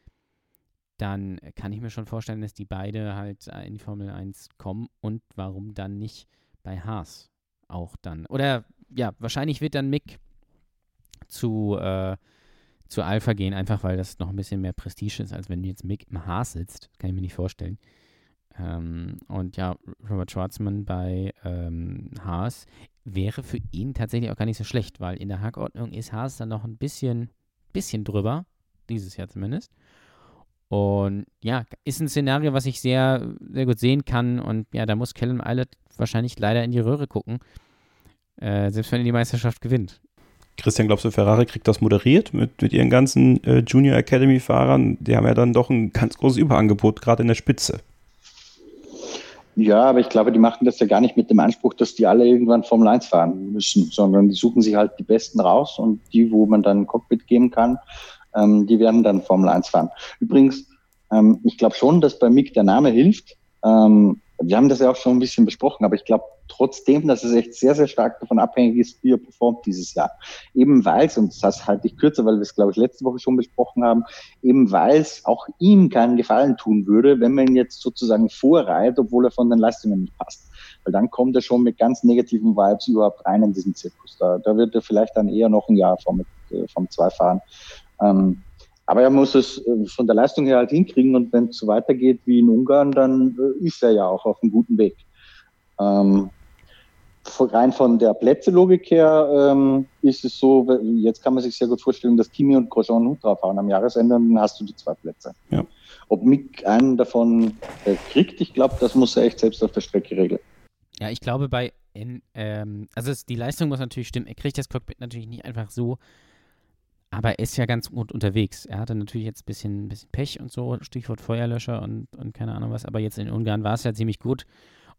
Speaker 2: dann kann ich mir schon vorstellen, dass die beide halt in die Formel 1 kommen und warum dann nicht bei Haas auch dann. Oder ja, wahrscheinlich wird dann Mick zu, äh, zu Alpha gehen, einfach weil das noch ein bisschen mehr Prestige ist, als wenn jetzt Mick im Haas sitzt. Kann ich mir nicht vorstellen. Ähm, und ja, Robert Schwarzman bei ähm, Haas wäre für ihn tatsächlich auch gar nicht so schlecht, weil in der Hackordnung ist Haas dann noch ein bisschen, bisschen drüber, dieses Jahr zumindest. Und ja, ist ein Szenario, was ich sehr, sehr gut sehen kann. Und ja, da muss Callum Eilert wahrscheinlich leider in die Röhre gucken, äh, selbst wenn er die Meisterschaft gewinnt.
Speaker 1: Christian, glaubst du, Ferrari kriegt das moderiert mit, mit ihren ganzen äh, Junior Academy-Fahrern? Die haben ja dann doch ein ganz großes Überangebot, gerade in der Spitze.
Speaker 3: Ja, aber ich glaube, die machen das ja gar nicht mit dem Anspruch, dass die alle irgendwann Formel 1 fahren müssen, sondern die suchen sich halt die Besten raus und die, wo man dann ein Cockpit geben kann, ähm, die werden dann Formel 1 fahren. Übrigens, ähm, ich glaube schon, dass bei Mick der Name hilft. Ähm, Wir haben das ja auch schon ein bisschen besprochen, aber ich glaube trotzdem, dass es echt sehr, sehr stark davon abhängig ist, wie er performt dieses Jahr. Eben weil es, und das halte ich kürzer, weil wir es, glaube ich, letzte Woche schon besprochen haben, eben weil es auch ihm keinen Gefallen tun würde, wenn man ihn jetzt sozusagen vorreiht, obwohl er von den Leistungen nicht passt. Weil dann kommt er schon mit ganz negativen Vibes überhaupt rein in diesen Zirkus. Da, da wird er vielleicht dann eher noch ein Jahr vom, äh, vom zwei fahren. Ähm, aber er muss es äh, von der Leistung her halt hinkriegen und wenn es so weitergeht wie in Ungarn, dann äh, ist er ja auch auf einem guten Weg. Ähm, rein von der Plätzelogik her ähm, ist es so, jetzt kann man sich sehr gut vorstellen, dass Kimi und Grosjean Hut drauf fahren am Jahresende und dann hast du die zwei Plätze.
Speaker 1: Ja.
Speaker 3: Ob Mick einen davon äh, kriegt, ich glaube, das muss er echt selbst auf der Strecke regeln.
Speaker 2: Ja, ich glaube bei, in, ähm, also es, die Leistung muss natürlich stimmen. Er kriegt das Cockpit natürlich nicht einfach so aber er ist ja ganz gut unterwegs. Er hatte natürlich jetzt ein bisschen, bisschen Pech und so, Stichwort Feuerlöscher und, und keine Ahnung was, aber jetzt in Ungarn war es ja ziemlich gut.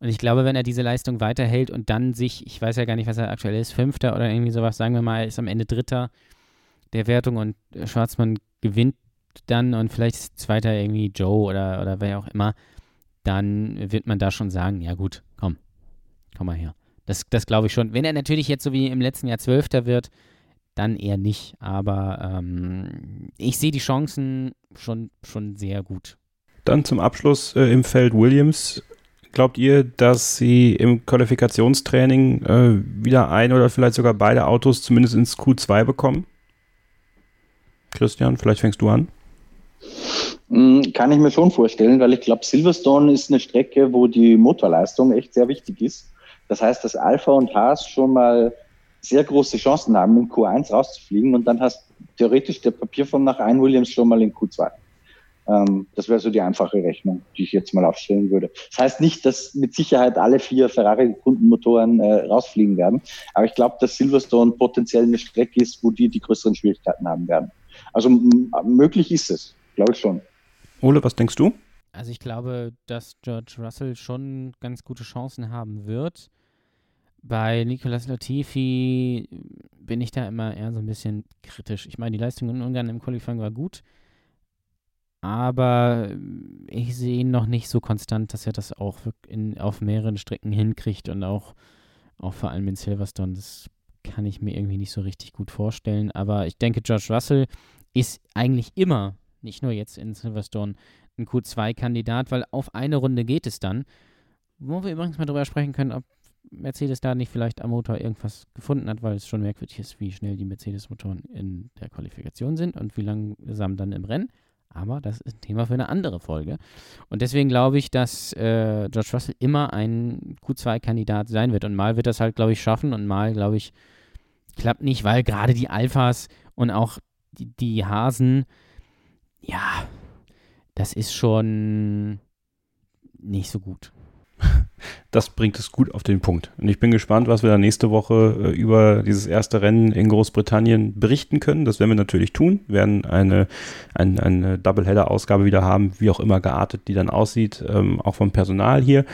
Speaker 2: Und ich glaube, wenn er diese Leistung weiterhält und dann sich, ich weiß ja gar nicht, was er aktuell ist, Fünfter oder irgendwie sowas, sagen wir mal, ist am Ende Dritter der Wertung und Schwarzmann gewinnt dann und vielleicht ist Zweiter irgendwie Joe oder, oder wer auch immer, dann wird man da schon sagen, ja gut, komm, komm mal her. Das, das glaube ich schon. Wenn er natürlich jetzt so wie im letzten Jahr Zwölfter wird, dann eher nicht. Aber ähm, ich sehe die Chancen schon, schon sehr gut.
Speaker 1: Dann zum Abschluss äh, im Feld Williams. Glaubt ihr, dass sie im Qualifikationstraining äh, wieder ein oder vielleicht sogar beide Autos zumindest ins Q2 bekommen? Christian, vielleicht fängst du an.
Speaker 3: Mm, kann ich mir schon vorstellen, weil ich glaube, Silverstone ist eine Strecke, wo die Motorleistung echt sehr wichtig ist. Das heißt, dass Alpha und Haas schon mal sehr große Chancen haben, in Q1 rauszufliegen und dann hast theoretisch der Papierform nach ein Williams schon mal in Q2. Ähm, das wäre so die einfache Rechnung, die ich jetzt mal aufstellen würde. Das heißt nicht, dass mit Sicherheit alle vier Ferrari-Kundenmotoren äh, rausfliegen werden, aber ich glaube, dass Silverstone potenziell eine Strecke ist, wo die die größeren Schwierigkeiten haben werden. Also möglich ist es, glaube ich schon.
Speaker 1: Ole, was denkst du?
Speaker 2: Also ich glaube, dass George Russell schon ganz gute Chancen haben wird. Bei Nicolas Latifi bin ich da immer eher so ein bisschen kritisch. Ich meine, die Leistung in Ungarn im Qualifying war gut, aber ich sehe ihn noch nicht so konstant, dass er das auch in, auf mehreren Strecken hinkriegt und auch, auch vor allem in Silverstone. Das kann ich mir irgendwie nicht so richtig gut vorstellen. Aber ich denke, George Russell ist eigentlich immer, nicht nur jetzt in Silverstone, ein Q2-Kandidat, weil auf eine Runde geht es dann. Wo wir übrigens mal drüber sprechen können, ob Mercedes da nicht vielleicht am Motor irgendwas gefunden hat, weil es schon merkwürdig ist, wie schnell die Mercedes-Motoren in der Qualifikation sind und wie langsam dann im Rennen. Aber das ist ein Thema für eine andere Folge. Und deswegen glaube ich, dass äh, George Russell immer ein Q2-Kandidat sein wird. Und mal wird das halt, glaube ich, schaffen und mal, glaube ich, klappt nicht, weil gerade die Alphas und auch die, die Hasen, ja, das ist schon nicht so gut
Speaker 1: das bringt es gut auf den Punkt. Und ich bin gespannt, was wir da nächste Woche äh, über dieses erste Rennen in Großbritannien berichten können. Das werden wir natürlich tun. Wir werden eine, eine, eine Doubleheader-Ausgabe wieder haben, wie auch immer geartet die dann aussieht, ähm, auch vom Personal hier.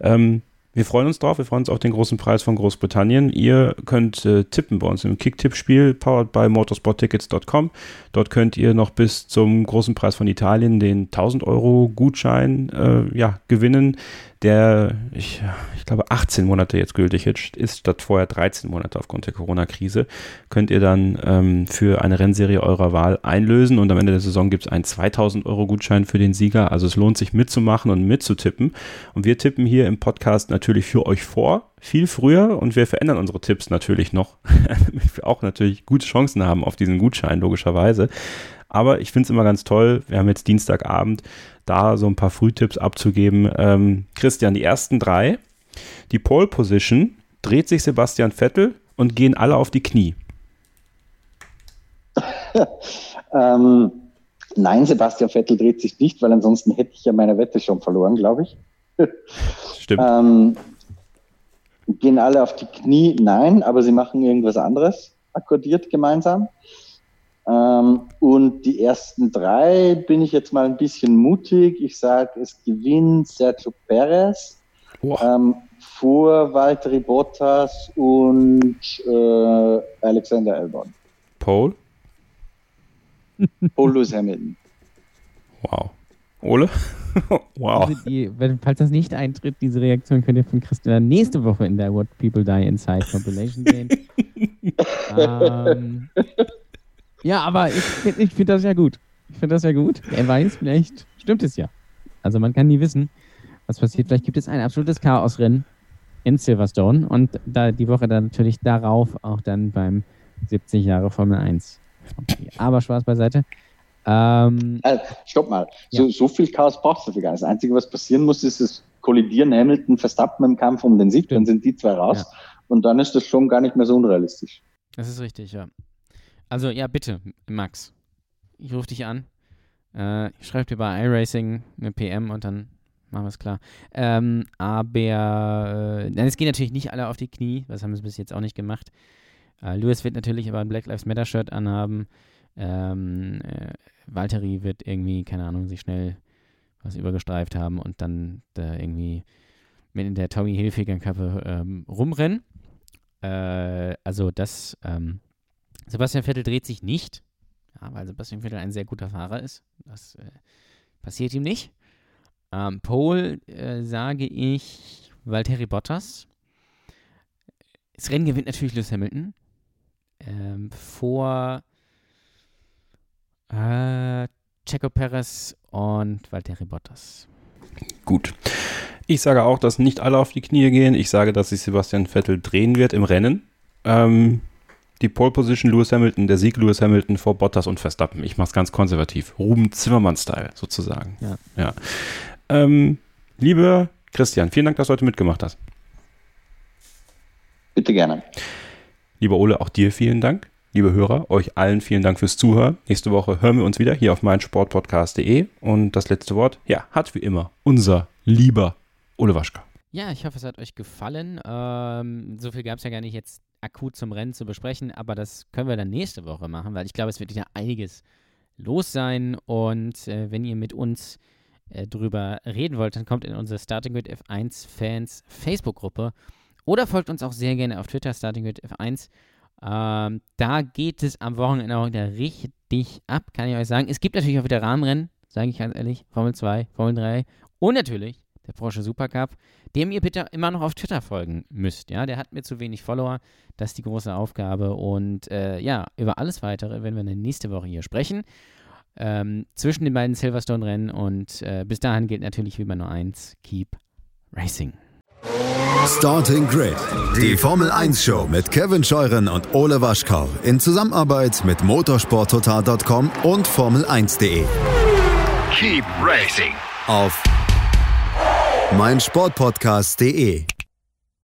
Speaker 1: Ähm, wir freuen uns drauf, wir freuen uns auf den großen Preis von Großbritannien. Ihr könnt äh, tippen bei uns im Kick-Tipp-Spiel, powered by motorsporttickets.com. Dort könnt ihr noch bis zum großen Preis von Italien den 1000 Euro Gutschein äh, ja, gewinnen der, ich, ich glaube, 18 Monate jetzt gültig ist, statt vorher 13 Monate aufgrund der Corona-Krise, könnt ihr dann ähm, für eine Rennserie eurer Wahl einlösen und am Ende der Saison gibt es einen 2000 Euro Gutschein für den Sieger. Also es lohnt sich mitzumachen und mitzutippen. Und wir tippen hier im Podcast natürlich für euch vor, viel früher und wir verändern unsere Tipps natürlich noch, damit wir auch natürlich gute Chancen haben auf diesen Gutschein, logischerweise. Aber ich finde es immer ganz toll. Wir haben jetzt Dienstagabend, da so ein paar Frühtipps abzugeben. Ähm, Christian, die ersten drei. Die Pole Position dreht sich Sebastian Vettel und gehen alle auf die Knie.
Speaker 3: ähm, nein, Sebastian Vettel dreht sich nicht, weil ansonsten hätte ich ja meine Wette schon verloren, glaube ich.
Speaker 1: Stimmt.
Speaker 3: ähm, gehen alle auf die Knie? Nein, aber sie machen irgendwas anderes, akkordiert gemeinsam. Ähm, und die ersten drei bin ich jetzt mal ein bisschen mutig. Ich sage, es gewinnt Sergio Perez ähm, vor Valtteri Bottas und äh, Alexander Albon.
Speaker 1: Paul?
Speaker 3: Paul Lewis Hamilton.
Speaker 1: Wow. Ole? Wow.
Speaker 2: Diese, die, wenn, falls das nicht eintritt, diese Reaktion könnt ihr von Christian nächste Woche in der What People Die Inside Compilation sehen. ähm, ja, aber ich, find- ich finde das ja gut. Ich finde das ja gut. Wer weiß, vielleicht stimmt es ja. Also man kann nie wissen, was passiert. Vielleicht gibt es ein absolutes Chaosrennen in Silverstone und da die Woche dann natürlich darauf auch dann beim 70 Jahre Formel 1. Aber Spaß beiseite. Ähm,
Speaker 3: Äh, stopp mal. So, so viel Chaos brauchst du dafür gar nicht. Das Einzige, was passieren muss, ist das Kollidieren Hamilton, Verstappen im Kampf um den Sieg. Dann sind die zwei raus. Und dann ist das schon gar nicht mehr so unrealistisch.
Speaker 2: Das ist richtig, ja. Also, ja, bitte, Max. Ich rufe dich an. Äh, ich schreibe dir bei iRacing eine PM und dann machen wir es klar. Ähm, aber äh, nein, es gehen natürlich nicht alle auf die Knie. Das haben sie bis jetzt auch nicht gemacht. Äh, Lewis wird natürlich aber ein Black Lives Matter Shirt anhaben. Ähm, äh, Valtteri wird irgendwie, keine Ahnung, sich schnell was übergestreift haben und dann da irgendwie mit der Tommy Hilfiger Kappe ähm, rumrennen. Äh, also das, ähm, Sebastian Vettel dreht sich nicht, ja, weil Sebastian Vettel ein sehr guter Fahrer ist. Das äh, passiert ihm nicht. Ähm, Pole äh, sage ich Valtteri Bottas. Das Rennen gewinnt natürlich Lewis Hamilton. Ähm, vor äh, Checo Perez und Valtteri Bottas.
Speaker 1: Gut. Ich sage auch, dass nicht alle auf die Knie gehen. Ich sage, dass sich Sebastian Vettel drehen wird im Rennen. Ähm, die Pole Position Lewis Hamilton, der Sieg Lewis Hamilton vor Bottas und Verstappen. Ich mache es ganz konservativ. Ruben Zimmermann-Style sozusagen.
Speaker 2: Ja.
Speaker 1: ja. Ähm, lieber Christian, vielen Dank, dass du heute mitgemacht hast.
Speaker 3: Bitte gerne.
Speaker 1: Lieber Ole, auch dir vielen Dank. Liebe Hörer, euch allen vielen Dank fürs Zuhören. Nächste Woche hören wir uns wieder hier auf meinsportpodcast.de. Und das letzte Wort, ja, hat wie immer unser lieber Ole Waschka.
Speaker 2: Ja, ich hoffe, es hat euch gefallen. Ähm, so viel gab es ja gar nicht jetzt akut zum Rennen zu besprechen, aber das können wir dann nächste Woche machen, weil ich glaube, es wird wieder einiges los sein. Und äh, wenn ihr mit uns äh, drüber reden wollt, dann kommt in unsere Starting with F1 Fans Facebook-Gruppe oder folgt uns auch sehr gerne auf Twitter, Starting with F1. Ähm, da geht es am Wochenende auch wieder richtig ab, kann ich euch sagen. Es gibt natürlich auch wieder Rahmenrennen, sage ich ganz ehrlich. Formel 2, Formel 3 und natürlich der Porsche Supercup, dem ihr bitte immer noch auf Twitter folgen müsst. Ja, der hat mir zu wenig Follower. Das ist die große Aufgabe. Und äh, ja, über alles weitere werden wir dann nächste Woche hier sprechen. Ähm, zwischen den beiden Silverstone-Rennen. Und äh, bis dahin gilt natürlich wie immer nur eins: Keep Racing.
Speaker 7: Starting Grid, die Formel 1 Show mit Kevin Scheuren und Ole Waschkau in Zusammenarbeit mit motorsporttotal.com und Formel1.de.
Speaker 8: Keep racing.
Speaker 7: Auf meinsportpodcast.de.